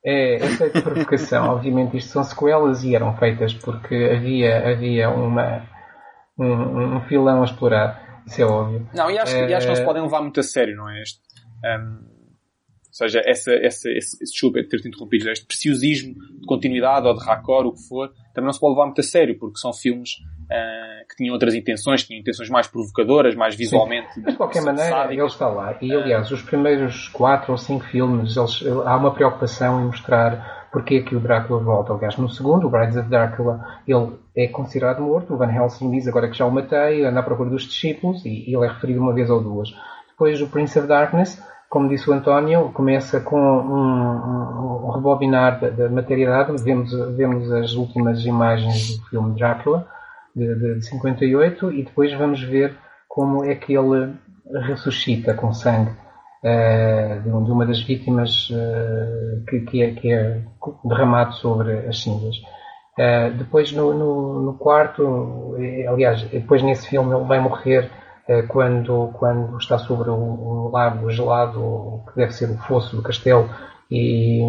É, é feita provocação. Obviamente isto são sequelas e eram feitas porque havia, havia uma, um, um filão a explorar. Isso é óbvio. Não, e acho, é... e acho que não se podem levar muito a sério, não é? Este, um, ou seja, essa, essa, esse, desculpa ter-te interrompido, este preciosismo de continuidade ou de raccord, o que for, também não se pode levar muito a sério, porque são filmes uh, que tinham outras intenções, tinham intenções mais provocadoras, mais visualmente. Sim. Mas de qualquer maneira, ele está lá. E aliás, os primeiros quatro ou cinco filmes, eles, há uma preocupação em mostrar porque é que o Drácula volta. Aliás, no segundo, o Brides of Drácula, ele é considerado morto. O Van Helsing diz agora que já o matei, anda à procura dos discípulos e ele é referido uma vez ou duas. Depois, o Prince of Darkness, como disse o António, começa com um, um, rebobinar da, da materialidade. Vemos, vemos as últimas imagens do filme Drácula, de, de 58, e depois vamos ver como é que ele ressuscita com sangue uh, de, uma das vítimas uh, que, que, é, que, é, derramado sobre as cinzas. Uh, depois no, no, no, quarto, aliás, depois nesse filme ele vai morrer quando, quando está sobre um, um, lago gelado, que deve ser o fosso do castelo, e,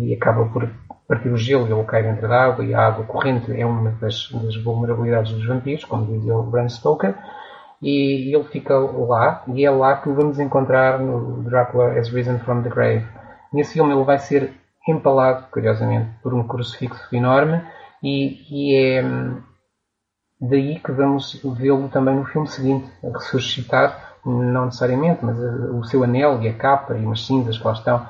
e acaba por partir o gelo e ele cai dentro da água, e a água corrente é uma das, das vulnerabilidades dos vampiros, como dizia o Bram Stoker e ele fica lá, e é lá que vamos encontrar no Drácula Has Risen from the Grave. Nesse filme ele vai ser empalado, curiosamente, por um crucifixo enorme e, e é hum, daí que vamos vê-lo também no filme seguinte, ressuscitar, não necessariamente, mas o seu anel e a capa e umas cinzas que lá estão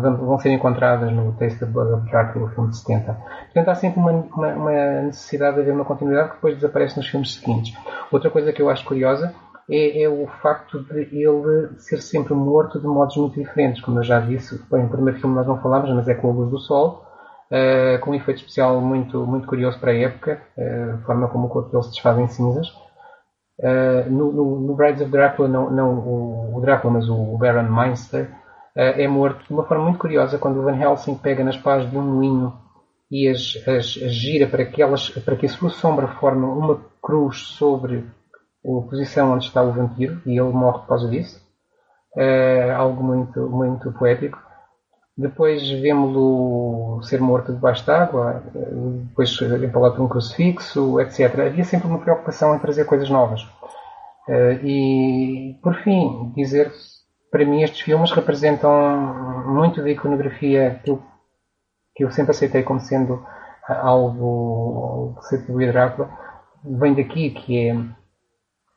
vão ser encontradas no Taste of Blood of Dracula, filme de 70. Portanto, há sempre uma, uma, uma, necessidade de haver uma continuidade que depois desaparece nos filmes seguintes. Outra coisa que eu acho curiosa é, é, o facto de ele ser sempre morto de modos muito diferentes. Como eu já disse, bem, no primeiro filme nós não falamos, mas é com a luz do sol, uh, com um efeito especial muito, muito curioso para a época, uh, a forma como o corpo dele se desfaz em cinzas. Uh, no, no, no, Brides of Drácula, não, não o, o, Drácula, mas o, Baron Meinster, uh, é morto de uma forma muito curiosa quando o Van Helsing pega nas pás de um moinho e as, as, as gira para que, elas, para que a sua sombra forme uma cruz sobre a posição onde está o vampiro e ele morre por causa disso. Uh, algo muito, muito poético. Depois vemos-lo ser morto debaixo d'água, depois empalado por um crucifixo, etc. Havia sempre uma preocupação em trazer coisas novas. E, por fim, dizer para mim estes filmes representam muito da iconografia que eu, que eu sempre aceitei como sendo algo que se atribui a Drácula. Vem daqui, que é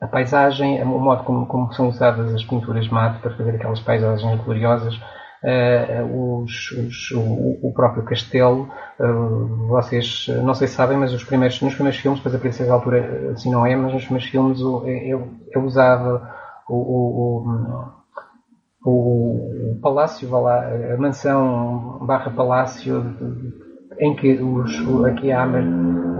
a paisagem, o modo como, como são usadas as pinturas de mato para fazer aquelas paisagens gloriosas, Uh, os, os, o, o, próprio castelo. Uh, vocês não sei se sabem, mas os primeiros, nos primeiros filmes, depois a Princesa Altura assim não é, mas nos primeiros filmes eu, eu usava o, o, o, palácio, lá, a mansão barra palácio em que os, a Hammer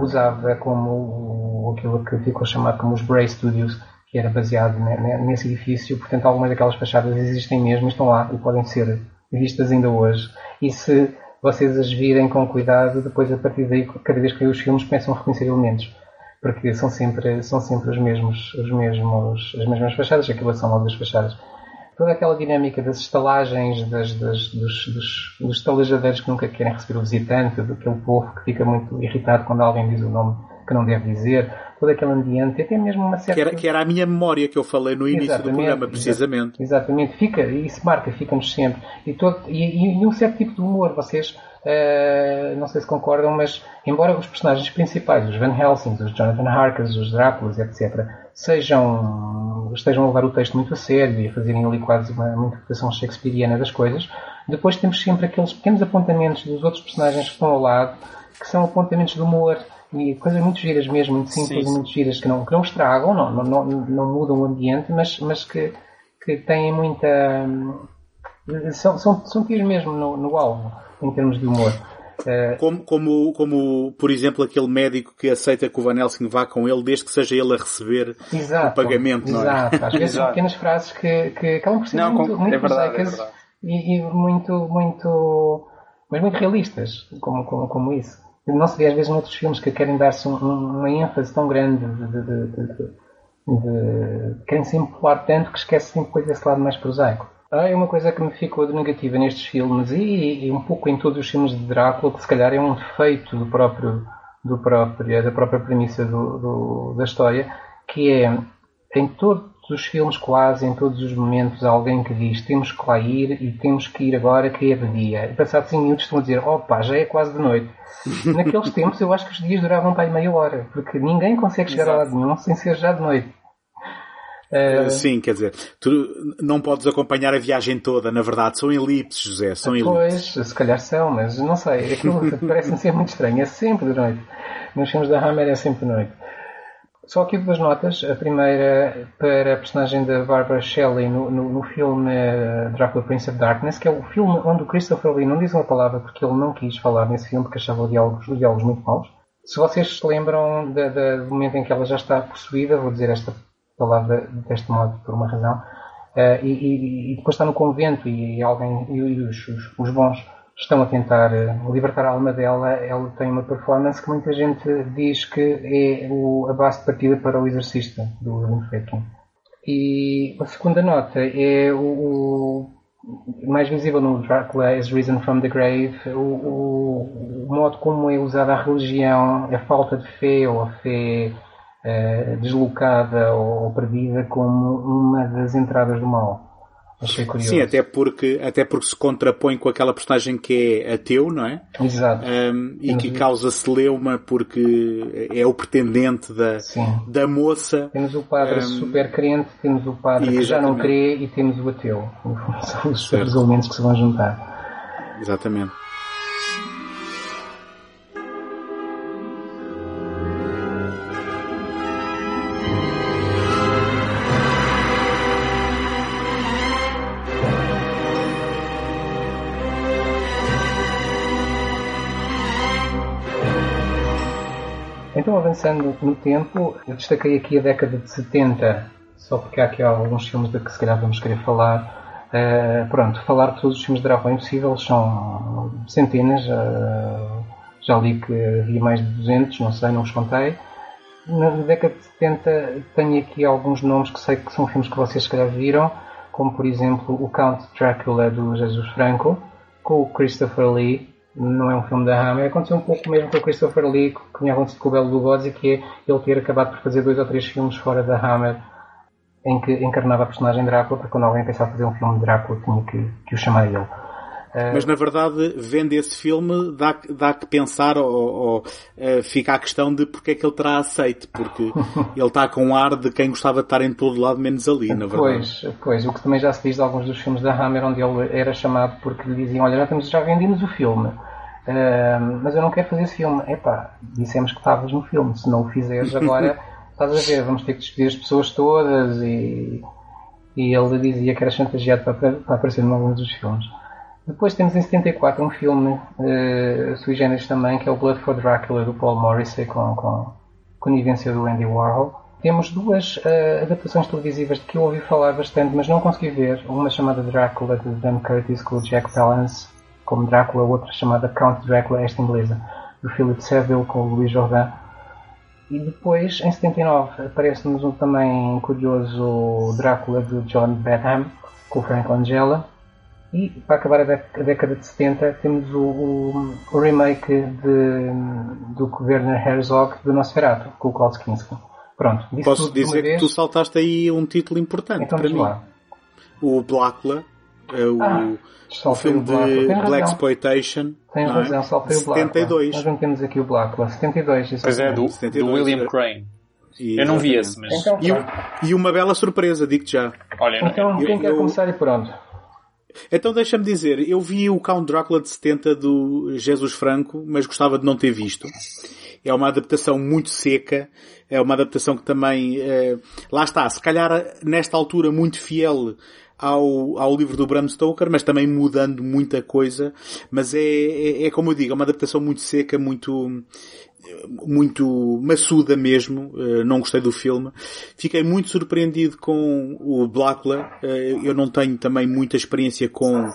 usava como aquilo que ficou chamado como os Bray Studios, que era baseado nesse edifício. Portanto, algumas daquelas fachadas existem mesmo, estão lá e podem ser vistas ainda hoje. E se vocês as virem com cuidado, depois a partir daí, cada vez que os filmes começam a reconhecer elementos. Porque são sempre, são sempre os mesmos, os mesmos, as mesmas fachadas, aquilo são logo das fachadas. Toda aquela dinâmica das estalagens, das, das, dos, dos, dos estalajadeiros que nunca querem receber o visitante, daquele povo que fica muito irritado quando alguém diz o nome que não deve dizer, todo aquele ambiente, até mesmo uma certa... Que era, que era a minha memória que eu falei no início exatamente, do programa, precisamente. Exatamente, fica, isso marca, fica-nos sempre. E, todo, e, e, um certo tipo de humor, vocês, uh, não sei se concordam, mas embora os personagens principais, os Van Helsing, os Jonathan Harkers, os Dráculas, etc., sejam, estejam a levar o texto muito a sério e a fazerem ali quase uma, uma interpretação shakespeariana das coisas, depois temos sempre aqueles pequenos apontamentos dos outros personagens que estão ao lado, que são apontamentos de humor, e coisas muito giras mesmo, muito simples sim, e muito giras que não, que não estragam, não, não, não, não mudam o ambiente, mas, mas que, que têm muita. São, são, são tiros mesmo no, no alvo, em termos de humor. Eh, como, como, como, por exemplo, aquele médico que aceita que o Van Helsing vá com ele, desde que seja ele a receber exato, o pagamento, não é? Exato. Às vezes são pequenas frases que, que acabam por ser não, muito, muito é verdade, é e, e, muito, muito, mas muito realistas, como, como, como isso não se vê às vezes noutros filmes que querem dar-se um, uma ênfase tão grande de, de, de, querem se empolar tanto que esquecem depois desse lado mais prosaico. Ah, é uma coisa que me ficou de negativa nestes filmes e, e, um pouco em todos os filmes de Drácula, que se calhar é um defeito do próprio, do próprio, da própria premissa do, do, da história, que é em todo, os filmes, quase em todos os momentos, há alguém que diz temos que lá ir e temos que ir agora que é de dia. E passados 5 minutos estão a dizer opa, já é quase de noite. Naqueles tempos eu acho que os dias duravam para aí meia hora, porque ninguém consegue chegar Exato. a lado nenhum sem ser já de noite. Uh... Sim, quer dizer, tu não podes acompanhar a viagem toda, na verdade, são elipses, José, são elipses. Pois, se calhar são, mas não sei, aquilo parece-me ser muito estranho, é sempre de noite. Nos filmes da Hammer é sempre de noite. Só aqui duas notas. A primeira para a personagem da Barbara Shelley no, no, no filme eh, Drácula Prince of Darkness, que é o filme onde o Christopher Lee não diz uma palavra porque ele não quis falar nesse filme porque achava os diálogos, os diálogos muito maus. Se vocês se lembram de, de, do momento em que ela já está possuída, vou dizer esta palavra deste modo por uma razão, uh, e, e, e, depois está no convento e, e alguém e, os, os, os bons estão a tentar eh, libertar a alma dela, ela tem uma performance que muita gente diz que é o, a base de partida para o Exorcista, do Linfrekin. E a segunda nota é o, o mais visível no Dracula as Risen from the Grave, o, o, o, modo como é usada a religião, a falta de fé ou a fé uh, deslocada ou perdida como uma das entradas do mal. Achei curioso. Sim, até porque, até porque se contrapõe com aquela personagem que é ateu, não é? Exato. Um, e que causa celeuma porque é o pretendente da, da moça. Temos o padre um, super crente, temos o padre que já não crê e temos o ateu. São os certo. elementos que se vão juntar. Exatamente. Avançando no tempo, eu destaquei aqui a década de 70, só porque há aqui alguns filmes de que se calhar vamos querer falar. Uh, pronto, falar de todos os filmes de Drácula é impossível, são centenas, uh, já li que havia mais de 200, não sei, não os contei. Na década de 70 tenho aqui alguns nomes que sei que são filmes que vocês se calhar viram, como por exemplo o Count Drácula do Jesus Franco, com o Christopher Lee, não é um filme da Hammer. Aconteceu um pouco mesmo com o Christopher Lee, que tinha acontecido com o Belo Lugosi, que é ele ter acabado por fazer dois ou três filmes fora da Hammer em que encarnava a personagem Drácula, porque quando alguém pensava fazer um filme de Drácula tinha que, que o chamar ele. Uh... Mas na verdade, vendo esse filme, dá, dá que pensar ou, ou uh, fica a questão de porque é que ele terá aceito, porque ele está com um ar de quem gostava de estar em todo lado menos ali, na verdade. Pois, pois, o que também já se diz de alguns dos filmes da Hammer, onde ele era chamado porque lhe diziam, olha, já, temos, já vendemos o filme. Uh, mas eu não quero fazer esse filme. Epá, dissemos que estavas no filme. Se não o fizeres agora, estás a ver, vamos ter que despedir as pessoas todas e, e ele dizia que era chantageado para, para aparecer em alguns dos filmes. Depois temos em 74 um filme uh, sui generis também, que é o Blood for Dracula, do Paul Morrissey, com, com conivência do Andy Warhol. Temos duas uh, adaptações televisivas de que eu ouvi falar bastante, mas não consegui ver. Uma chamada Drácula, de Dan Curtis, com o Jack Palance, como Drácula, outra chamada Count Drácula, esta inglesa, do Philip Seville, com o Louis Jordan. E depois, em 79, aparece-nos um também curioso Drácula de John Badham, com o Frank Langella. E para acabar a, década de 70 temos o, o, o remake de, do Werner Herzog do Nosferatu, com o Klaus Kinski. Pronto, Posso dizer que tu saltaste aí um título importante então, para mim. Lá. O Blackla, é o, ah, o filme de Black Exploitation. Tens é? razão, saltei o Blackla. 72. Nós não temos aqui o Blackla. 72. Pois é, do, 72, do William Crane. Eu não vi esse, mas... Então, e, e, uma bela surpresa, digo-te já. Olha, então, quem eu, quer começar e pronto. Então deixa-me dizer, eu vi o Count Drácula de 70 do Jesus Franco, mas gostava de não ter visto. É uma adaptação muito seca, é uma adaptação que também, é, lá está, se calhar nesta altura muito fiel ao, ao livro do Bram Stoker, mas também mudando muita coisa. Mas é, é, é como eu digo, é uma adaptação muito seca, muito, muito maçuda mesmo, eh, não gostei do filme. Fiquei muito surpreendido com o Blackula. Eh, eu não tenho também muita experiência com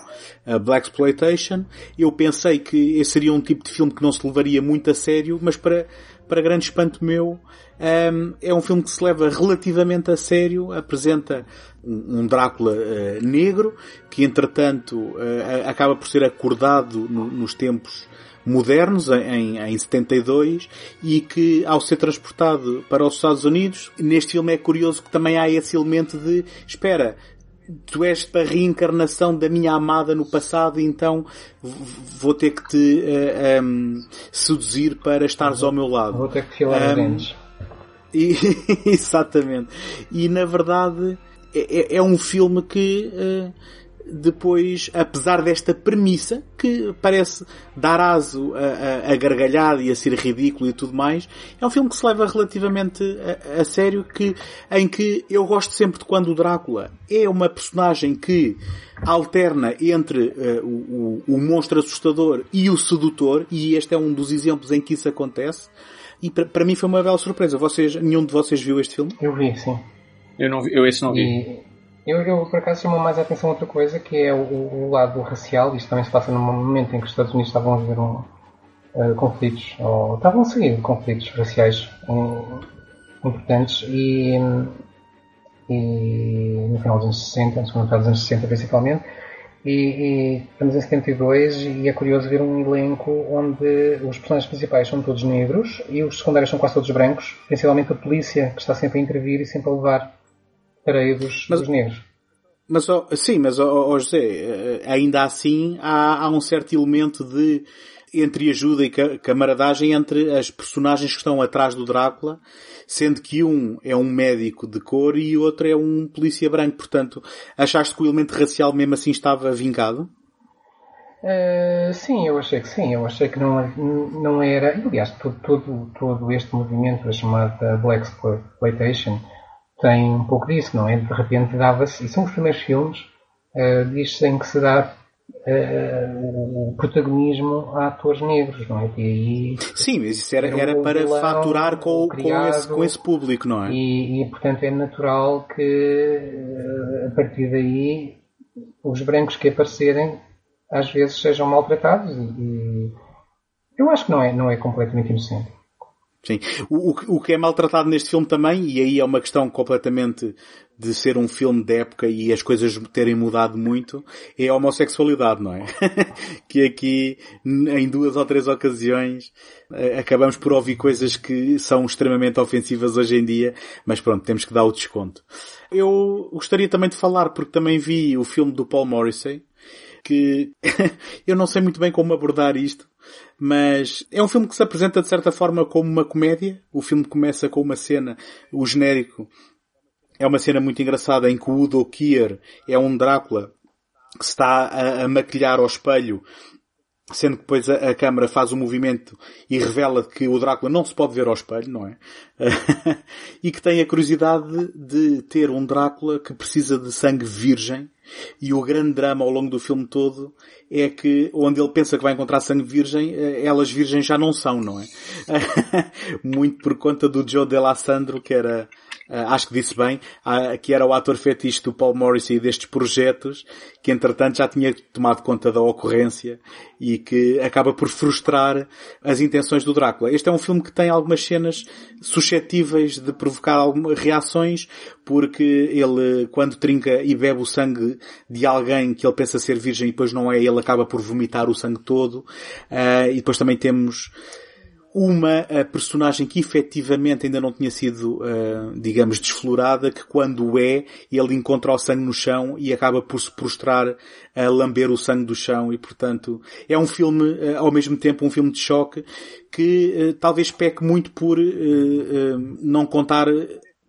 a Black Exploitation. Eu pensei que esse seria um tipo de filme que não se levaria muito a sério, mas para, para grande espanto meu, ehm, é um filme que se leva relativamente a sério, apresenta um, Drácula uh, negro, que entretanto uh, acaba por ser acordado no, nos tempos modernos, em, em 72, e que ao ser transportado para os Estados Unidos, neste filme é curioso que também há esse elemento de, espera, tu és a reencarnação da minha amada no passado, então vou ter que te uh, eh, um, seduzir para estares ao meu lado. Vou ter que filar um. E, exatamente. E na verdade é, é, é um filme que uh, depois, apesar desta premissa, que parece dar aso a, a, a, gargalhada e a ser ridículo e tudo mais, é um filme que se leva relativamente a, a, sério, que, em que eu gosto sempre de quando o Drácula é uma personagem que alterna entre uh, o, o, o monstro assustador e o sedutor, e este é um dos exemplos em que isso acontece, e para mim foi uma bela surpresa. Vocês, nenhum de vocês viu este filme? Eu vi, sim. Eu, não eu esse não vi. E eu, eu, por acaso, chamou mais a atenção outra coisa, que é o, o, lado racial. Isto também se passa num momento em que os Estados Unidos estavam a viver um, uh, conflitos, ou estavam a seguir conflitos raciais um, importantes, e, e no final dos anos 60, no segundo dos anos 60 principalmente, e, e, estamos em 72 e é curioso ver um elenco onde os personagens principais são todos negros e os secundários são quase todos brancos, principalmente a polícia que está sempre a intervir e sempre a levar para dos, mas, dos negros. Mas, sim, mas, oh, oh, José, eh, ainda assim há, há um certo elemento de entre ajuda e camaradagem entre as personagens que estão atrás do Drácula, sendo que um é um médico de cor e o outro é um polícia branco. Portanto, achaste que o elemento racial mesmo assim estava vingado? Uh, sim, eu achei que sim. Eu achei que não, não era. Aliás, todo, todo, todo este movimento, a chamada Black Exploitation, tem um pouco disso, não é? De repente dava-se, e são os primeiros filmes, uh, diz-se em que se dá uh, o protagonismo a atores negros, não é? E aí, Sim, mas isso era, era para vilão, faturar com, criado, com, esse, com esse público, não é? E, e portanto é natural que a partir daí os brancos que aparecerem às vezes sejam maltratados e, eu acho que não é, não é completamente inocente. Sim. O, o, o, que é maltratado neste filme também, e aí é uma questão completamente de ser um filme de época e as coisas terem mudado muito, é a homossexualidade, não é? que aqui, em duas ou três ocasiões, eh, acabamos por ouvir coisas que são extremamente ofensivas hoje em dia, mas pronto, temos que dar o desconto. Eu gostaria também de falar, porque também vi o filme do Paul Morrissey, que eu não sei muito bem como abordar isto, mas é um filme que se apresenta de certa forma como uma comédia. O filme começa com uma cena, o genérico é uma cena muito engraçada em que o Udo Kier é um Drácula que está a, a maquilhar ao espelho sendo que depois a, a câmara faz o um movimento e revela que o Drácula não se pode ver ao espelho, não é? e que tem a curiosidade de ter um Drácula que precisa de sangue virgem e o grande drama ao longo do filme todo é que onde ele pensa que vai encontrar sangue virgem, eh, elas virgens já não são, não é? Muito por conta do Joe Sandro, que era acho que disse bem, uh, que era o ator fetiche do Paul Morrissey destes projetos, que entretanto já tinha tomado conta da ocorrência e que acaba por frustrar as intenções do Drácula. Este é um filme que tem algumas cenas suscetíveis de provocar algumas reações, porque ele, quando trinca e bebe o sangue de alguém que ele pensa ser virgem e depois não é, ele acaba por vomitar o sangue todo. Uh, e depois também temos uma personagem que efetivamente ainda não tinha sido, uh, digamos, desflorada, que quando é, ele encontra o sangue no chão e acaba por se prostrar a lamber o sangue do chão. E, portanto, é um filme, uh, ao mesmo tempo, um filme de choque que uh, talvez peque muito por não contar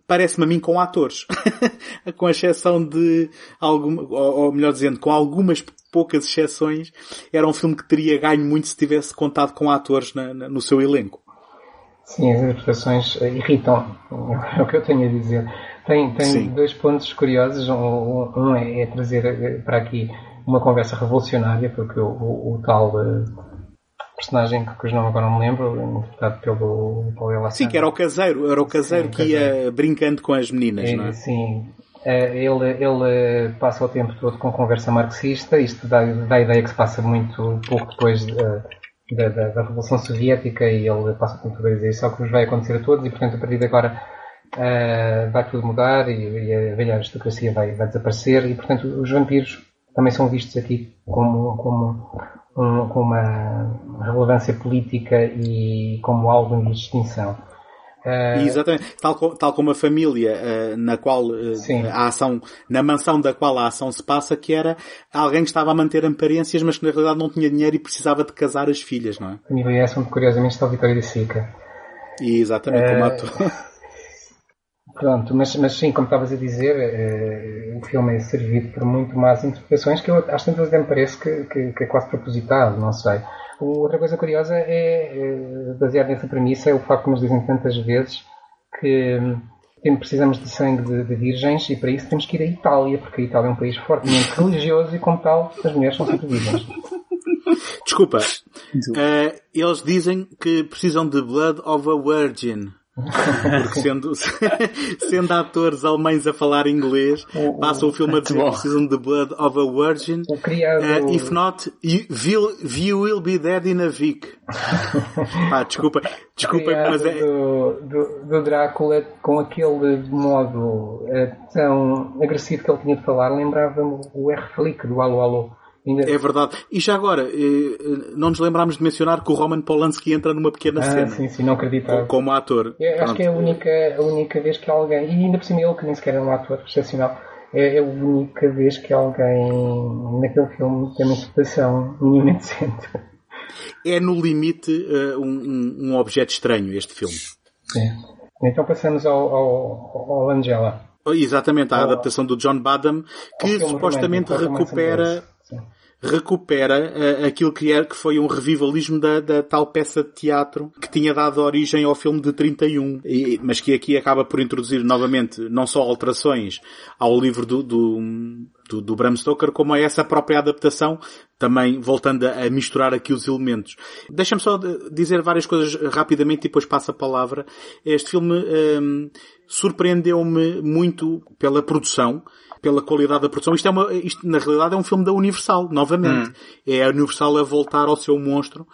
parece-me a mim com atores. com exceção de alguma, ou, melhor dizendo, com algumas poucas exceções, era um filme que teria ganho muito se tivesse contado com atores na, na, no seu elenco. Sim, as interpretações irritam, é o que eu tenho a dizer. Tem, tem dois pontos curiosos. Um, um é, é, trazer eh, para aqui uma conversa revolucionária, porque o, o, o tal uh, personagem cujo nome agora não me lembro, interpretado pelo Paulo Elassana. Sim, que era o caseiro, era o caseiro sim, que caseiro. ia brincando com as meninas, é, não é? Sim. Eh, ele, ele passa o tempo todo com conversa marxista, isto dá, dá a ideia que se passa muito pouco depois da, da, da Revolução Soviética e ele passa o tempo todo a dizer isso é o que nos vai acontecer a todos e portanto a partir de agora uh, vai tudo mudar e, e, a velha aristocracia vai, vai desaparecer e portanto os vampiros também são vistos aqui como, como um, com uma relevância política e como algo de extinção. Uh, Exatamente, tal, tal como a família uh, na qual uh, a ação, na mansão da qual a ação se passa, que era alguém que estava a manter aparências, mas que na realidade não tinha dinheiro e precisava de casar as filhas, não é? A família essa, curiosamente, está o Vitória de Sica. Exatamente, como ator. Pronto, mas, mas sim, como estavas a dizer, eh, o filme é servido por muito mais interpretações que eu, às tantas me parece que, que, que, é quase propositado, não sei. Outra coisa curiosa é, é baseada nessa premissa, é o facto que nos dizem tantas vezes que hum, precisamos de sangue de, de, virgens e para isso temos que ir à Itália, porque a Itália é um país fortemente religioso e como tal as mulheres são sempre virgens. Desculpa, uh, eles dizem que precisam de blood of a virgin. Porque sendo, sendo atores alemães a falar inglês, passam o filme a dizer que precisam de Blood of a Virgin. Uh, if not, you will, you will be dead in a week. Pá, desculpa, desculpa, mas é... Do, do, do, Drácula, com aquele modo uh, tão agressivo que ele tinha de falar, lembrava-me o R-Flick do Alô Alô. É verdade. E já agora, eh, eh, não nos lembrámos de mencionar que o Roman Polanski entra numa pequena ah, cena. Sim, sim, não acreditava. Como ator. É, acho que é a única, a única vez que alguém, e ainda por cima ele que nem sequer é um ator excepcional, é, é a única vez que alguém naquele filme tem uma interpretação minimamente decente. É no limite uh, um, um, objeto estranho este filme. Sim. Então passamos ao, ao, ao Angela. Exatamente, a adaptação do John Badham, que supostamente recupera recupera uh, aquilo que, era, que foi um revivalismo da, da, tal peça de teatro que tinha dado origem ao filme de 31, e, mas que aqui acaba por introduzir novamente não só alterações ao livro do, do do, do Bram Stoker, como a essa própria adaptação, também voltando a, a misturar aqui os elementos. Deixa-me só dizer várias coisas rapidamente e depois passo a palavra. Este filme um, surpreendeu-me muito pela produção, pela qualidade da produção. Isto é uma, isto na realidade é um filme da Universal, novamente. Hum. É a Universal a voltar ao seu monstro.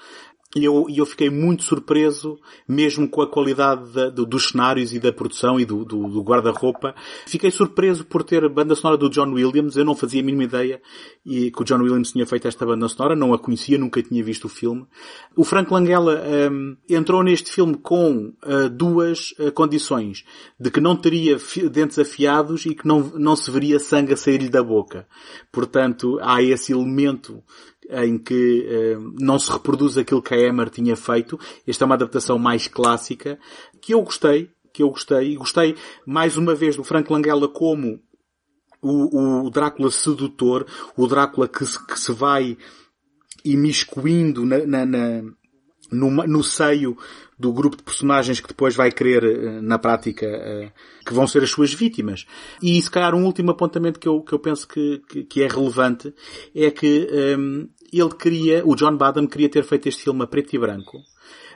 E eu, eu fiquei muito surpreso, mesmo com a qualidade da, do, dos cenários e da produção e do, do, do guarda-roupa. Fiquei surpreso por ter a banda sonora do John Williams. Eu não fazia a mínima ideia e que o John Williams tinha feito esta banda sonora. Não a conhecia, nunca tinha visto o filme. O Frank Langella um, entrou neste filme com uh, duas uh, condições. De que não teria dentes afiados e que não, não se veria sangue a sair-lhe da boca. Portanto, há esse elemento em que eh, não se reproduz aquilo que a Emmer tinha feito. Esta é uma adaptação mais clássica, que eu gostei, que eu gostei, e gostei mais uma vez do Frank Langella como o, o Drácula sedutor, o Drácula que se, que se vai imiscuindo na, na, na no, no seio do grupo de personagens que depois vai querer, eh, na prática, eh, que vão ser as suas vítimas. E se calhar um último apontamento que eu, que eu penso que, que, que é relevante é que ehm, ele queria, o John Badham queria ter feito este filme a preto e branco.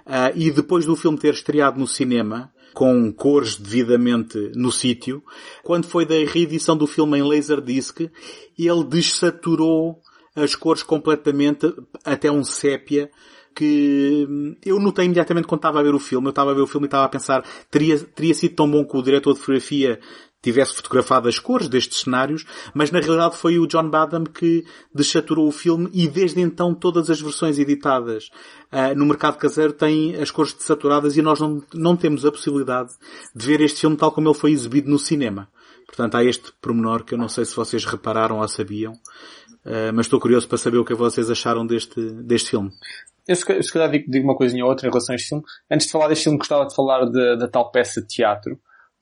Uh, e depois do filme ter estreado no cinema, com cores devidamente no sítio, quando foi da reedição do filme em Laserdisc, ele desaturou as cores completamente até um sépia que eu notei imediatamente quando estava a ver o filme. Eu estava a ver o filme e estava a pensar, teria, teria sido tão bom que o diretor de fotografia tivesse fotografado as cores destes cenários, mas na realidade foi o John Badham que desaturou o filme e desde então todas as versões editadas uh, no mercado caseiro têm as cores desaturadas e nós não, não temos a possibilidade de ver este filme tal como ele foi exibido no cinema. Portanto, há este pormenor que eu não sei se vocês repararam ou sabiam, uh, mas estou curioso para saber o que vocês acharam deste, deste filme. Eu se, calhar digo, digo uma coisinha ou outra em relação a este filme. Antes de falar deste filme, gostava de falar da tal peça de teatro,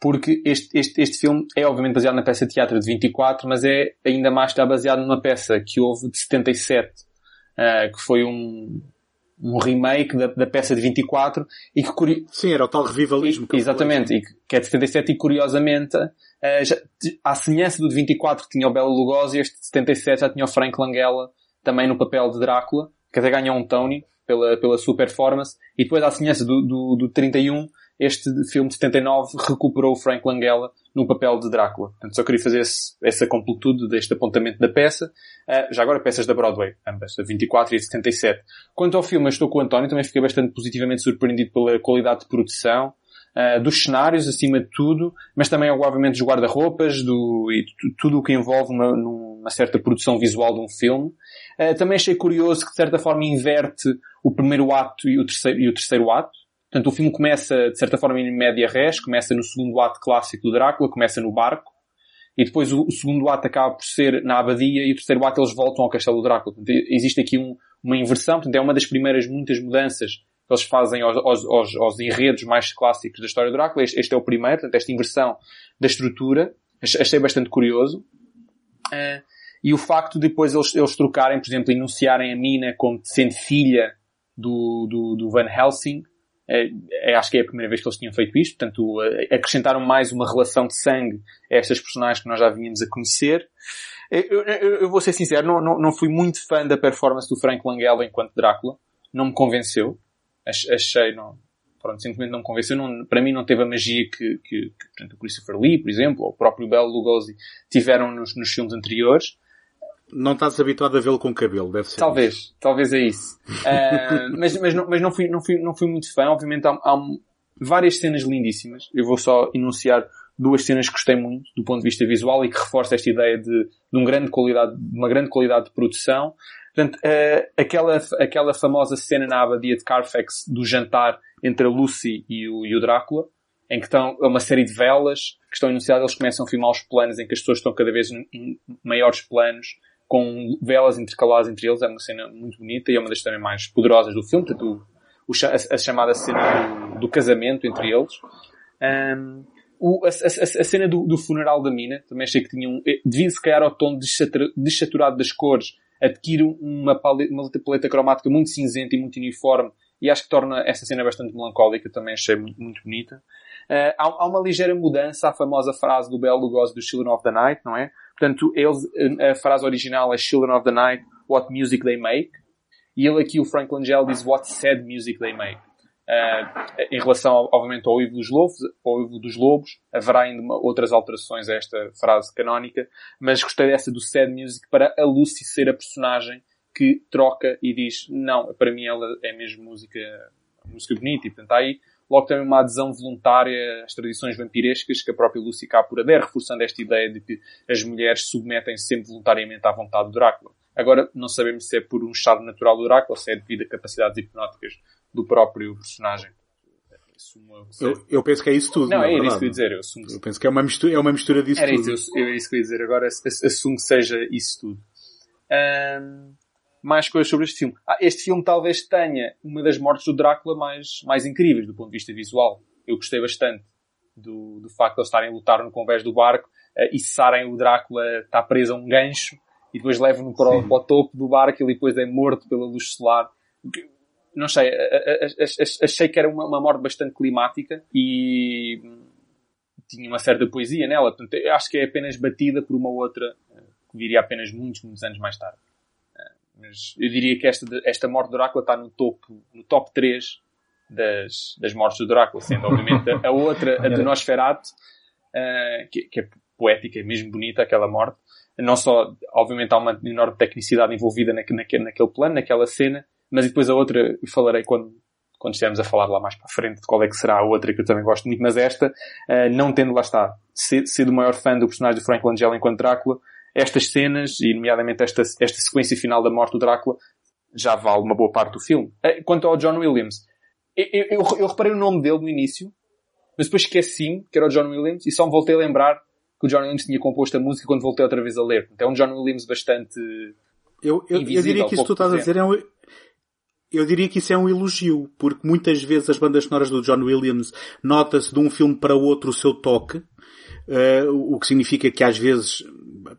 porque este, este, este filme é obviamente baseado na peça de teatro de 24, mas é ainda mais está baseado numa peça que houve de 77, uh, eh, que foi um, um remake da, da, peça de 24 e que curi... Sim, era o tal revivalismo. Que exatamente, e que é de 77 e curiosamente, uh, já, à semelhança do de 24 que tinha o Bela Lugosi, este de 77 já tinha o Frank Langella também no papel de Drácula, que até ganhou um Tony pela, pela sua performance, e depois à semelhança do, do, do 31, este filme de 79 recuperou o Frank Langella no papel de Drácula. Portanto, só queria fazer esse, essa completude deste apontamento da peça. Uh, já agora peças da Broadway, ambas, a 24 e a 77. Quanto ao filme, eu estou com o António, também fiquei bastante positivamente surpreendido pela qualidade de produção, uh, dos cenários, acima de tudo, mas também, obviamente, dos guarda-roupas, do, e tudo o que envolve uma, uma certa produção visual de um filme. Uh, também achei curioso que, de certa forma, inverte o primeiro ato e o terceiro, e o terceiro ato. Portanto, o filme começa, de certa forma, em média res, começa no segundo ato clássico do Drácula, começa no barco, e depois o, o, segundo ato acaba por ser na abadia, e o terceiro ato eles voltam ao castelo do Drácula. Portanto, existe aqui um, uma inversão, portanto, é uma das primeiras muitas mudanças que eles fazem aos, aos, aos, aos enredos mais clássicos da história do Drácula. Este, este, é o primeiro, portanto, esta inversão da estrutura. Achei bastante curioso. Uh, e o facto de depois eles, eles trocarem, por exemplo, enunciarem a Mina como sendo filha do, do, do Van Helsing, acho que é a primeira vez que eles tinham feito isto, portanto, é, acrescentaram mais uma relação de sangue a estas personagens que nós já vínhamos a conhecer. É, eu, eu, eu vou ser sincero, não, não, não, fui muito fã da performance do Frank Langella enquanto Drácula. Não me convenceu. Achei, não, pronto, simplesmente não me convenceu. Não, para mim não teve a magia que, que, que portanto, o Christopher Lee, por exemplo, ou o próprio Bela Lugosi tiveram nos, nos filmes anteriores. Não estás habituado a vê-lo com cabelo, deve ser. Talvez, isso. talvez é isso. Uh, mas, mas, não, mas não fui, não fui, não fui muito fã. Obviamente há, há várias cenas lindíssimas. Eu vou só enunciar duas cenas que gostei muito do ponto de vista visual e que reforça esta ideia de, de, um grande qualidade, de uma grande qualidade de produção. Portanto, uh, aquela, aquela famosa cena na abadia de Carfax do jantar entre a Lucy e o, e o Drácula, em que estão uma série de velas que estão enunciadas, eles começam a filmar os planos em que as pessoas estão cada vez em maiores planos com velas intercaladas entre eles. É uma cena muito bonita e é uma das também mais poderosas do filme. Portanto, o, a, a, chamada cena do, do, casamento entre eles. Um, o, a, a, a, cena do, do, funeral da mina, também achei que tinha um, eh, devido se calhar ao tom desaturado das cores, adquire uma paleta, uma paleta cromática muito cinzenta e muito uniforme e acho que torna essa cena bastante melancólica, também achei muito, muito bonita. Uh, há, há, uma ligeira mudança à famosa frase do Belo Lugosi do Children of the Night, não é? Portanto, eles, a frase original é Children of the Night, what music they make. E ele aqui, o Frank Langell, diz what sad music they make. Uh, em relação, obviamente, ao Ivo dos Lobos, ao Ivo dos Lobos, haverá ainda outras alterações a esta frase canónica, mas gostei dessa do sad music para a Lucy ser a personagem que troca e diz, não, para mim ela é mesmo música, música bonita, e portanto há aí logo também uma adesão voluntária às tradições vampirescas que a própria Lucy Capura der, reforçando esta ideia de que as mulheres submetem-se sempre voluntariamente à vontade do Drácula. Agora, não sabemos se é por um estado natural do Drácula ou se é devido a capacidades hipnóticas do próprio personagem. Eu, eu, penso que é isso tudo. Não, é, é isso que eu ia dizer. Eu, assumo eu penso que é uma mistura, é uma mistura disso Era tudo. Isso, eu, é isso que eu ia dizer. Agora assumo que seja isso tudo. Mais coisas sobre este filme. Ah, este filme talvez tenha uma das mortes do Drácula mais, mais incríveis do ponto de vista visual. Eu gostei bastante do, do facto de eles estarem a lutar no convés do barco uh, e cessarem o Drácula está preso a um gancho e depois levam-no para, para, o topo do barco e ele depois é morto pela luz solar. Não sei, achei que era uma, uma morte bastante climática e tinha uma certa poesia nela. Portanto, acho que é apenas batida por uma outra que viria apenas muitos, muitos anos mais tarde. Mas eu diria que esta, esta morte do Drácula está no topo, no top 3 das, das mortes do Drácula, sendo obviamente a, outra, a do Nosferatu, uh, que, que, é poética, é mesmo bonita aquela morte. Não só, obviamente, há uma enorme tecnicidade envolvida naquele, naquele, naquele plano, naquela cena, mas depois a outra, falarei quando, quando estivermos a falar lá mais para a frente de qual é que será a outra que eu também gosto muito, mas esta, uh, não tendo lá está, sido o maior fã do personagem de Frank Langella enquanto Drácula, estas cenas, e nomeadamente esta, esta sequência final da morte do Drácula, já vale uma boa parte do filme. Eh, quanto ao John Williams, eu, eu, eu reparei o nome dele no início, mas depois esqueci-me que era o John Williams e só me voltei a lembrar que o John Williams tinha composto a música quando voltei outra vez a ler. Então é um John Williams bastante. Eu, eu, eu diria que isso que tu estás a dizer é um, eu diria que isso é um elogio, porque muitas vezes as bandas sonoras do John Williams nota-se de um filme para outro o seu toque, uh, o que significa que às vezes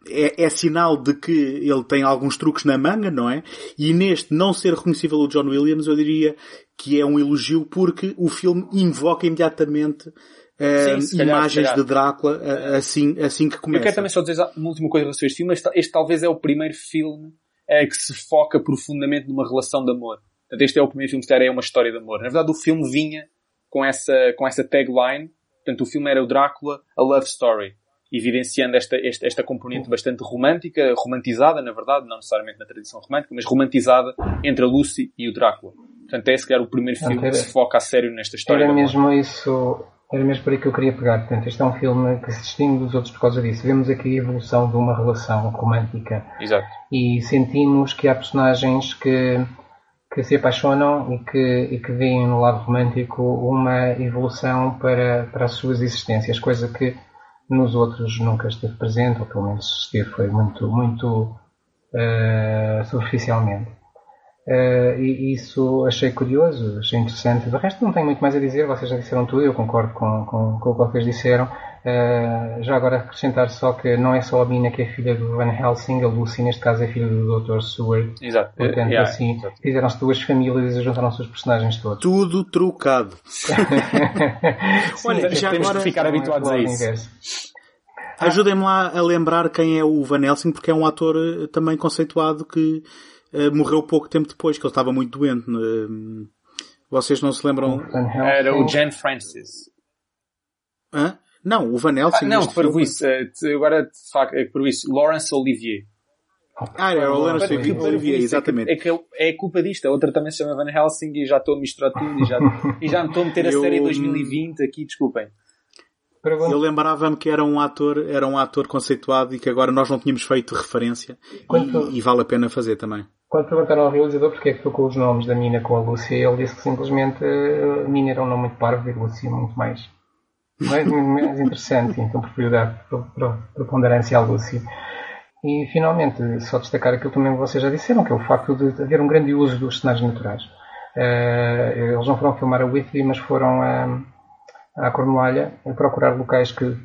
é, é, sinal de que ele tem alguns truques na manga, não é? E neste não ser reconhecível o John Williams, eu diria que é um elogio porque o filme invoca imediatamente uh, Sim, imagens calhar, de Drácula uh, assim, assim que começa. Eu quero também só dizer uma última coisa sobre este filme. Este, este talvez é o primeiro filme uh, que se foca profundamente numa relação de amor. Portanto, este é o primeiro filme que é uma história de amor. Na verdade, o filme vinha com essa, com essa tagline. Portanto, o filme era o Drácula, a love story evidenciando esta, esta, esta componente bastante romântica, romantizada, na verdade, não necessariamente na tradição romântica, mas romantizada entre a Lucy e o Drácula. Portanto, é esse que era o primeiro filme era, que se foca a sério nesta história. Era mesmo isso, era mesmo por aí que eu queria pegar. Portanto, este é um filme que se distingue dos outros por causa disso. Vemos aqui a evolução de uma relação romântica. Exato. E sentimos que há personagens que, que se apaixonam e que, e que veem no lado romântico uma evolução para, para as suas existências, coisa que nos outros nunca esteve presente, ou pelo menos esteve foi muito, muito uh, superficialmente. Uh, e isso achei curioso, achei interessante. Do resto não tenho muito mais a dizer, vocês já disseram tudo, eu concordo com, com, com o que vocês disseram. Uh, já agora acrescentar só que não é só a Mina que é filha do Van Helsing, a Lucy neste caso é filha do Dr. Seward. Exato. Portanto, yeah, assim, fizeram-se duas famílias e juntaram-se os personagens todos. Tudo trucado. Sim, Olha, já temos agora, que ficar habituados a isso. Ajudem-me lá a lembrar quem é o Van Helsing, porque é um ator eh, também conceituado que uh, morreu pouco tempo depois, que ele estava muito doente. Uh, vocês não se lembram? Era o Jan Francis. Hã? Não, o Van Helsing. Ah, não, por isso. Agora, de facto, é por isso. Lawrence Olivier. Ah, era o Lawrence Olivier, exatamente. É que, é, que é culpa disto. A outra também se chama Van Helsing e já estou a misturar tudo e já, e já me estou a meter a eu... série 2020 aqui, desculpem. Eu lembrava-me que era um ator, era um ator conceituado e que agora nós não tínhamos feito referência Quanto... e, e, vale a pena fazer também. Quando perguntaram ao realizador porque é que tocou os nomes da Mina com a Lúcia, ele disse que simplesmente a Mina era um nome muito parvo e a Lúcia muito mais, mais, mais interessante, então preferiu dar preponderância à Lúcia. E finalmente, só destacar aquilo também que vocês já disseram, que é o facto de haver um grande uso dos cenários naturais. Uh, eles não foram filmar a Whitley, mas foram a. Uh, à Cornualha a procurar locais que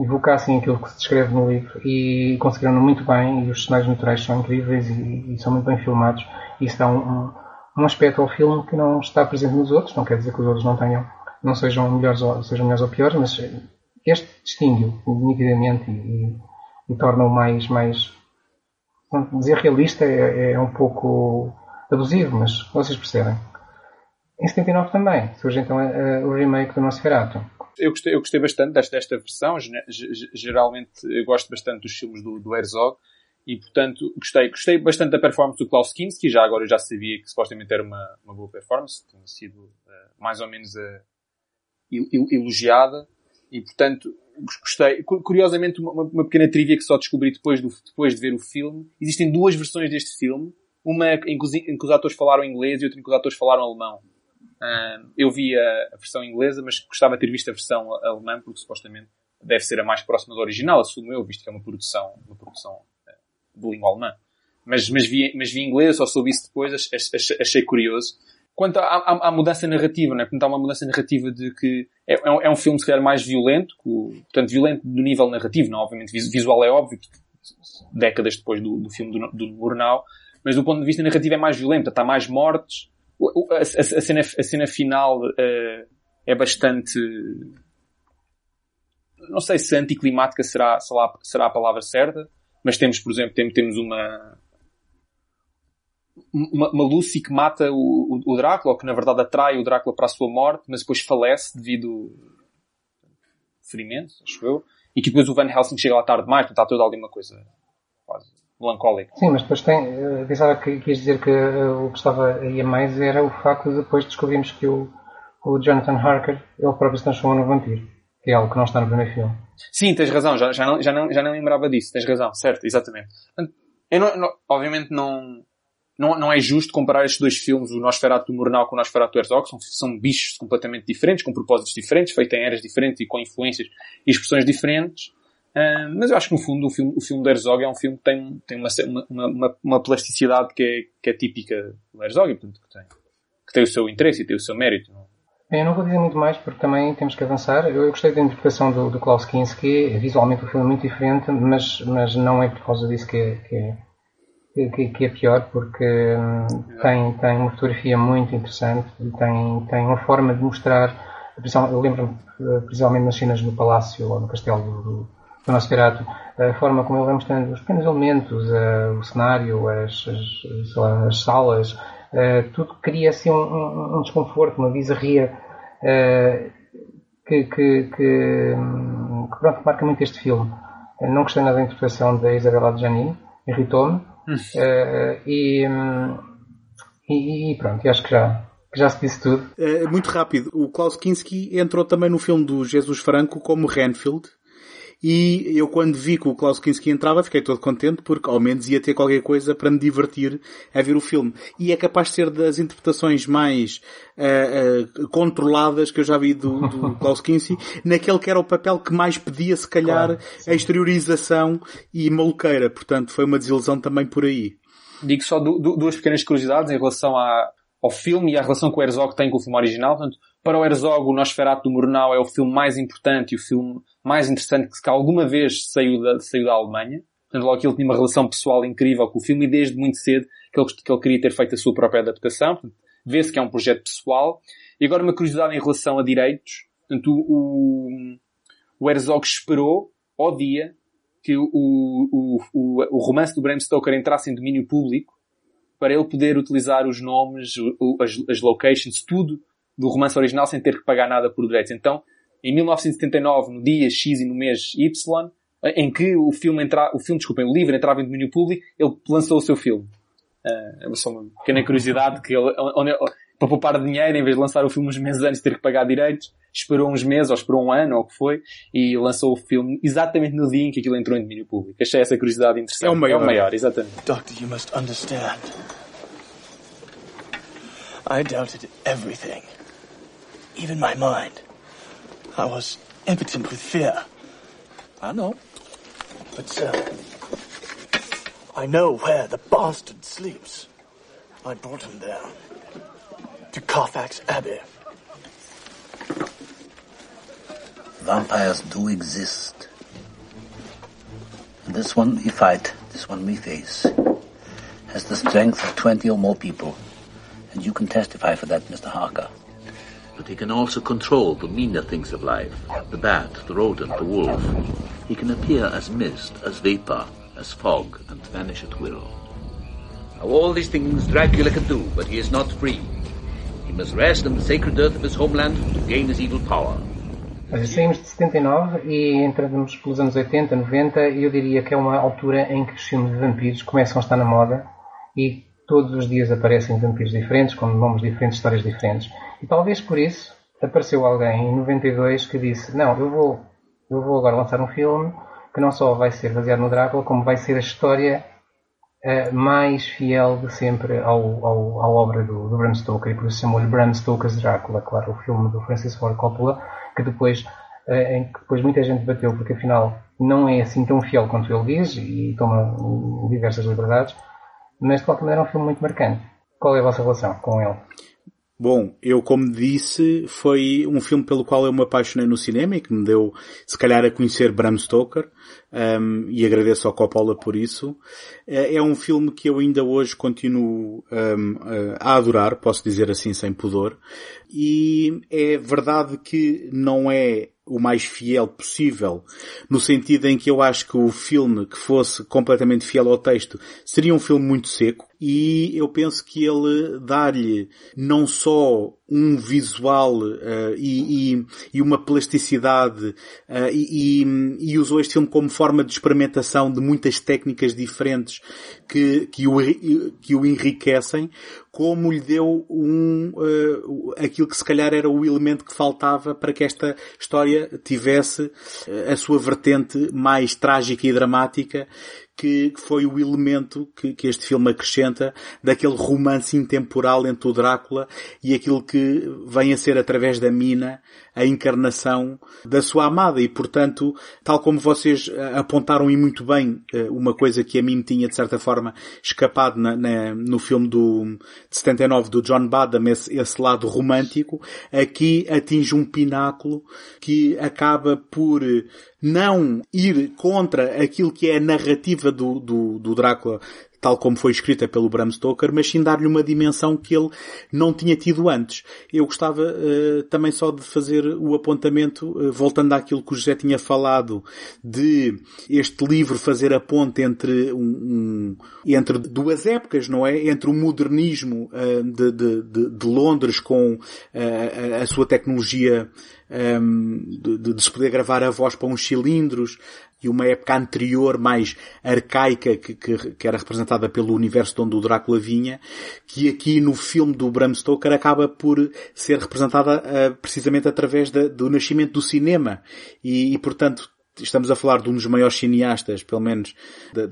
evocassem aquilo que se descreve no livro e conseguiram muito bem e os cenários naturais são incríveis e, e são muito bem filmados isso dá um, um, um, aspecto ao filme que não está presente nos outros, não quer dizer que os outros não tenham, não sejam melhores ou, sejam melhores ou piores, mas este distingue-o nitidamente e, e torna-o mais, mais dizer realista é, é um pouco abusivo, mas vocês percebem. Em 79 também surge então o remake do Nosferatu. Eu gostei, eu gostei bastante desta, desta versão. Geralmente eu gosto bastante dos filmes do, do Herzog e, portanto, gostei, gostei bastante da performance do Klaus Kinski. Já agora eu já sabia que supostamente era uma, uma boa performance, tinha sido uh, mais ou menos uh, elogiada e, portanto, gostei. Curiosamente, uma, uma, pequena trivia que só descobri depois, do, depois de ver o filme. Existem duas versões deste filme. Uma em que, em que os atores falaram inglês e outra em que os atores falaram alemão. Eu vi a, a, versão inglesa, mas gostava de ter visto a versão alemã, porque supostamente deve ser a mais próxima do original, assumo eu, visto que é uma produção, uma produção uh, de língua alemã. Mas, mas, vi, mas vi inglês, só soube isso depois, achei, achei curioso. Quanto à, à, mudança narrativa, né? Portanto, há uma mudança narrativa de que é, é, um, é um filme, se calhar, mais violento, portanto, violento do nível narrativo, não? Obviamente, visual é óbvio, décadas depois do, do filme do, do Murnau, mas do ponto de vista narrativo é mais violento, está mais mortes, a, a, a, cena, a cena final uh, é bastante. Não sei se anticlimática será, será, será a palavra certa, mas temos, por exemplo, temos uma, uma, uma Lucy que mata o, o, o, Drácula, ou que na verdade atrai o Drácula para a sua morte, mas depois falece devido a ferimentos, acho eu, e que depois o Van Helsing chega lá tarde demais, portanto está toda ali uma coisa quase melancólica. Sim, mas depois tem, eu pensava que quis dizer que uh, o que estava aí a mais era o facto de depois descobrirmos que o, o Jonathan Harker, ele próprio se transformou no vampiro. Que é algo que não está no primeiro filme. Sim, tens razão, já, já, não, já, não, já não lembrava disso, tens razão, certo, exatamente. Eu não, não, obviamente não, não, não é justo comparar estes dois filmes, o Nosferatu Murnau com o Nosferatu Herzog, são, são bichos completamente diferentes, com propósitos diferentes, feitos em eras diferentes e com influências e expressões diferentes. Uh, mas eu acho que no fundo o filme, o filme do Herzog é um filme que tem, tem uma, uma, uma, uma plasticidade que é, que é típica do Herzog portanto que tem, que tem o seu interesse e tem o seu mérito. Não? Eu não vou dizer muito mais porque também temos que avançar. Eu, eu gostei da interpretação do, do Klaus Kinski. Visualmente o filme é muito diferente, mas, mas não é por causa disso que é, que é, que, que é pior, porque hum, tem, tem uma fotografia muito interessante e tem, tem uma forma de mostrar. Eu lembro-me, eh, principalmente nas cenas no palácio ou no castelo do, do do Nosferatu, a forma como ele vai mostrando os pequenos elementos, uh, o cenário, as, as, lá, as salas, uh, tudo cria assim um, um, desconforto, uma bizarria que, que, que, que, pronto, marca muito este filme. não gostei nada da interpretação da Isabela de Janine, irritou-me. Hum. E, e, pronto, acho que já, já se disse tudo. muito rápido. O Klaus Kinski entrou também no filme do Jesus Franco como Renfield. E eu quando vi que o Klaus Kinski entrava fiquei todo contente porque ao menos ia ter qualquer coisa para me divertir a ver o filme. E é capaz de ser das interpretações mais uh, uh, controladas que eu já vi do, do Klaus Kinski, naquele que era o papel que mais pedia se calhar claro, a exteriorização e maluqueira. Portanto foi uma desilusão também por aí. Digo só duas pequenas curiosidades em relação à, ao filme e à relação que o Herzog tem com o filme original. Portanto, para o Herzog, o Nosferatu do Murnau é o filme mais importante e o filme mais interessante que alguma vez saiu da, saiu da Alemanha. Portanto, logo que ele tinha uma relação pessoal incrível com o filme e desde muito cedo que ele, que ele queria ter feito a sua própria adaptação. Vê-se que é um projeto pessoal. E agora uma curiosidade em relação a direitos. Portanto, o, o Herzog esperou ao dia que o, o, o, o romance do Bram Stoker entrasse em domínio público para ele poder utilizar os nomes, as, as locations, tudo do romance original sem ter que pagar nada por direitos. Então, em 1979, no dia X e no mês Y, em que o filme entra, o filme, desculpem, o livro entrava em domínio público, ele lançou o seu filme. Uh, é só uma pequena curiosidade que ele, onde, para poupar dinheiro, em vez de lançar o filme uns meses antes de ter que pagar direitos, esperou uns meses ou esperou um ano ou o que foi e lançou o filme exatamente no dia em que aquilo entrou em domínio público. Achei essa curiosidade interessante. É o maior. É o maior, exatamente. Doctor, you must understand. I doubted everything. Even my mind. I was impotent with fear. I know. But still, I know where the bastard sleeps. I brought him there. To Carfax Abbey. Vampires do exist. And this one we fight, this one we face, has the strength of 20 or more people. And you can testify for that, Mr. Harker but he can also control the meaner things of life the bat, the rodent, the wolf. He can appear as mist, as vapor, as fog, and vanish at will. Now, all these things Dracula can do, but he is not free. Must rest in the sacred earth of his homeland to gain his evil power. Saímos de 79 e entramos pelos anos 80, 90 e eu diria que é uma altura em que os filmes de vampiros começam a estar na moda e todos os dias aparecem vampiros diferentes, com nomes diferentes, histórias diferentes. E talvez por isso apareceu alguém em 92 que disse não, eu vou, eu vou agora lançar um filme que não só vai ser baseado no Drácula, como vai ser a história uh, mais fiel de sempre ao, ao, à obra do, do Bram Stoker, e por isso chamou-lhe Bram Stoker's Drácula, claro, o filme do Francis Ford Coppola, que depois, uh, em que depois muita gente bateu, porque afinal não é assim tão fiel quanto ele diz, e toma diversas liberdades, mas de qualquer maneira é um filme muito marcante. Qual é a vossa relação com ele? Bom, eu como disse, foi um filme pelo qual eu me apaixonei no cinema e que me deu, se calhar, a conhecer Bram Stoker, um, e agradeço ao Coppola por isso. É, é um filme que eu ainda hoje continuo um, a adorar, posso dizer assim sem pudor, e é verdade que não é o mais fiel possível, no sentido em que eu acho que o filme que fosse completamente fiel ao texto seria um filme muito seco e eu penso que ele dá-lhe não só um visual uh, e, e, e, uma plasticidade uh, e, e, usou este filme como forma de experimentação de muitas técnicas diferentes que, que, o, que o enriquecem, como lhe deu um, uh, aquilo que se calhar era o elemento que faltava para que esta história tivesse a sua vertente mais trágica e dramática que, foi o elemento que, que, este filme acrescenta daquele romance intemporal entre o Drácula e aquilo que vem a ser através da mina a encarnação da sua amada. E portanto, tal como vocês eh, apontaram e muito bem eh, uma coisa que a mim tinha de certa forma escapado na, na, no filme do, de 79 do John Badham, esse, esse lado romântico, aqui atinge um pináculo que acaba por não ir contra aquilo que é a narrativa do, do, do Drácula tal como foi escrita pelo Bram Stoker, mas sim dar-lhe uma dimensão que ele não tinha tido antes. Eu gostava uh, também só de fazer o apontamento, uh, voltando àquilo que o José tinha falado, de este livro fazer a ponte entre, um, um entre duas épocas, não é? Entre o modernismo uh, de, de, de, de, Londres com a, a sua tecnologia um, de, de, se poder gravar a voz para uns cilindros, e uma época anterior mais arcaica que, que, que, era representada pelo universo de onde o Drácula vinha, que aqui no filme do Bram Stoker acaba por ser representada uh, precisamente através do nascimento do cinema. E, e portanto estamos a falar de um dos maiores cineastas, pelo menos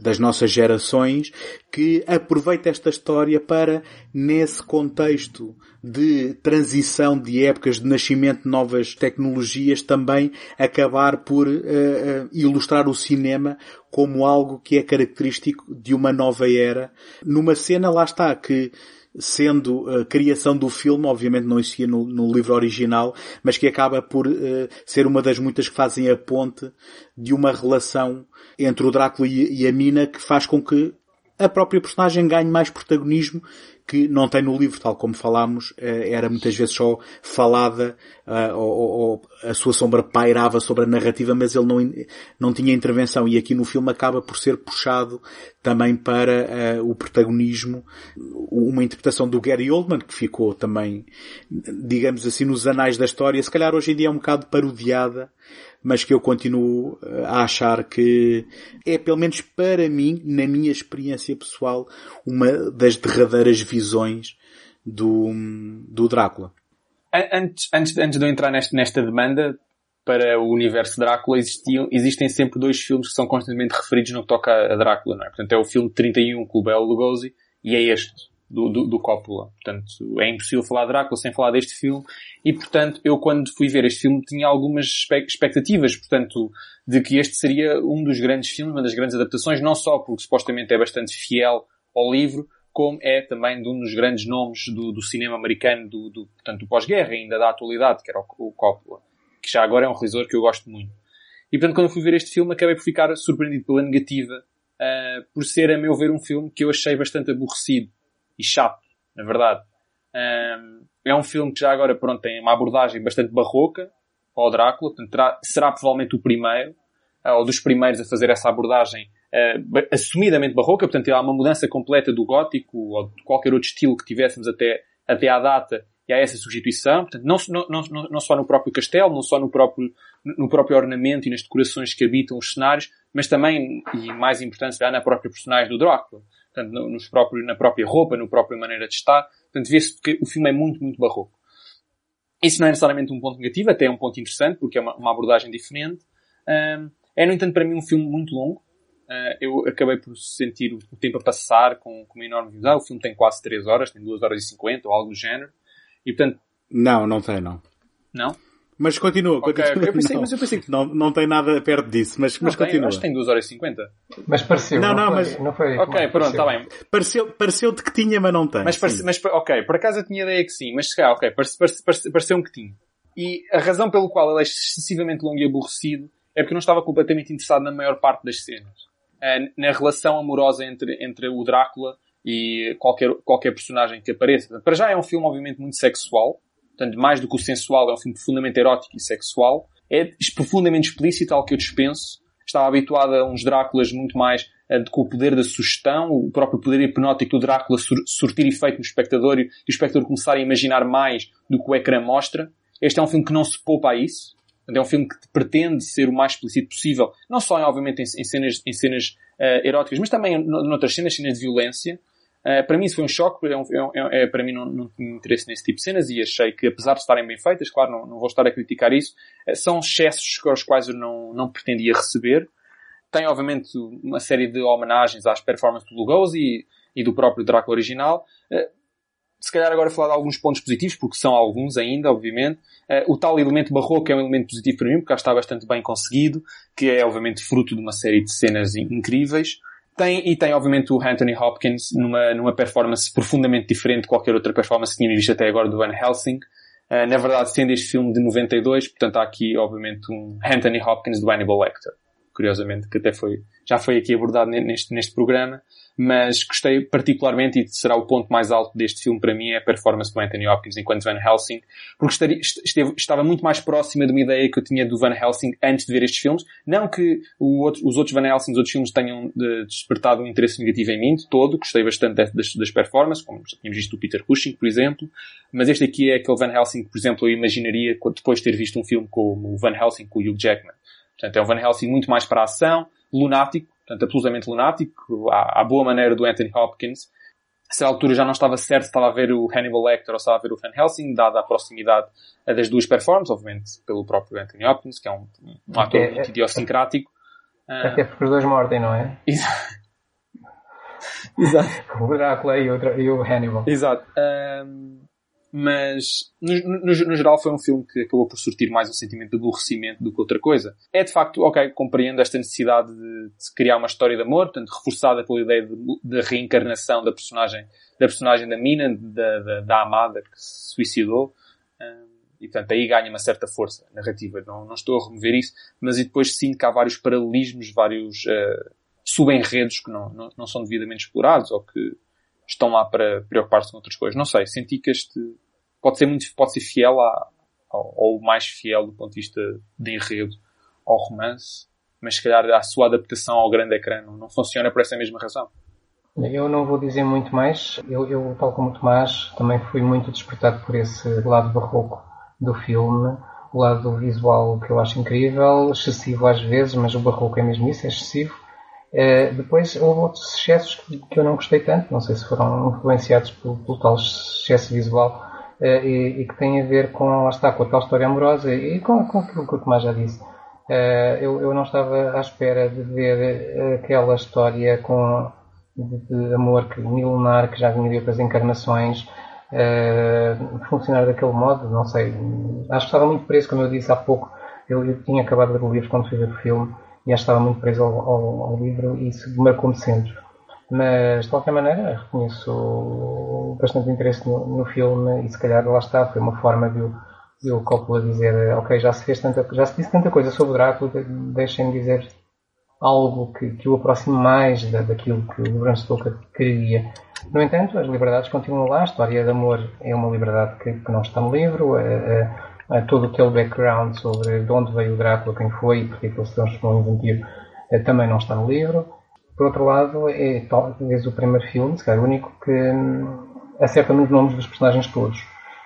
das nossas gerações, que aproveita esta história para, nesse contexto de transição de épocas de nascimento de novas tecnologias, também acabar por uh, uh, ilustrar o cinema como algo que é característico de uma nova era. Numa cena, lá está, que sendo a criação do filme, obviamente não existia no, no livro original, mas que acaba por uh, ser uma das muitas que fazem a ponte de uma relação entre o Drácula e, e a Mina que faz com que a própria personagem ganhe mais protagonismo que não tem no livro, tal como falámos, eh, era muitas vezes só falada, eh, ou, a sua sombra pairava sobre a narrativa, mas ele não, não tinha intervenção. E aqui no filme acaba por ser puxado também para uh, o protagonismo, uma interpretação do Gary Oldman, que ficou também, digamos assim, nos anais da história, se calhar hoje em dia é um bocado parodiada, mas que eu continuo eh, a achar que é, pelo menos para mim, na minha experiência pessoal, uma das derradeiras visões do, do Drácula. Antes, antes, antes de eu entrar nesta, nesta demanda, para o universo Drácula existiam, existem sempre dois filmes que são constantemente referidos no que toca a Drácula, não é? Portanto, é o filme 31 com o Bela Lugosi e é este do, do, do Coppola. Portanto, é impossível falar de Drácula sem falar deste filme. E, portanto, eu quando fui ver este filme tinha algumas expectativas, portanto, de que este seria um dos grandes filmes, uma das grandes adaptações, não só porque supostamente é bastante fiel ao livro, como é também de um dos grandes nomes do, do cinema americano, do, do portanto, do pós-guerra, ainda da atualidade, que era o, o Coppola. Que já agora é um realizador que eu gosto muito. E, portanto, quando fui ver este filme, acabei por ficar surpreendido pela negativa, uh, por ser, a meu ver, um filme que eu achei bastante aborrecido e chato, na verdade. É um filme que já agora, pronto, tem uma abordagem bastante barroca ao Drácula, portanto, terá, será provavelmente o primeiro. ou dos primeiros a fazer essa abordagem uh, assumidamente barroca, portanto há uma mudança completa do gótico ou de qualquer outro estilo que tivéssemos até, até à data e há essa substituição, portanto, não, não, não, não só no próprio castelo, não só no próprio, no próprio ornamento e nas decorações que habitam os cenários, mas também, e mais importante, na própria personagem do Drácula. Portanto, nos próprios, na própria roupa, na própria maneira de estar. Portanto, vê-se que o filme é muito, muito barroco. Isso não é necessariamente um ponto negativo, até é um ponto interessante, porque é uma, uma abordagem diferente. Um, é, no entanto, para mim um filme muito longo. Uh, eu acabei por sentir o tempo a passar com, com uma enorme dificuldade. O filme tem quase 3 horas, tem 2 horas e 50 ou algo do género. E portanto... Não, não tem, não. Não? Mas continua, okay, continua. Eu pensei, não, mas eu pensei que... não, não tem nada perto disso, mas, mas tem, continua. Acho que tem 2 horas e 50. Mas pareceu. Não, não, não mas. Foi, não foi, ok, pronto, está bem. Pareceu, pareceu-te que tinha, mas não tem. Mas, parece, mas, ok, por acaso eu tinha ideia que sim, mas se calhar, ok, parece, parece, parece, pareceu-me que tinha. E a razão pelo qual ele é excessivamente longo e aborrecido é porque eu não estava completamente interessado na maior parte das cenas. Eh, na relação amorosa entre, entre o Drácula e qualquer, qualquer personagem que apareça. Para já é um filme, obviamente, muito sexual. Portanto, mais do que o sensual, é um filme profundamente erótico e sexual. É profundamente explícito, algo que eu dispenso. Estava habituado a uns Dráculas muito mais uh, com o poder da sugestão, o próprio poder hipnótico do Drácula sur surtir efeito no espectador e o espectador começar a imaginar mais do que o ecrã mostra. Este é um filme que não se poupa a isso. É um filme que pretende ser o mais explícito possível, não só, obviamente, em, em cenas, em cenas uh, eróticas, mas também noutras cenas, cenas de violência. Uh, para mim isso foi um choque, é, um, é, é, para mim não, não tinha interesse nesse tipo de cenas e achei que apesar de estarem bem feitas, claro, não, não vou estar a criticar isso, uh, são excessos aos quais eu não, não pretendia receber. Tem obviamente uma série de homenagens às performances do Lugosi e, e do próprio Drácula original. Se calhar agora falar de alguns pontos positivos, porque são alguns ainda, obviamente. O tal elemento barroco é um elemento positivo para mim, porque está bastante bem conseguido, que é obviamente fruto de uma série de cenas incríveis. Tem, e tem obviamente o Anthony Hopkins numa, numa performance profundamente diferente de qualquer outra performance que tínhamos visto até agora do Van Helsing. Uh, na verdade, sendo este filme de 92, portanto há aqui obviamente um Anthony Hopkins do Hannibal Lecter. Curiosamente, que até foi, já foi aqui abordado neste, neste programa mas gostei particularmente, e será o ponto mais alto deste filme para mim, é a performance do Anthony Hopkins enquanto Van Helsing, porque estaria, esteve, estava muito mais próxima de uma ideia que eu tinha do Van Helsing antes de ver estes filmes. Não que outro, os outros Van Helsing, os outros filmes tenham de, despertado um interesse negativo em mim, de todo, gostei bastante das, das performances, como já tínhamos visto o Peter Cushing, por exemplo, mas este aqui é aquele Van Helsing que, por exemplo, eu imaginaria depois de ter visto um filme como o Van Helsing com o Hugh Jackman. Portanto, é um Van Helsing muito mais para a ação, lunático, portanto, absolutamente lunático, à, à boa maneira do Anthony Hopkins. A certa altura já não estava certo se estava a ver o Hannibal Lecter ou se estava a ver o Van Helsing, dada a proximidade das duas performances, obviamente pelo próprio Anthony Hopkins, que é um, um ator é, muito idiosincrático. Até porque os dois mordem, não é? Exato. o Drácula e o, e o Hannibal. Exato. Um, mas no, no, no, geral foi um filme que acabou por surtir mais um sentimento de aborrecimento do que outra coisa. É de facto, ok, compreendo esta necessidade de, de criar uma história de amor, portanto, reforçada pela ideia de, reencarnação da personagem, da personagem da Mina, da, da, da amada que se suicidou. Um, e portanto aí ganha uma certa força narrativa. Não, não estou a remover isso, mas e depois sinto que há vários paralelismos, vários uh, subenredos que não, não, não são devidamente explorados ou que estão lá para preocupar-se com outras coisas. Não sei, senti que este pode ser muito, pode ser fiel ao, ou mais fiel do ponto de vista de enredo ao romance, mas se calhar a sua adaptação ao grande ecrã não, não funciona por essa mesma razão. Eu não vou dizer muito mais. Eu, eu, tal como Tomás, também fui muito despertado por esse lado barroco do filme, o lado visual que eu acho incrível, excessivo às vezes, mas o barroco é mesmo isso, é excessivo. Uh, depois houve outros excessos que, que, eu não gostei tanto, não sei se foram influenciados por, por tal excesso visual, e, e, que tem a ver com, está, com a tal história amorosa e com, com aquilo que o Tomás já disse. Uh, eu, eu, não estava à espera de ver aquela história com, de, de amor que, milenar que já vinha de outras encarnações funcionar daquele modo, não sei. Acho que estava muito preso, como eu disse há pouco. Eu, eu tinha acabado de ler o livro quando ver o filme e acho que estava muito preso ao, ao, ao livro e isso marcou-me sempre. Mas, de qualquer maneira, reconheço bastante interesse no, no, filme e se calhar lá está, foi uma forma de, de o Coppola dizer ok, já se fez tanta, já se disse tanta coisa sobre Drácula, deixem-me dizer algo que, que o aproxime mais da, daquilo que o Bram Stoker queria. No entanto, as liberdades continuam lá, a história de amor é uma liberdade que, que não está no livro, a, uh, todo aquele background sobre de onde veio o Drácula, quem foi e porque ele se transformou em vampiro, uh, também não está no livro. Por outro lado, é talvez o primeiro filme, se calhar o único, que um, acerta nos nomes dos personagens todos,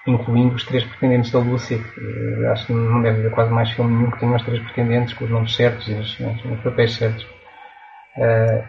incluindo os três pretendentes da Lua Seca. Acho que não deve haver quase mais filme nenhum que tenha os três pretendentes com os nomes certos e os, os papéis certos. Uh,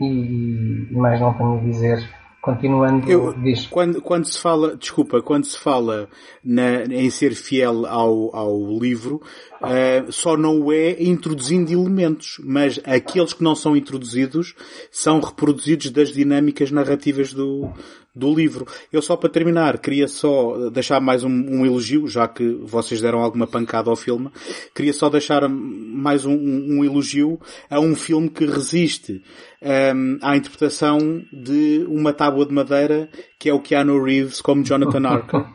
e, e mais não tenho a dizer Continuando, eu. Quando, quando se fala, desculpa, quando se fala na, em ser fiel ao, ao livro, uh, só não é introduzindo elementos, mas aqueles que não são introduzidos são reproduzidos das dinâmicas narrativas do, do livro. Eu só para terminar, queria só deixar mais um, um, elogio, já que vocês deram alguma pancada ao filme, queria só deixar mais um, um elogio a um filme que resiste um, à interpretação de uma tábua de madeira que é o Keanu Reeves como Jonathan Arkham.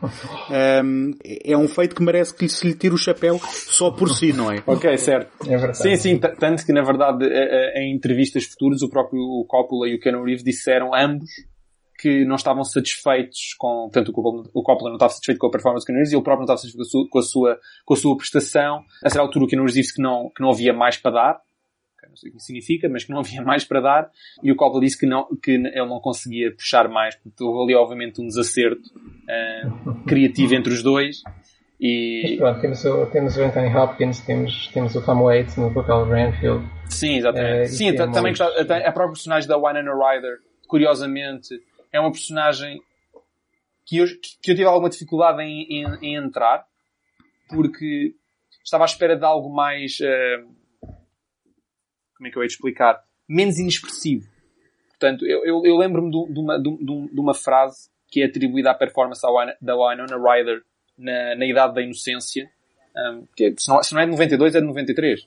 Um, é um feito que merece que se lhe tire o chapéu só por si, não é? Ok, certo. É sim, sim, tanto que na verdade em entrevistas futuras o próprio Coppola e o Keanu Reeves disseram ambos que não estavam satisfeitos com, tanto o Coppola não estava satisfeito com a performance do Keanu Reeves e ele próprio não estava satisfeito com a sua, com a sua prestação. A certa altura o Keanu Reeves disse que não, que não havia mais para dar, não sei o que isso significa, mas que não havia mais para dar, e o Coppola disse que, não, que ele não conseguia puxar mais, porque houve ali obviamente um desacerto uh, criativo entre os dois. E... Mas pronto, temos o, temos o Anthony Hopkins, temos, temos o Tom Waits no papel de Renfield. Sim, exatamente. Uh, Sim, também gostava, a própria personagem da Winona Ryder, curiosamente, é uma personagem que eu, que eu tive alguma dificuldade em, em, em entrar, porque estava à espera de algo mais, uh, como é que eu ia explicar? Menos inexpressivo. Portanto, eu, eu, eu lembro-me de, de, uma, de, de, uma frase que é atribuída à performance da Winona Ryder na, na idade da inocência, um, que é, se, não, se não é de 92 é de 93,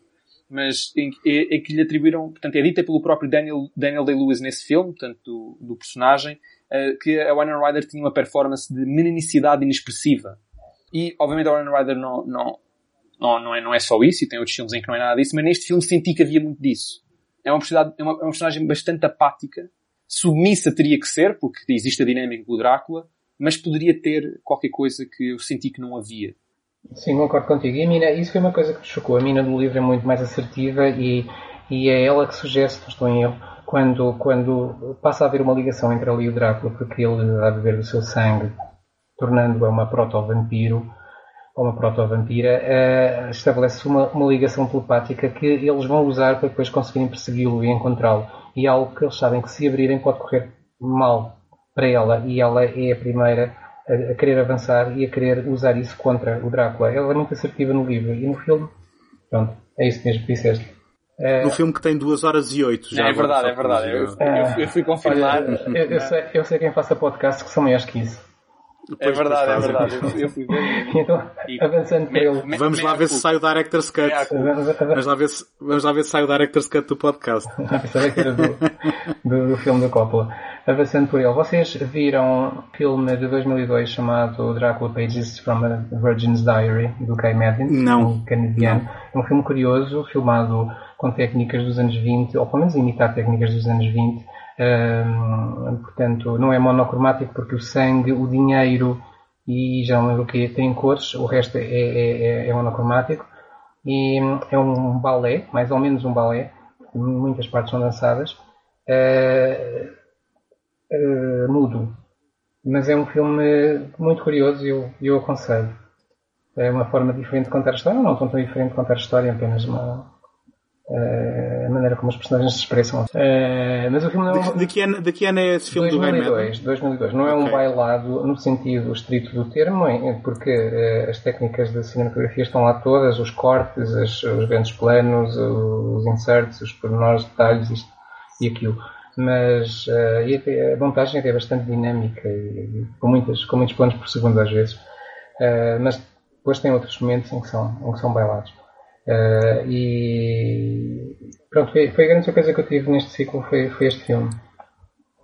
mas é, é, que lhe atribuíram, portanto, é dita pelo próprio Daniel, Daniel Day-Lewis nesse filme, portanto, do, do personagem, uh, que a Winona Ryder tinha uma performance de meninicidade inexpressiva. E, obviamente, a Winona Ryder não, não, não, não, é, não é só isso, e tem outros filmes em que não é nada disso, mas neste filme senti que havia muito disso. É uma personagem, é uma, é uma personagem bastante apática, submissa teria que ser, porque existe a dinâmica do Drácula, mas poderia ter qualquer coisa que eu senti que não havia. Sim, concordo contigo. E a mina, isso foi uma coisa que me chocou. A mina do livro é muito mais assertiva e, e é ela que sugere, se não estou em erro, quando, quando passa a haver uma ligação entre ela e o Drácula, porque ele a beber do seu sangue, tornando-a uma proto-vampiro, ou uma proto-vampira, uh, estabelece uma, uma ligação telepática que eles vão usar para depois conseguirem persegui-lo e encontrá-lo. E é algo que eles sabem que se abrirem pode correr mal para ela e ela é a primeira a, a querer avançar e a querer usar isso contra o Drácula. Ela é muito assertiva no livro e no filme, pronto, é isso mesmo que disseste. Uh, no filme que tem 2 horas e 8. Já é, verdade, é verdade. Eu, eu, eu, fui confirmar. Eu, eu, sei, eu sei quem faça podcast que são maiores que isso. É verdade, é verdade. Eu, fui ver. então, avançando para ele. Vamos lá ver se sai o Director's Cut. Vamos lá ver se, vamos lá ver se sai o Director's Cut do podcast. Pensava que era do, do, do filme da Coppola. Avançando por ele. Vocês viram um filme de 2002 chamado Dracula Pages from a Virgin's Diary, do Kay Madden? Não. Um canadiano. É um filme curioso, filmado com técnicas dos anos 20, ou pelo menos imitar técnicas dos anos 20, portanto, não é monocromático porque o sangue, o dinheiro e já não lembro o que tem cores, o resto é, é, é, é monocromático. E é um balé, mais ou menos um balé, muitas partes são dançadas, uh, uh, mudo. Mas é um filme muito curioso e eu, eu aconselho. É uma forma diferente de contar a história, não tão diferente de contar a história, é apenas uma, a maneira como os personagens se expressam. Uh, mas o filme não é um... de, que ano, de que ano é esse filme 2002, do 2002. Não é okay. um bailado no sentido estrito do termo, porque uh, as técnicas de cinematografia estão lá todas, os cortes, as, os grandes planos, os inserts, os pormenores, detalhes, isto e aquilo. Mas a montagem é bastante dinâmica, e, com, muitas, com muitos planos por segundo às vezes. mas depois tem outros momentos em que são, em que são bailados. Uh, e pronto, foi, foi, a grande surpresa que eu tive neste ciclo foi, foi este filme.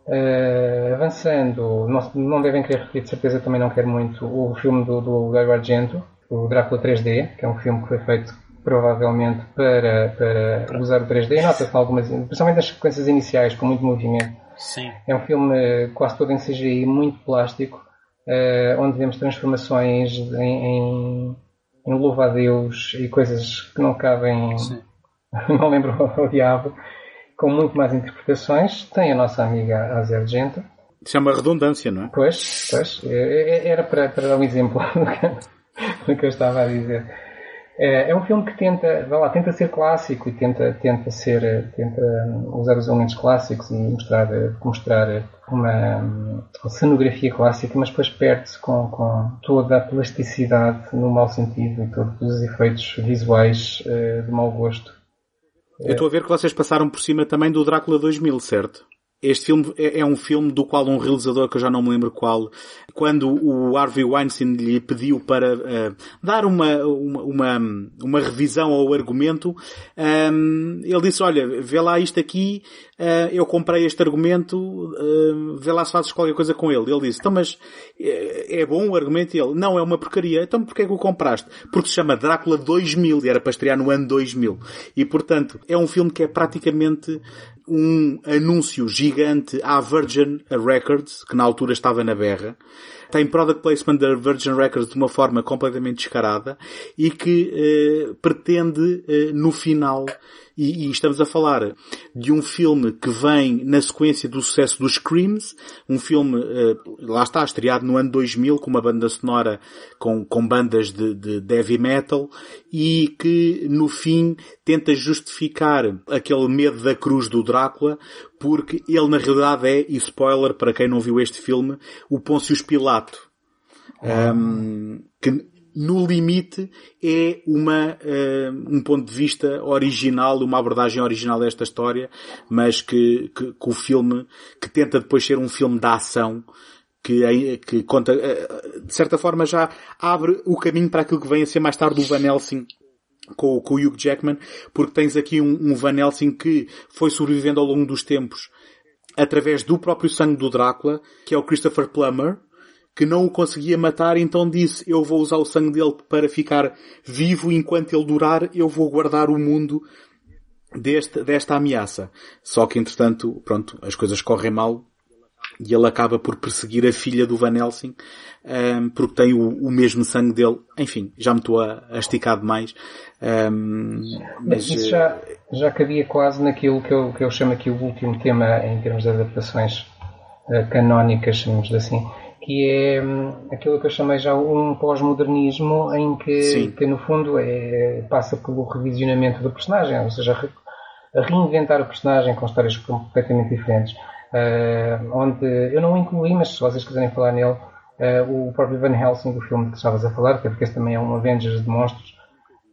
Uh, avançando, não, não, devem querer repetir, de certeza também não quero muito, o filme do, do Dario Argento, o Drácula 3D, que é um filme que foi feito provavelmente para, para usar o 3D. Nota-se algumas, principalmente nas sequências iniciais, com muito movimento. Sim. É um filme quase todo em CGI, muito plástico, uh, onde vemos transformações em, em em louva a Deus e coisas que não cabem, não lembro ao diabo, com muito mais interpretações. Tem a nossa amiga Asia Argento. Isso é uma redundância, não é? Pois, pois. É, é, era para, para dar um exemplo do que eu estava a dizer. É, é um filme que tenta, vai lá, tenta ser clássico e tenta, tenta ser, tenta usar os elementos clássicos e mostrar, mostrar uma, uma cenografia clássica, mas depois perde-se com, com toda a plasticidade no mau sentido e todos os efeitos visuais uh, de mau gosto. Eu estou a ver que vocês passaram por cima também do Drácula 2000, certo? Este filme é, é, um filme do qual um realizador que eu já não me lembro qual, quando o Harvey Weinstein lhe pediu para uh, dar uma, uma, uma, uma, revisão ao argumento, um, ehm, ele disse, olha, vê lá isto aqui, uh, eu comprei este argumento, uh, vê lá se fazes qualquer coisa com ele. Ele disse, então mas é bom o argumento? E ele, não, é uma porcaria. Então porquê é que o compraste? Porque se chama Drácula 2000 e era para estrear no ano 2000. E portanto, é um filme que é praticamente um anúncio gigante à Virgin Records, que na altura estava na berra. Tem product placement da Virgin Records de uma forma completamente descarada e que eh, pretende, eh, no final, e, e, estamos a falar de um filme que vem na sequência do sucesso dos Screams, um filme, uh, lá está, estreado no ano 2000 com uma banda sonora com, com bandas de, de heavy metal e que no fim tenta justificar aquele medo da cruz do Drácula porque ele na realidade é, e spoiler para quem não viu este filme, o Pôncio Pilato. Um, que no limite é uma, uh, um ponto de vista original, uma abordagem original desta história, mas que, que, que o filme, que tenta depois ser um filme de ação, que, que conta, uh, de certa forma já abre o caminho para aquilo que vem a ser mais tarde o Van Helsing com, com o Hugh Jackman, porque tens aqui um, um Van Helsing que foi sobrevivendo ao longo dos tempos através do próprio sangue do Drácula, que é o Christopher Plummer, que não o conseguia matar, então disse, eu vou usar o sangue dele para ficar vivo enquanto ele durar, eu vou guardar o mundo deste, desta ameaça. Só que entretanto, pronto, as coisas correm mal e ele acaba por perseguir a filha do Van Helsing, um, porque tem o, o, mesmo sangue dele. Enfim, já me estou a, a esticar demais. Um, mas isso já, já cabia quase naquilo que eu, que eu chamo aqui o último tema em termos de adaptações uh, canónicas, chamamos assim, que é hum, aquilo que eu chamei já um pós-modernismo em que, que no fundo é, passa pelo revisionamento do personagem, ou seja, a reinventar o personagem com histórias completamente diferentes. Uh, onde eu não o incluí, mas se vocês quiserem falar nele, uh, o próprio Van Helsing do filme que estavas a falar, porque esse também é um Avengers de monstros.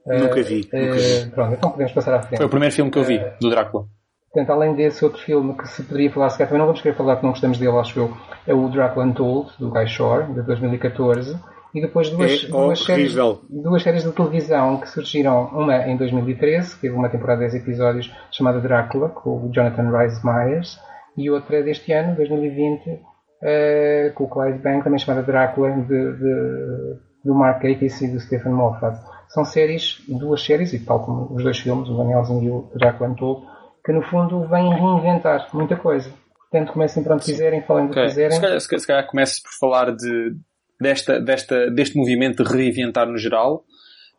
Uh, nunca vi. Nunca vi. Pronto, então podemos passar à frente. Foi o primeiro filme que eu vi, do Drácula. Portanto, além desse outro filme que se poderia falar, se calhar também não vamos querer falar que não gostamos dele, acho eu, é o Dracula Untold, do Guy Shore, de 2014. E depois duas, é duas, séries, duas séries de televisão que surgiram, uma em 2013, que teve uma temporada de 10 episódios, chamada Drácula, com o Jonathan Rhys Myers, e outra deste ano, 2020, uh, eh, com o Clive Bank, também chamada Drácula, de, de, do Mark Gatiss e do Stephen Moffat. São séries, duas séries, e tal como os dois filmes, o Van Helsing e o Drácula Untold, que no fundo vem reinventar muita coisa. Portanto, comecem para onde quiserem, falem do que quiserem. Se calhar, se calhar por falar de, desta, desta, deste movimento de reinventar no geral.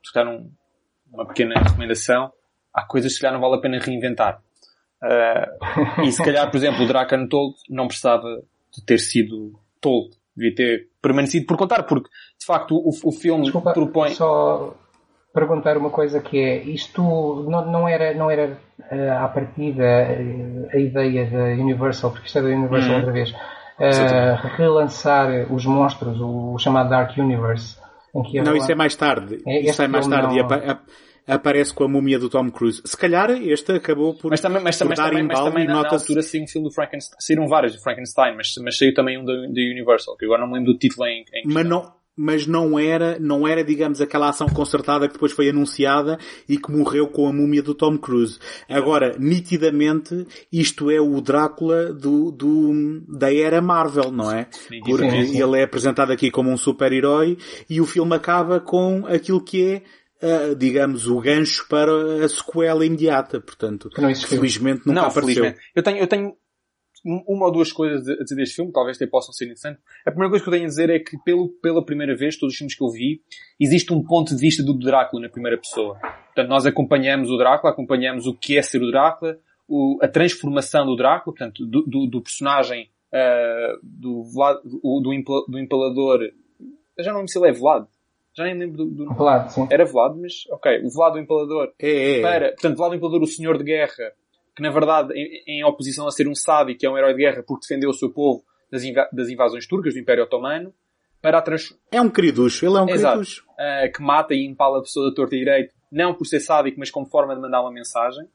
Se calhar um, uma pequena recomendação. Há coisas que se calhar não vale a pena reinventar. Uh, e se calhar, por exemplo, o Draken Told não precisava de ter sido Told. Devia ter permanecido por contar, porque de facto o, o filme Desculpa, propõe. Só perguntar uma coisa que é, isto não, não era, não era uh, à partida uh, a ideia da Universal, porque isto é da Universal uhum. outra vez, uh, relançar os monstros, o, o, chamado Dark Universe. Em que não, isso é mais tarde. É, isso é mais tarde não... e aparece com a múmia do Tom Cruise. Se calhar este acabou por, mas também, mas, por mas, dar também, mas também na, na altura saiu um filme do Frankenstein, saíram vários do Frankenstein, mas, mas saiu também um da Universal, que agora não me lembro do título em, em Mas não, mas não era, não era, digamos, aquela ação concertada que depois foi anunciada e que morreu com a múmia do Tom Cruise. Agora, nitidamente, isto é o Drácula do, do, da era Marvel, não é? Porque ele é apresentado aqui como um super-herói e o filme acaba com aquilo que é Uh, digamos, o gancho para a sequela imediata. Portanto, felizmente nunca não, apareceu. Felizmente. Eu tenho, eu tenho uma ou duas coisas a dizer deste filme, talvez até possam ser interessantes. A primeira coisa que eu tenho a dizer é que, pelo, pela primeira vez, todos os filmes que eu vi, existe um ponto de vista do Drácula na primeira pessoa. Portanto, nós acompanhamos o Drácula, acompanhamos o que é ser o Drácula, o, a transformação do Drácula, portanto, do, do, do personagem uh, do, Vlad, do, do, do Empalador. Eu já não lembro se ele é Vlad. Já nem lembro do, do... Vlad, sim. Era Vlad, mas ok. O Vlad o Empalador. É, é. Para, portanto, Vlad o Empalador, o Senhor de Guerra, que na verdade, em, em oposição a ser um sádico, é um herói de guerra porque defendeu o seu povo das, inv das invasões turcas do Império Otomano, para a trans... É um queriducho, ele é um Exato. queriducho. Uh, que mata e empala a pessoa da torta e direito, não por ser sádico, mas como forma de mandar uma mensagem.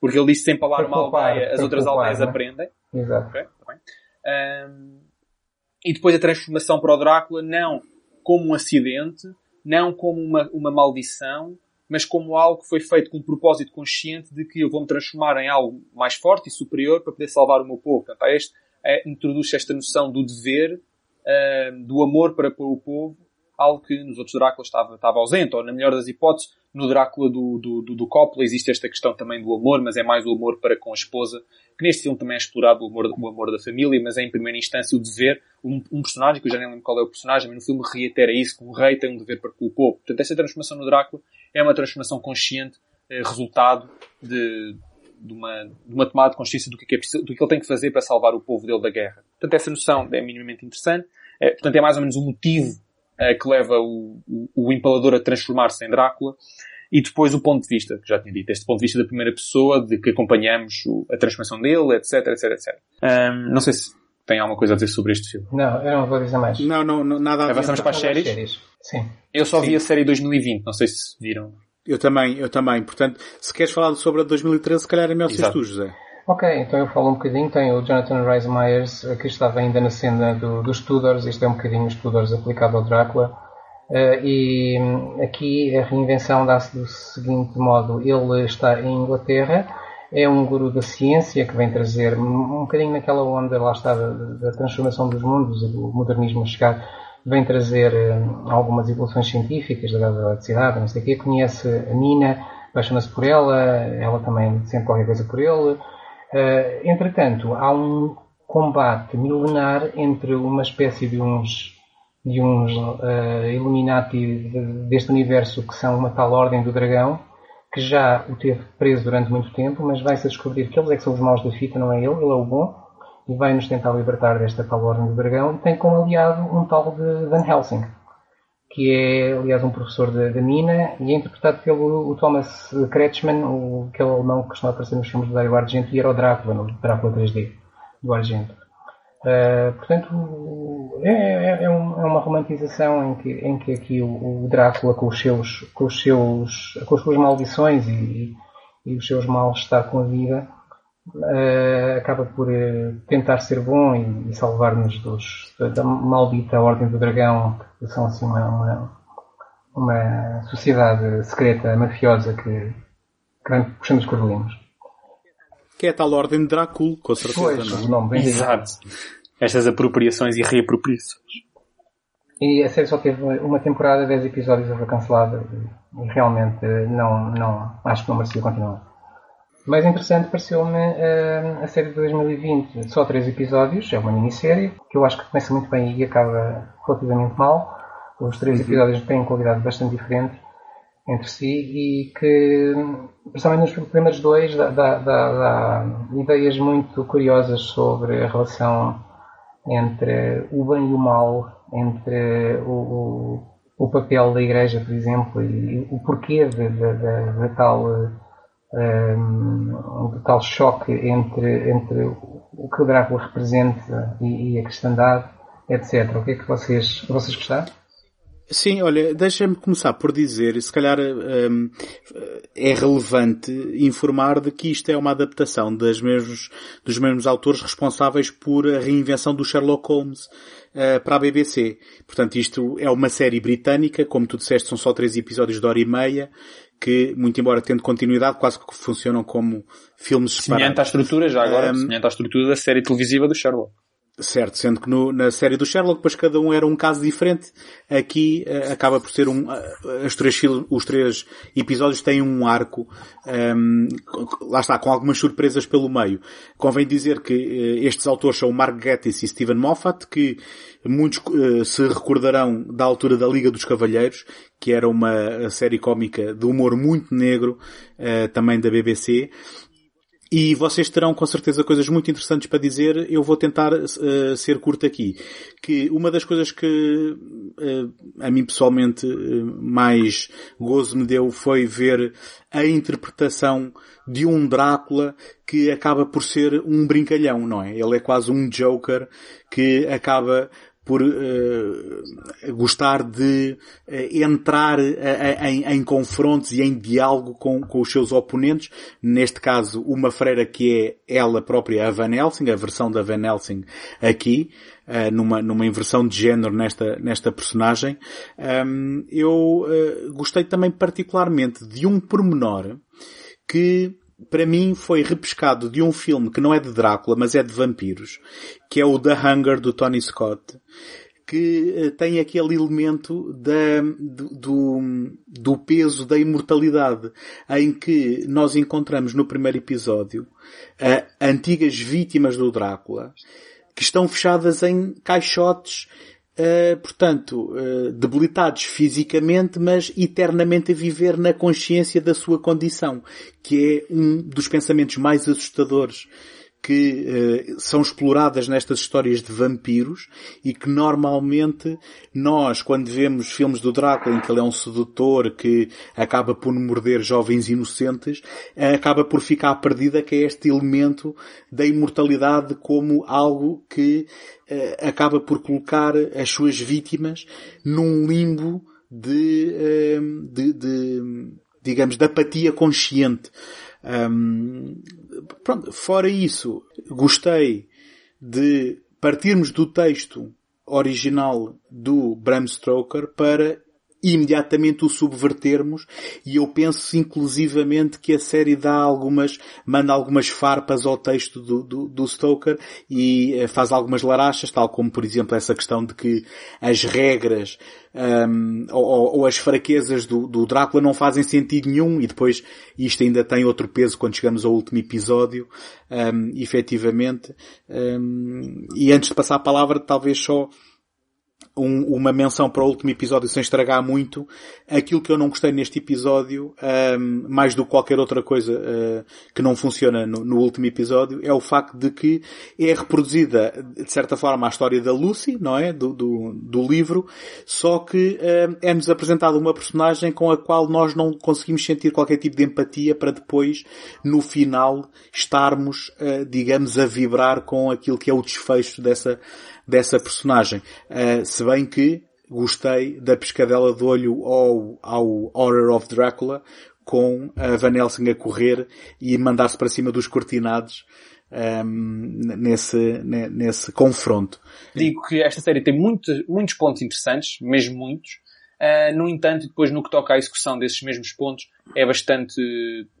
Porque ele disse que se empalar uma aldeia, as outras aldeias né? aprendem. Exato. Okay? Tá. Um, e depois a transformação para o Drácula, não como um acidente, não como uma, uma maldição, mas como algo que foi feito com um propósito consciente de que eu vou me transformar em algo mais forte e superior para poder salvar o meu povo. Portanto, este, é, introduz esta noção do dever, uh, do amor para, o povo, algo que nos outros Dráculas estava, estava ausente, ou na melhor das hipóteses, no Drácula do, do, do, do Coppola existe esta questão também do amor, mas é mais o amor para com a esposa, que neste filme também é explorado o amor, o amor da família, mas é em primeira instância o dever, um, um personagem, que eu já nem lembro qual é o personagem, mas no filme reitera isso, que o rei tem um dever para com o povo. Portanto, essa transformação no Drácula é uma transformação consciente, eh, resultado de, de, uma, de uma tomada de consciência do que, é preciso, do que ele tem que fazer para salvar o povo dele da guerra. Portanto, essa noção é minimamente interessante. É, portanto, é mais ou menos o motivo eh, que leva o, o, o empalador a transformar-se em Drácula. E depois o ponto de vista, que já tinha dito, este ponto de vista da primeira pessoa, de que acompanhamos o, a transformação dele, etc, etc, etc. Um, não sei se tem alguma coisa a dizer sobre este filme. Não, eu não vou dizer mais. Não, não, não nada a Avançamos para as séries? séries. Sim. Eu só Sim. vi a série 2020, não sei se viram. Eu também, eu também. Portanto, se queres falar sobre a de 2013, se calhar é melhor seres Exato. tu, José. Ok, então eu falo um bocadinho. Tem o Jonathan Rhys Meyers, eh, que estava ainda na cena do, dos Tudors. Este é um bocadinho os Tudors aplicado ao Drácula. Eh, e hum, aqui a reinvenção dá-se do seguinte modo. Ele está em Inglaterra, é um guru da ciência que vem trazer um um bocadinho naquela onda, lá está, da, da transformação dos mundos e do modernismo a chegar, vem trazer hum, algumas evoluções científicas da eletricidade, não sei o quê. Conhece a Nina, apaixona-se por ela, ela também sente qualquer coisa por ele. Eh, entretanto, há um combate milenar entre uma espécie de uns de uns eh, Illuminati de- deste universo que são uma tal Ordem do Dragão, que já o teve preso durante muito tempo, mas vai-se descobrir que eles é que são os maus da fita, não é ele, ele é o bom, e vai-nos tentar libertar desta tal Ordem do Dragão, tem como aliado um tal de Van Helsing, que é, aliás, um professor da Nina, e é interpretado pelo Thomas Kretschmann, o, aquele alemão que costuma aparecer nos filmes do Dario Argento, e era o Drácula, no Drácula 3D, do Argento. Uh, portanto, é, é- é um- é uma romantização em que, em que aqui o, o Drácula, com os seus, com os seus, com as suas maldições e, e os seus maus estar com a vida, uh, acaba por uh, tentar ser bom e, e salvar-nos da, da maldita Ordem do Dragão, que são assim uma, uma, uma sociedade secreta, mafiosa, que, que puxando os cordelinhos. Que é a tal ordem de Drácula, com certeza, Pois, não é? nome. Exato. Estas apropriações e reapropriações. E a série só teve uma temporada, 10 episódios, foi cancelada e realmente não, não, acho que não merecia continuar. Mais interessante pareceu-me eh, a série de 2020, só 3 episódios, é uma minissérie, que eu acho que começa muito bem e acaba relativamente mal. Os três episódios têm qualidade bastante diferente entre si e que, principalmente nos primeiros dois, dá, dá, dá, ideias muito curiosas sobre a relação entre o bem e o mal, entre o, o, o papel da Igreja, por exemplo, e o porquê de, de, de, de tal, um, de tal choque entre, entre o que o Drácula representa e, e a cristandade, etc. O que é que vocês, vocês gostaram? Sim, olha, deixa-me começar por dizer, se calhar hum, é relevante informar de que isto é uma adaptação das mesmos, dos mesmos autores responsáveis por a reinvenção do Sherlock Holmes uh, para a BBC. Portanto, isto é uma série britânica, como tu disseste, são só três episódios de hora e meia, que, muito embora tendo continuidade, quase que funcionam como filmes separados. Semelhante à estrutura, já agora, Um, semelhante à estrutura da série televisiva do Sherlock. Certo, sendo que no, na série do Sherlock, depois cada um era um caso diferente. Aqui uh, acaba por ser um, uh, os, três, os três episódios têm um arco, um, lá está, com algumas surpresas pelo meio. Convém dizer que uh, estes autores são Mark Gatiss e Stephen Moffat, que muitos se recordarão da altura da Liga dos Cavalheiros, que era uma série cómica de humor muito negro, também da BBC. E vocês terão com certeza coisas muito interessantes para dizer. Eu vou tentar uh, ser curto aqui. Que uma das coisas que uh, a mim pessoalmente uh, mais gozo me deu foi ver a interpretação de um Drácula que acaba por ser um brincalhão, não é? Ele é quase um Joker que acaba por uh, gostar de uh, entrar uh, em, em, confrontos e em diálogo com, com, os seus oponentes. Neste caso, uma freira que é ela própria, a Van Helsing, a versão da Van Helsing aqui, numa, numa inversão de género nesta, nesta personagem. Um, eu gostei também particularmente de um pormenor que para mim foi repescado de um filme que não é de Drácula, mas é de vampiros, que é o The Hunger do Tony Scott, que uh, tem aquele elemento da, do, do peso da imortalidade, em que nós encontramos no primeiro episódio uh, antigas vítimas do Drácula, que estão fechadas em caixotes Uh, portanto, uh, debilitados fisicamente, mas eternamente a viver na consciência da sua condição, que é um dos pensamentos mais assustadores que uh, são exploradas nestas histórias de vampiros e que normalmente nós, quando vemos filmes do Drácula em que ele é um sedutor que acaba por morder jovens inocentes, uh, acaba por ficar perdida que é este elemento da imortalidade como algo que uh, acaba por colocar as suas vítimas num limbo de, de, de digamos, de apatia consciente. Um, pronto, fora isso, gostei de partirmos do texto original do Bram Stoker para imediatamente o subvertermos e eu penso inclusivamente que a série dá algumas, manda algumas farpas ao texto do, do, do Stoker e eh, faz algumas larachas, tal como por exemplo essa questão de que as regras um, ou, ou, as fraquezas do, do Drácula não fazem sentido nenhum e depois isto ainda tem outro peso quando chegamos ao último episódio, um, efetivamente. Um, e antes de passar a palavra, talvez só um, uma menção para o último episódio sem estragar muito. Aquilo que eu não gostei neste episódio, um, mais do que qualquer outra coisa uh, que não funciona no, no, último episódio, é o facto de que é reproduzida, de certa forma, a história da Lucy, não é? Do, do, do livro, só que uh, é-nos apresentada uma personagem com a qual nós não conseguimos sentir qualquer tipo de empatia para depois, no final, estarmos, uh, digamos, a vibrar com aquilo que é o desfecho dessa dessa personagem. Uh, se bem que gostei da pescadela de olho ao, ao Horror of Drácula com a Van Helsing a correr e mandar-se para cima dos cortinados um, ehm, nesse, nesse confronto. Digo que esta série tem muitos, muitos pontos interessantes, mesmo muitos. Uh, no entanto, depois no que toca à execução desses mesmos pontos, é bastante,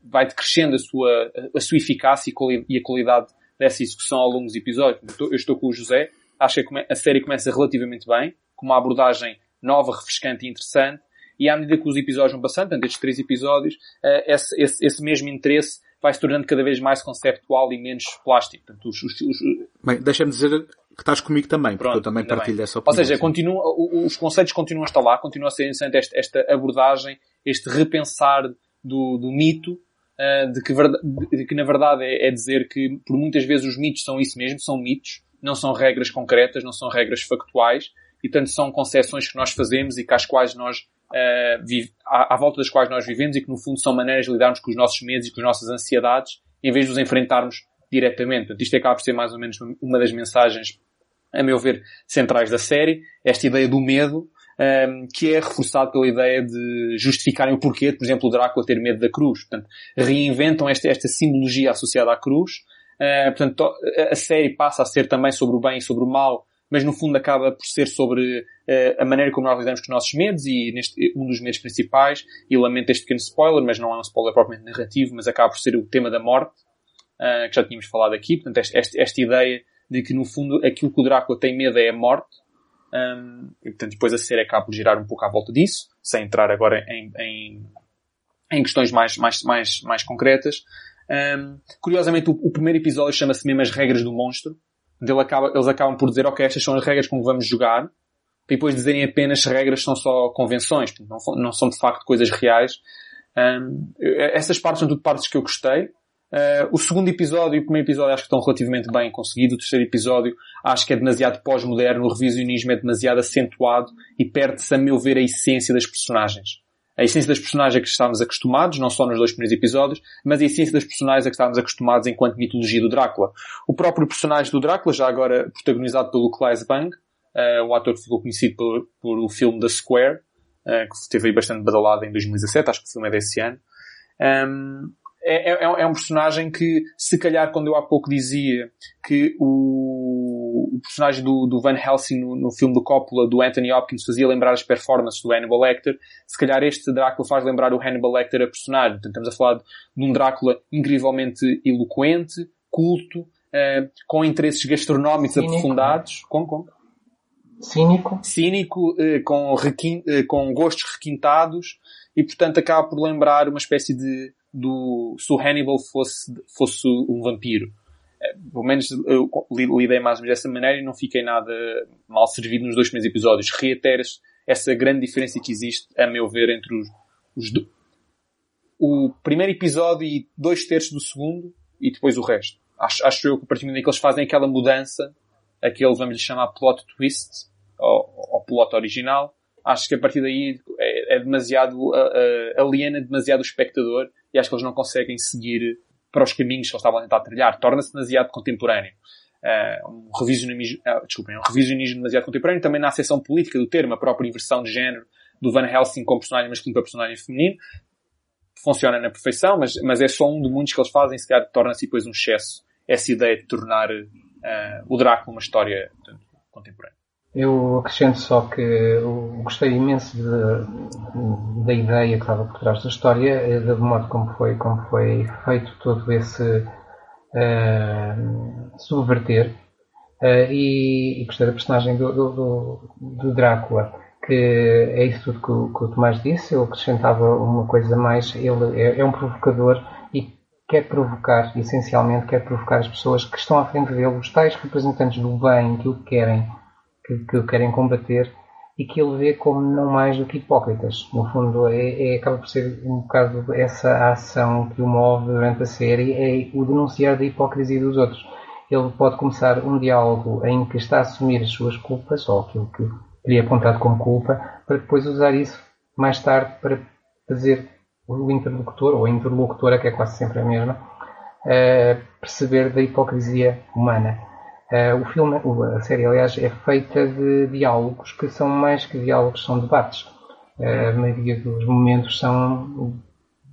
vai decrescendo a sua, a sua eficácia e a qualidade dessa execução ao longo dos episódios. Eu estou com o José, Acho que a série começa relativamente bem, com uma abordagem nova, refrescante e interessante. E à medida que os episódios vão passando, portanto, estes três episódios, uh, esse, esse, esse, mesmo interesse vai se tornando cada vez mais conceptual e menos plástico. Portanto, os, os, os... Bem, deixa-me dizer que estás comigo também, Pronto, porque eu também partilho dessa opinião. Ou seja, continua, os conceitos continuam a estar lá, continua a ser interessante esta, esta abordagem, este repensar do, do mito, uh, de, que, de que na verdade é, é dizer que por muitas vezes os mitos são isso mesmo, são mitos, não são regras concretas, não são regras factuais, e tanto são concessões que nós fazemos e que às quais nós, uh, vive, à, à, volta das quais nós vivemos e que no fundo são maneiras de lidarmos com os nossos medos e com as nossas ansiedades, em vez de os enfrentarmos diretamente. Portanto, isto acaba por ser mais ou menos uma das mensagens, a meu ver, centrais da série, esta ideia do medo, um, ehm, que é reforçado pela ideia de justificarem o porquê, por exemplo, o Drácula ter medo da cruz. Portanto, reinventam esta, esta simbologia associada à cruz, Uh, portanto, a série passa a ser também sobre o bem e sobre o mal, mas no fundo acaba por ser sobre uh, a maneira como nós lidamos com os nossos medos e neste, um dos medos principais, e lamento este pequeno spoiler, mas não é um spoiler propriamente narrativo, mas acaba por ser o tema da morte, uh, que já tínhamos falado aqui, portanto esta, esta, esta ideia de que no fundo aquilo que o Drácula tem medo é a morte, um, e portanto depois a série acaba por girar um pouco à volta disso, sem entrar agora em, em, em questões mais, mais, mais, mais concretas. Um, curiosamente o, o, primeiro episódio chama-se mesmo as regras do monstro, ele acaba, eles acabam por dizer, ok, estas são as regras com que vamos jogar, e depois dizerem apenas regras são só convenções, não, não são de facto coisas reais. Um, essas partes são tudo partes que eu gostei. Uh, o segundo episódio e o primeiro episódio acho que estão relativamente bem conseguidos. O terceiro episódio acho que é demasiado pós-moderno, o revisionismo é demasiado acentuado e perde-se, a meu ver, a essência das personagens. A essência das personagens a que estávamos acostumados, não só nos dois primeiros episódios, mas a essência das personagens a que estávamos acostumados enquanto mitologia do Drácula. O próprio personagem do Drácula, já agora protagonizado pelo Clive Bang, uh, o ator que ficou conhecido por, por o filme The Square, uh, que esteve aí bastante badalado em 2017, acho que o filme é desse ano. Um, é, é, é, um personagem que, se calhar, quando eu há pouco dizia que o, o personagem do, do, Van Helsing no, no, filme do Coppola, do Anthony Hopkins, fazia lembrar as performances do Hannibal Lecter, se calhar este Drácula faz lembrar o Hannibal Lecter a personagem. Portanto, estamos a falar de um Drácula incrivelmente eloquente, culto, uh, com interesses gastronómicos Cínico. aprofundados. Com, com? Cínico. Cínico, uh, com, requin, uh, com gostos requintados, e portanto acaba por lembrar uma espécie de do se o Hannibal fosse, fosse um vampiro. Pelo menos eu lidei mais ou menos dessa maneira e não fiquei nada mal servido nos dois primeiros episódios. Reiteras essa grande diferença que existe, a meu ver, entre os, os do... o primeiro episódio e dois terços do segundo e depois o resto. Acho, acho eu que a partir do momento que eles fazem aquela mudança, aquele, vamos lhe chamar plot twist, ou, ou plot original, acho que a partir daí é, é demasiado, uh, uh, aliena demasiado o espectador e acho que eles não conseguem seguir para os caminhos que eles estavam a tentar trilhar. Torna-se demasiado contemporâneo. Uh, um revisionismo, uh, desculpem, um revisionismo demasiado contemporâneo também na acessão política do termo, a própria inversão de género do Van Helsing como personagem masculino para personagem feminino. Funciona na perfeição, mas, mas é só um de muitos que eles fazem, se calhar torna-se depois um excesso essa ideia de tornar uh, o Drácula uma história portanto, contemporânea. Eu acrescento só que eu gostei imenso de, da ideia que estava por trás da história, eh, do modo como foi, como foi feito todo esse uh, subverter. Uh, e, e, gostei da personagem do, do, do, Drácula, que é isso tudo que o, que o Tomás disse. Eu acrescentava uma coisa mais: ele é, é um provocador e quer provocar, essencialmente, quer provocar as pessoas que estão à frente dele, os tais representantes do bem que o querem que, que querem combater e que ele vê como não mais do que hipócritas. No fundo, é, é, acaba por ser um bocado essa ação que o move durante a série, é o denunciar da hipocrisia dos outros. Ele pode começar um diálogo em que está a assumir as suas culpas, ou aquilo que teria apontado como culpa, para depois usar isso mais tarde para fazer o interlocutor, ou a interlocutora, que é quase sempre a mesma, uh, perceber da hipocrisia humana. Uh, o filme, a série, aliás, é feita de diálogos que são mais que diálogos, são debates. Uh, a maioria dos momentos são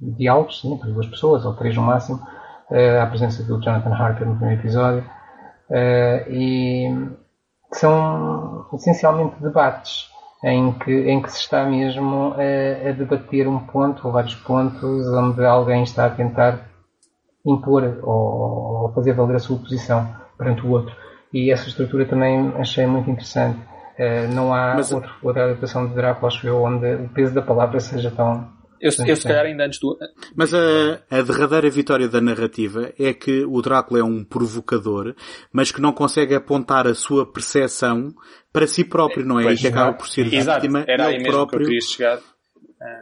diálogos sim, entre duas pessoas, ou três no máximo. Uh, a presença do Jonathan Harker no primeiro episódio. e são essencialmente debates em que, em que se está mesmo a, a debater um ponto ou vários pontos onde alguém está a tentar impor ou, ou fazer valer a sua posição perante o outro e essa estrutura também achei muito interessante. Uh, não há Mas, outro, outra adaptação de Drácula, acho eu, onde o peso da palavra seja tão. Eu, eu se calhar ainda antes do. Mas a, a derradeira vitória da narrativa é que o Drácula é um provocador, mas que não consegue apontar a sua percepção para si próprio, não é? Pois, e que acaba por ser Exato. vítima Era aí mesmo próprio. que eu queria chegar.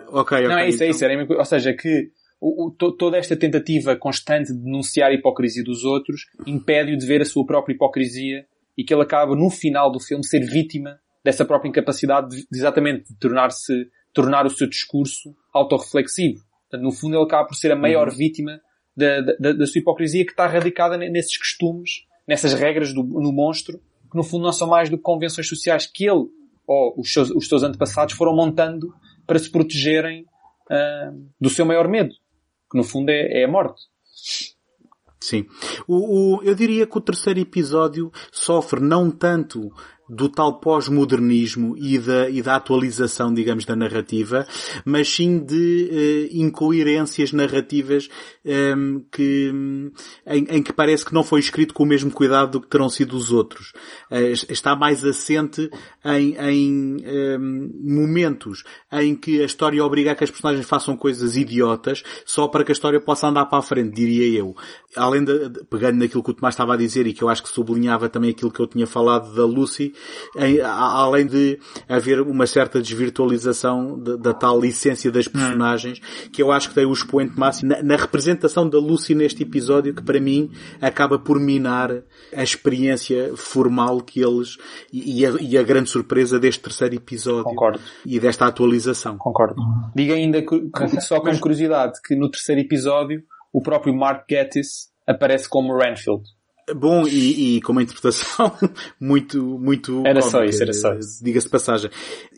Ok, ok. Não, é isso, é isso. Era, ou seja, que o, o, toda esta tentativa constante de denunciar a hipocrisia dos outros impede-o de ver a sua própria hipocrisia e que ele acaba no final do filme ser vítima dessa própria incapacidade de, de exatamente de tornar-se tornar o seu discurso autorreflexivo. Portanto, no fundo ele acaba por ser a maior uhum. vítima da, da, da, sua hipocrisia que está radicada nesses costumes, nessas regras do, no monstro, que no fundo não são mais do que convenções sociais que ele ou os seus, os seus antepassados foram montando para se protegerem uh, do seu maior medo que no fundo é, é a morte. Sim. O, o, eu diria que o terceiro episódio sofre não tanto do tal pós-modernismo e da, e da atualização, digamos, da narrativa, mas sim de uh, incoerências narrativas ehm, que, em, em, que parece que não foi escrito com o mesmo cuidado do que terão sido os outros. Uh, está mais assente em, em ehm, momentos em que a história obriga a que as personagens façam coisas idiotas só para que a história possa andar para a frente, diria eu. Além de pegando naquilo que o Tomás estava a dizer e que eu acho que sublinhava também aquilo que eu tinha falado da Lucy, em, além de haver uma certa desvirtualização de, da tal essência das personagens, que eu acho que tem o expoente máximo na, na, representação da Lucy neste episódio, que para mim acaba por minar a experiência formal que eles, e, e, a, e a, grande surpresa deste terceiro episódio. Concordo. E desta atualização. Concordo. Diga ainda, que, só com curiosidade, que no terceiro episódio, o próprio Mark Gatiss aparece como Renfield. Bom, e, e com uma interpretação muito, muito Era cómica, só isso, era só isso. Diga-se de passagem.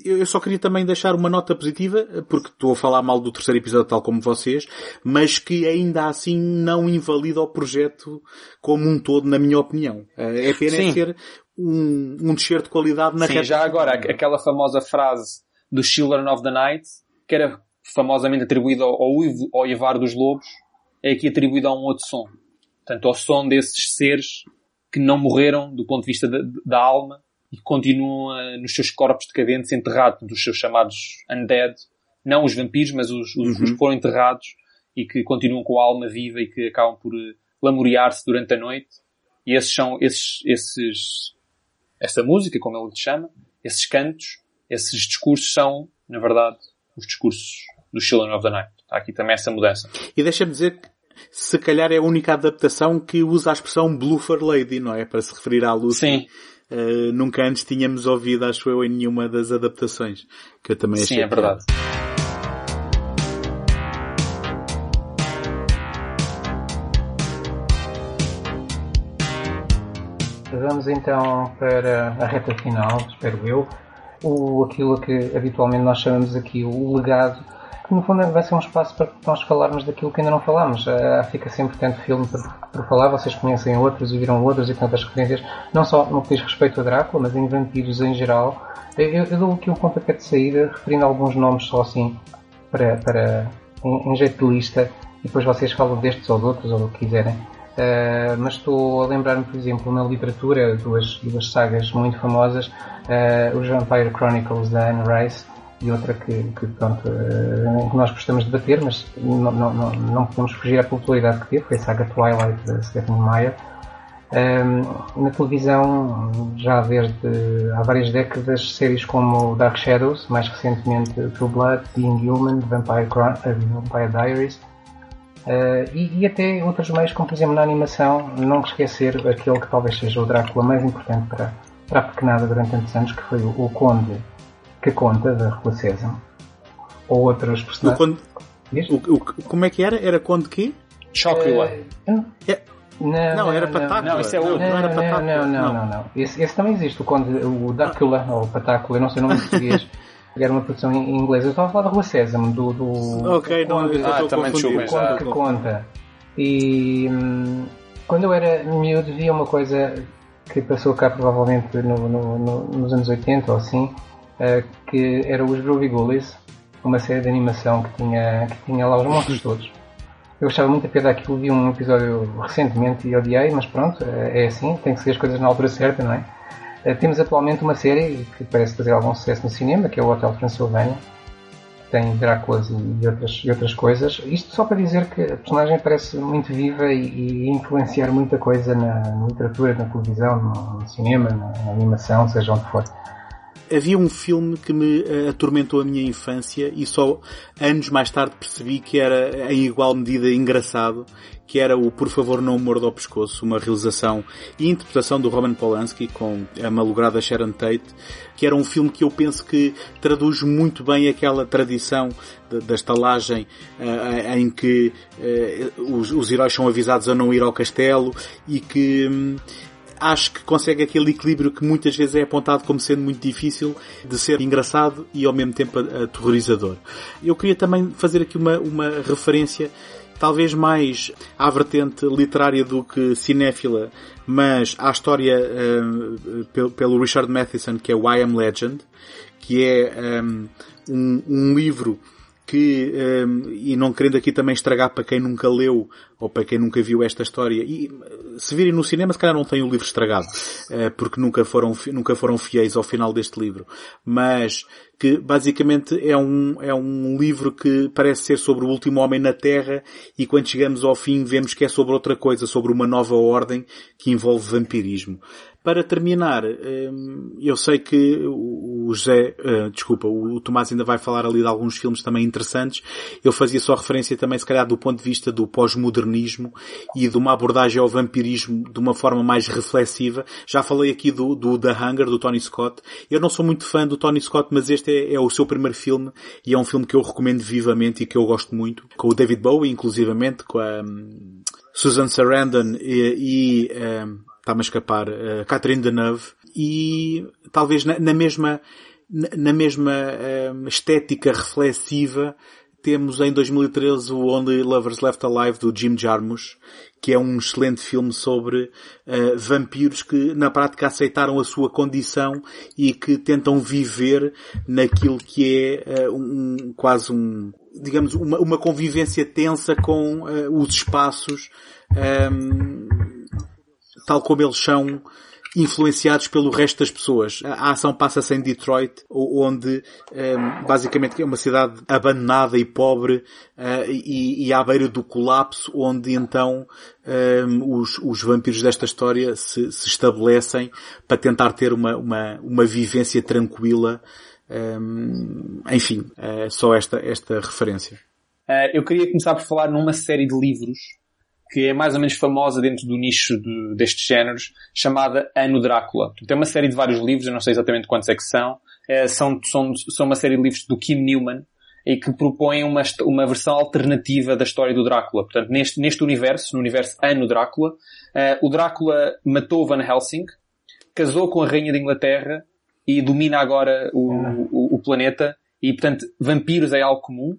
Eu, eu, só queria também deixar uma nota positiva, porque estou a falar mal do terceiro episódio tal como vocês, mas que ainda assim não invalida o projeto como um todo, na minha opinião. Eh, é pena Sim. ser um, um descer de qualidade na Sim, reta. já agora, aquela famosa frase do Children of the Night, que era famosamente atribuída ao, ao Ivar dos Lobos, é aqui atribuída a um outro som. Portanto, ao som desses seres que não morreram do ponto de vista da, da alma e que continuam uh, nos seus corpos decadentes enterrados, dos seus chamados undead, não os vampiros, mas os, os, uhum. os que foram enterrados e que continuam com a alma viva e que acabam por uh, lamorear-se durante a noite. E esses são, esses, esses, essa música, como ele chama, esses cantos, esses discursos são, na verdade, os discursos dos Children of the Night. Há aqui também essa mudança. E deixa-me dizer que se calhar é a única adaptação que usa a expressão Bluffer Lady, não é? Para se referir à Lucy. Sim. Uh, nunca antes tínhamos ouvido, acho eu, em nenhuma das adaptações. Que eu também achei. Sim, é verdade. Vamos então para a reta final, espero eu. O, aquilo que habitualmente nós chamamos aqui o legado que no fundo vai ser um espaço para nós falarmos daquilo que ainda não falámos. Uh, fica sempre tanto filme por, falar, vocês conhecem outros e viram outros e tantas referências, não só no que diz respeito a Drácula, mas em vampiros em geral. Eu, eu dou aqui um pontapé de saída, referindo alguns nomes só assim, para, para em, jeito de lista, e depois vocês falam destes ou de outros, ou o que quiserem. Uh, mas estou a lembrar-me, por exemplo, na literatura, duas, duas sagas muito famosas, uh, os Vampire Chronicles da Anne Rice e outra que, que pronto, uh, nós gostamos de debater, mas não, não, não, podemos fugir à popularidade que teve, foi a saga Twilight de Stephanie Meyer. Um, ehm, na televisão, já desde há várias décadas, séries como Dark Shadows, mais recentemente True Blood, Being Human, Vampire, uh, Vampire Diaries, uh, e, e, até outros meios, como por exemplo na animação, não esquecer aquele que talvez seja o Drácula mais importante para, para a pequenada durante tantos anos, que foi o, o Conde que conta da Rua César. Ou outros personagens. O, o, como é que era? Era Conde quê? Chocula. Uh, é, não, não, era Patácula. Não, isso é outro. Não, não, era Patácula. Não, não, não. não, Esse, esse, também existe, o Conde, o Drácula, ou Patácula, eu não sei o nome em português. era uma produção em inglês. Eu estava a falar da Rua Sésamo, do, do Ok, não, conde, ah, também o conde que conta. E hum, quando eu era miúdo via uma coisa que passou cá provavelmente no, no, no, nos anos 80 ou assim, uh, que era os Groovy Ghoulies, uma série de animação que tinha, que tinha lá os monstros todos. Eu gostava muito a piada daquilo, vi um episódio recentemente e odiei, mas pronto, eh, é assim, tem que ser as coisas na altura certa, não é? Uh, temos atualmente uma série que parece fazer algum sucesso no cinema, que é o Hotel Transilvânia, tem Dráculas e outras, e outras coisas. Isto só para dizer que a personagem parece muito viva e, e influenciar muita coisa na, na literatura, na televisão, no, no cinema, na, na, animação, seja onde for havia um filme que me eh, atormentou a minha infância e só anos mais tarde percebi que era em igual medida engraçado, que era o Por Favor Não Morda ao Pescoço, uma realização e interpretação do Roman Polanski com a malograda Sharon Tate, que era um filme que eu penso que traduz muito bem aquela tradição da estalagem uh, em que uh, os, heróis são avisados a não ir ao castelo e que um, acho que consegue aquele equilíbrio que muitas vezes é apontado como sendo muito difícil de ser engraçado e ao mesmo tempo aterrorizador. Eu queria também fazer aqui uma, uma referência talvez mais à vertente literária do que cinéfila, mas à história uh, pelo, pelo Richard Matheson, que é o I Am Legend, que é um, um livro que, um, e não querendo aqui também estragar para quem nunca leu ou para quem nunca viu esta história, e se virem no cinema se calhar não têm o livro estragado, uh, porque nunca foram, nunca foram fiéis ao final deste livro. Mas que basicamente é um, é um livro que parece ser sobre o último homem na Terra e quando chegamos ao fim vemos que é sobre outra coisa, sobre uma nova ordem que envolve vampirismo. Para terminar, hum, eu sei que o José, eh, desculpa, o Tomás ainda vai falar ali de alguns filmes também interessantes. Eu fazia só referência também, se calhar, do ponto de vista do pós-modernismo e de uma abordagem ao vampirismo de uma forma mais reflexiva. Já falei aqui do, do The Hunger, do Tony Scott. Eu não sou muito fã do Tony Scott, mas este é, é o seu primeiro filme e é um filme que eu recomendo vivamente e que eu gosto muito. Com o David Bowie, inclusivamente, com a um, Susan Sarandon e, e um, está-me a escapar, uh, Catherine Deneuve, e talvez na, na mesma, na, na mesma uh, estética reflexiva temos em 2013 o Only Lovers Left Alive do Jim Jarmusch, que é um excelente filme sobre uh, vampiros que na prática aceitaram a sua condição e que tentam viver naquilo que é uh, um, quase um, digamos, uma, uma convivência tensa com uh, os espaços um, tal como eles são influenciados pelo resto das pessoas. A ação passa-se em Detroit, onde ehm, basicamente é uma cidade abandonada e pobre uh, e, à beira do colapso, onde então ehm, os, os, vampiros desta história se, se, estabelecem para tentar ter uma, uma, uma vivência tranquila. Ehm, enfim, uh, só esta, esta referência. Uh, eu queria começar por falar numa série de livros que é mais ou menos famosa dentro do nicho de, destes géneros, chamada Ano Drácula. Tem uma série de vários livros, eu não sei exatamente quantos é que são. É, são, são, são uma série de livros do Kim Newman e que propõem uma, uma versão alternativa da história do Drácula. Portanto, neste, neste universo, no universo Ano Drácula, uh, o Drácula matou Van Helsing, casou com a Rainha de Inglaterra e domina agora o, o, o planeta e, portanto, vampiros é algo comum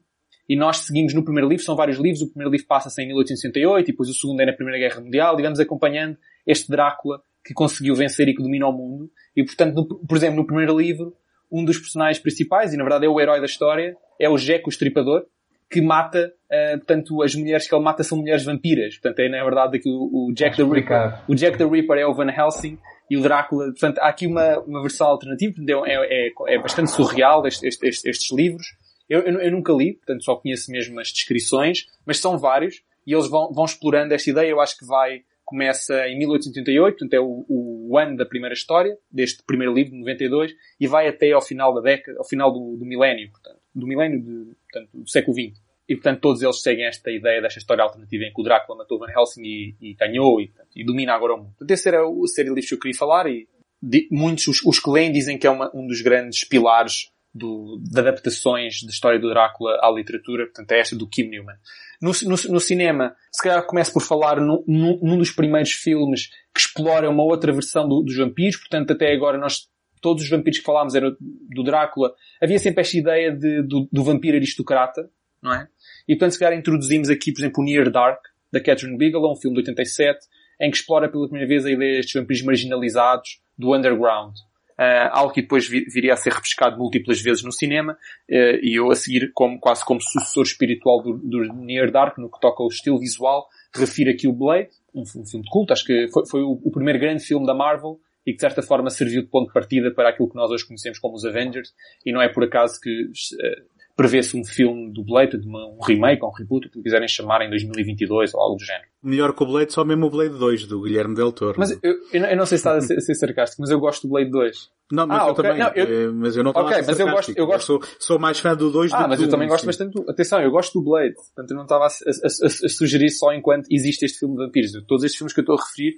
e nós seguimos no primeiro livro, são vários livros, o primeiro livro passa-se em 1868 e depois o segundo é na Primeira Guerra Mundial e vamos acompanhando este Drácula que conseguiu vencer e que domina o mundo. E portanto, no, por exemplo, no primeiro livro, um dos personagens principais, e na verdade é o herói da história, é o Jack o Estripador, que mata, uh, portanto, as mulheres que ele mata são mulheres vampiras. Portanto, é na verdade que o, o Jack the Ripper, o Jack the Ripper é o Van Helsing e o Drácula, portanto, há aqui uma, uma versão alternativa, é, é, é bastante surreal estes, estes, estes livros. Eu, eu, eu, nunca li, portanto só conheço mesmo as descrições, mas são vários e eles vão, vão explorando esta ideia. Eu acho que vai, começa em 1888, portanto é o, o ano da primeira história, deste primeiro livro, de 92, e vai até ao final da década, ao final do, do milénio, portanto, do milénio de, portanto, do século XX. E, portanto, todos eles seguem esta ideia desta história alternativa em que o Drácula matou Van Helsing e, e ganhou e, portanto, e, domina agora o mundo. Portanto, esse era o série de livros que eu queria falar e de, muitos, os, os que leem dizem que é uma, um dos grandes pilares do, de adaptações da história do Drácula à literatura, portanto é esta do Kim Newman. No, no, no cinema, se calhar começo por falar no, num dos primeiros filmes que explora uma outra versão do, dos vampiros, portanto até agora nós, todos os vampiros que falámos eram do Drácula, havia sempre esta ideia de, do, do vampiro aristocrata, não é? E portanto se calhar introduzimos aqui, por exemplo, o Near Dark, da Catherine Bigelow, um filme de 87, em que explora pela primeira vez a ideia destes vampiros marginalizados do underground uh, algo que depois viria a ser repescado múltiplas vezes no cinema, uh, e eu a seguir como, quase como sucessor espiritual do, do Near Dark, no que toca ao estilo visual, refiro aqui o Blade, um, um filme de culto, acho que foi, foi o, o, primeiro grande filme da Marvel, e que de certa forma serviu de ponto de partida para aquilo que nós hoje conhecemos como os Avengers, e não é por acaso que uh, prevê-se um filme do Blade, um remake ou um reboot, o que quiserem chamar em 2022 ou algo do género. Melhor que o Blade, só mesmo o Blade 2, do Guilherme Del Toro. Mas eu, eu, não sei se está a ser, a ser, sarcástico, mas eu gosto do Blade 2. Não, mas ah, eu okay. também. Não, eu... Eh, mas eu não estou okay, a ser mas eu gosto, eu gosto... Eu sou, sou mais fã do 2 ah, do que mas eu também gosto bastante do... Atenção, eu gosto do Blade. Portanto, eu não estava a, a, a, sugerir só enquanto existe este filme de vampiros. Todos estes filmes que eu estou a referir,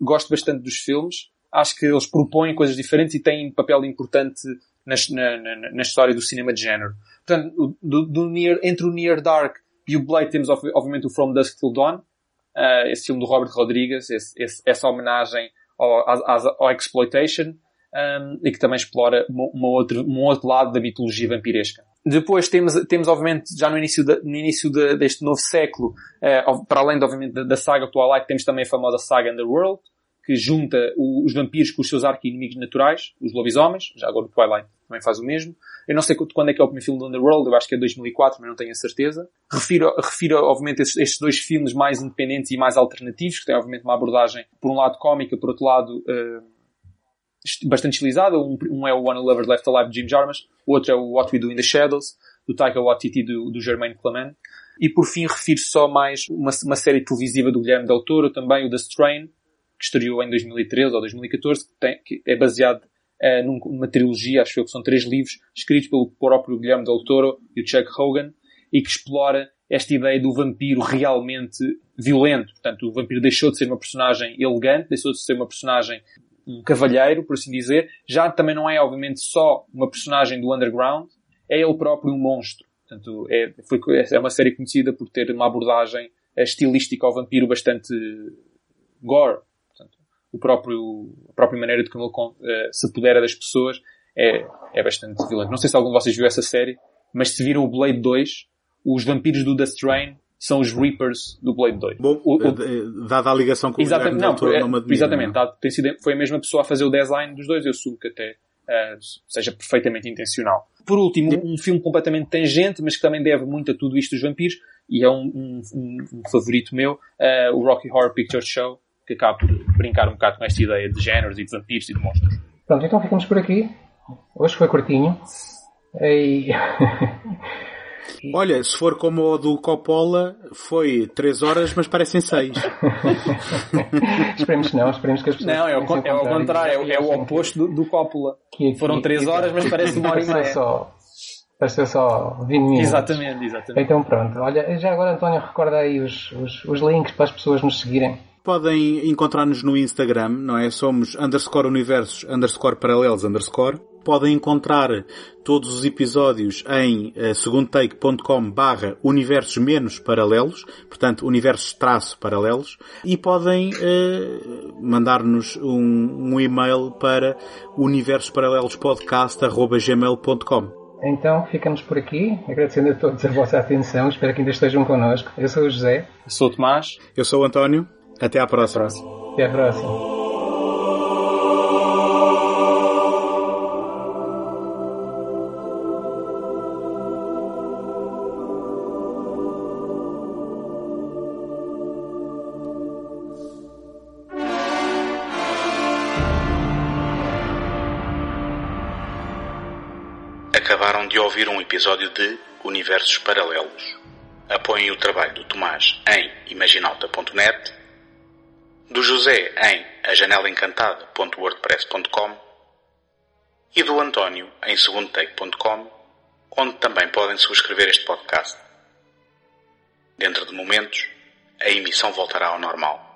gosto bastante dos filmes. Acho que eles propõem coisas diferentes e têm um papel importante na, na, na, história do cinema de género. Portanto, do, do near, entre o Near Dark e o Blade temos obviamente o From Dusk Till Dawn, uh, esse filme do Robert Rodrigues, esse, esse, essa homenagem ao, ao, ao Exploitation. um, e que também explora uma, uma outra, um outro lado da mitologia vampiresca. Depois temos, temos obviamente, já no início, da, no início de, deste novo século, uh, para além, de, obviamente, da, da saga Twilight, temos também a famosa saga Underworld, que junta o, os vampiros com os seus arqui-inimigos naturais, os lobisomens, já agora o Twilight também faz o mesmo. Eu não sei quando é que é o primeiro filme do Underworld, eu acho que é 2004, mas não tenho a certeza. Refiro, refiro obviamente, estes, estes dois filmes mais independentes e mais alternativos, que têm, obviamente, uma abordagem, por um lado, cómica, por outro lado, uh, bastante estilizada. Um, um, é o One Lover Left Alive de Jim Jarmusch, o outro é o What We Do in the Shadows, do Taika Waititi do, do Germain Clement. E por fim refiro só mais uma, uma série televisiva do Guilherme Del Toro, também o The Strain, que estreou em 2013 ou 2014, que, tem, que é baseado uh, numa trilogia, acho eu que são três livros, escritos pelo próprio Guilherme Del Toro e o Chuck Hogan, e que explora esta ideia do vampiro realmente violento. Portanto, o vampiro deixou de ser uma personagem elegante, deixou de ser uma personagem um cavalheiro, por assim dizer. Já também não é, obviamente, só uma personagem do underground, é ele próprio um monstro. Portanto, é, foi, é uma série conhecida por ter uma abordagem estilística ao vampiro bastante gore, o próprio, a própria maneira de como ele uh, se apodera das pessoas é, é bastante violento. Não sei se algum de vocês viu essa série, mas se viram o Blade 2, os vampiros do The Strain são os Reapers do Blade 2. Bom, o, o, eh, dada a ligação com exatamente, o Guilherme não, é, Exatamente, não. tem sido, foi a mesma pessoa a fazer o design dos dois, eu assumo que até uh, seja perfeitamente intencional. Por último, um, um filme completamente tangente, mas que também deve muito a tudo isto dos vampiros, e é um, um, um favorito meu, uh, o Rocky Horror Picture Show, que acaba por brincar um bocado com esta ideia de géneros e de vampiros e de monstros. Pronto, então ficamos por aqui. Hoje foi curtinho. E... Olha, se for como o do Coppola, foi 3 horas, mas parecem 6. esperemos que não, esperemos que as pessoas. Não, é, o, é ao contrário, é, é, o oposto do, do Coppola. Que, que, Foram 3 horas, mas parece uma hora e meia. Só, pareceu só 20 minutos. Exatamente, exatamente. Então pronto, olha, já agora António recorda aí os, os, os links para as pessoas nos seguirem podem encontrar-nos no Instagram, não é? Somos underscore universos, underscore paralelos, underscore. Podem encontrar todos os episódios em uh, segundotake.com barra universos menos paralelos, portanto, universos traço paralelos, e podem uh, mandar-nos um, um, e-mail para universoparalelospodcast.gmail.com então ficamos por aqui, agradecendo a todos a vossa atenção, espero que ainda estejam connosco. Eu sou o José. Eu sou o Tomás. Eu sou o António. Até à próxima. Até à próxima. Acabaram de ouvir um episódio de Universos Paralelos. Apoiem o trabalho do Tomás em imaginalta.net do José em ajanelaencantada.wordpress.com e do António em segundotake.com, onde também podem subscrever este podcast. Dentro de momentos, a emissão voltará ao normal.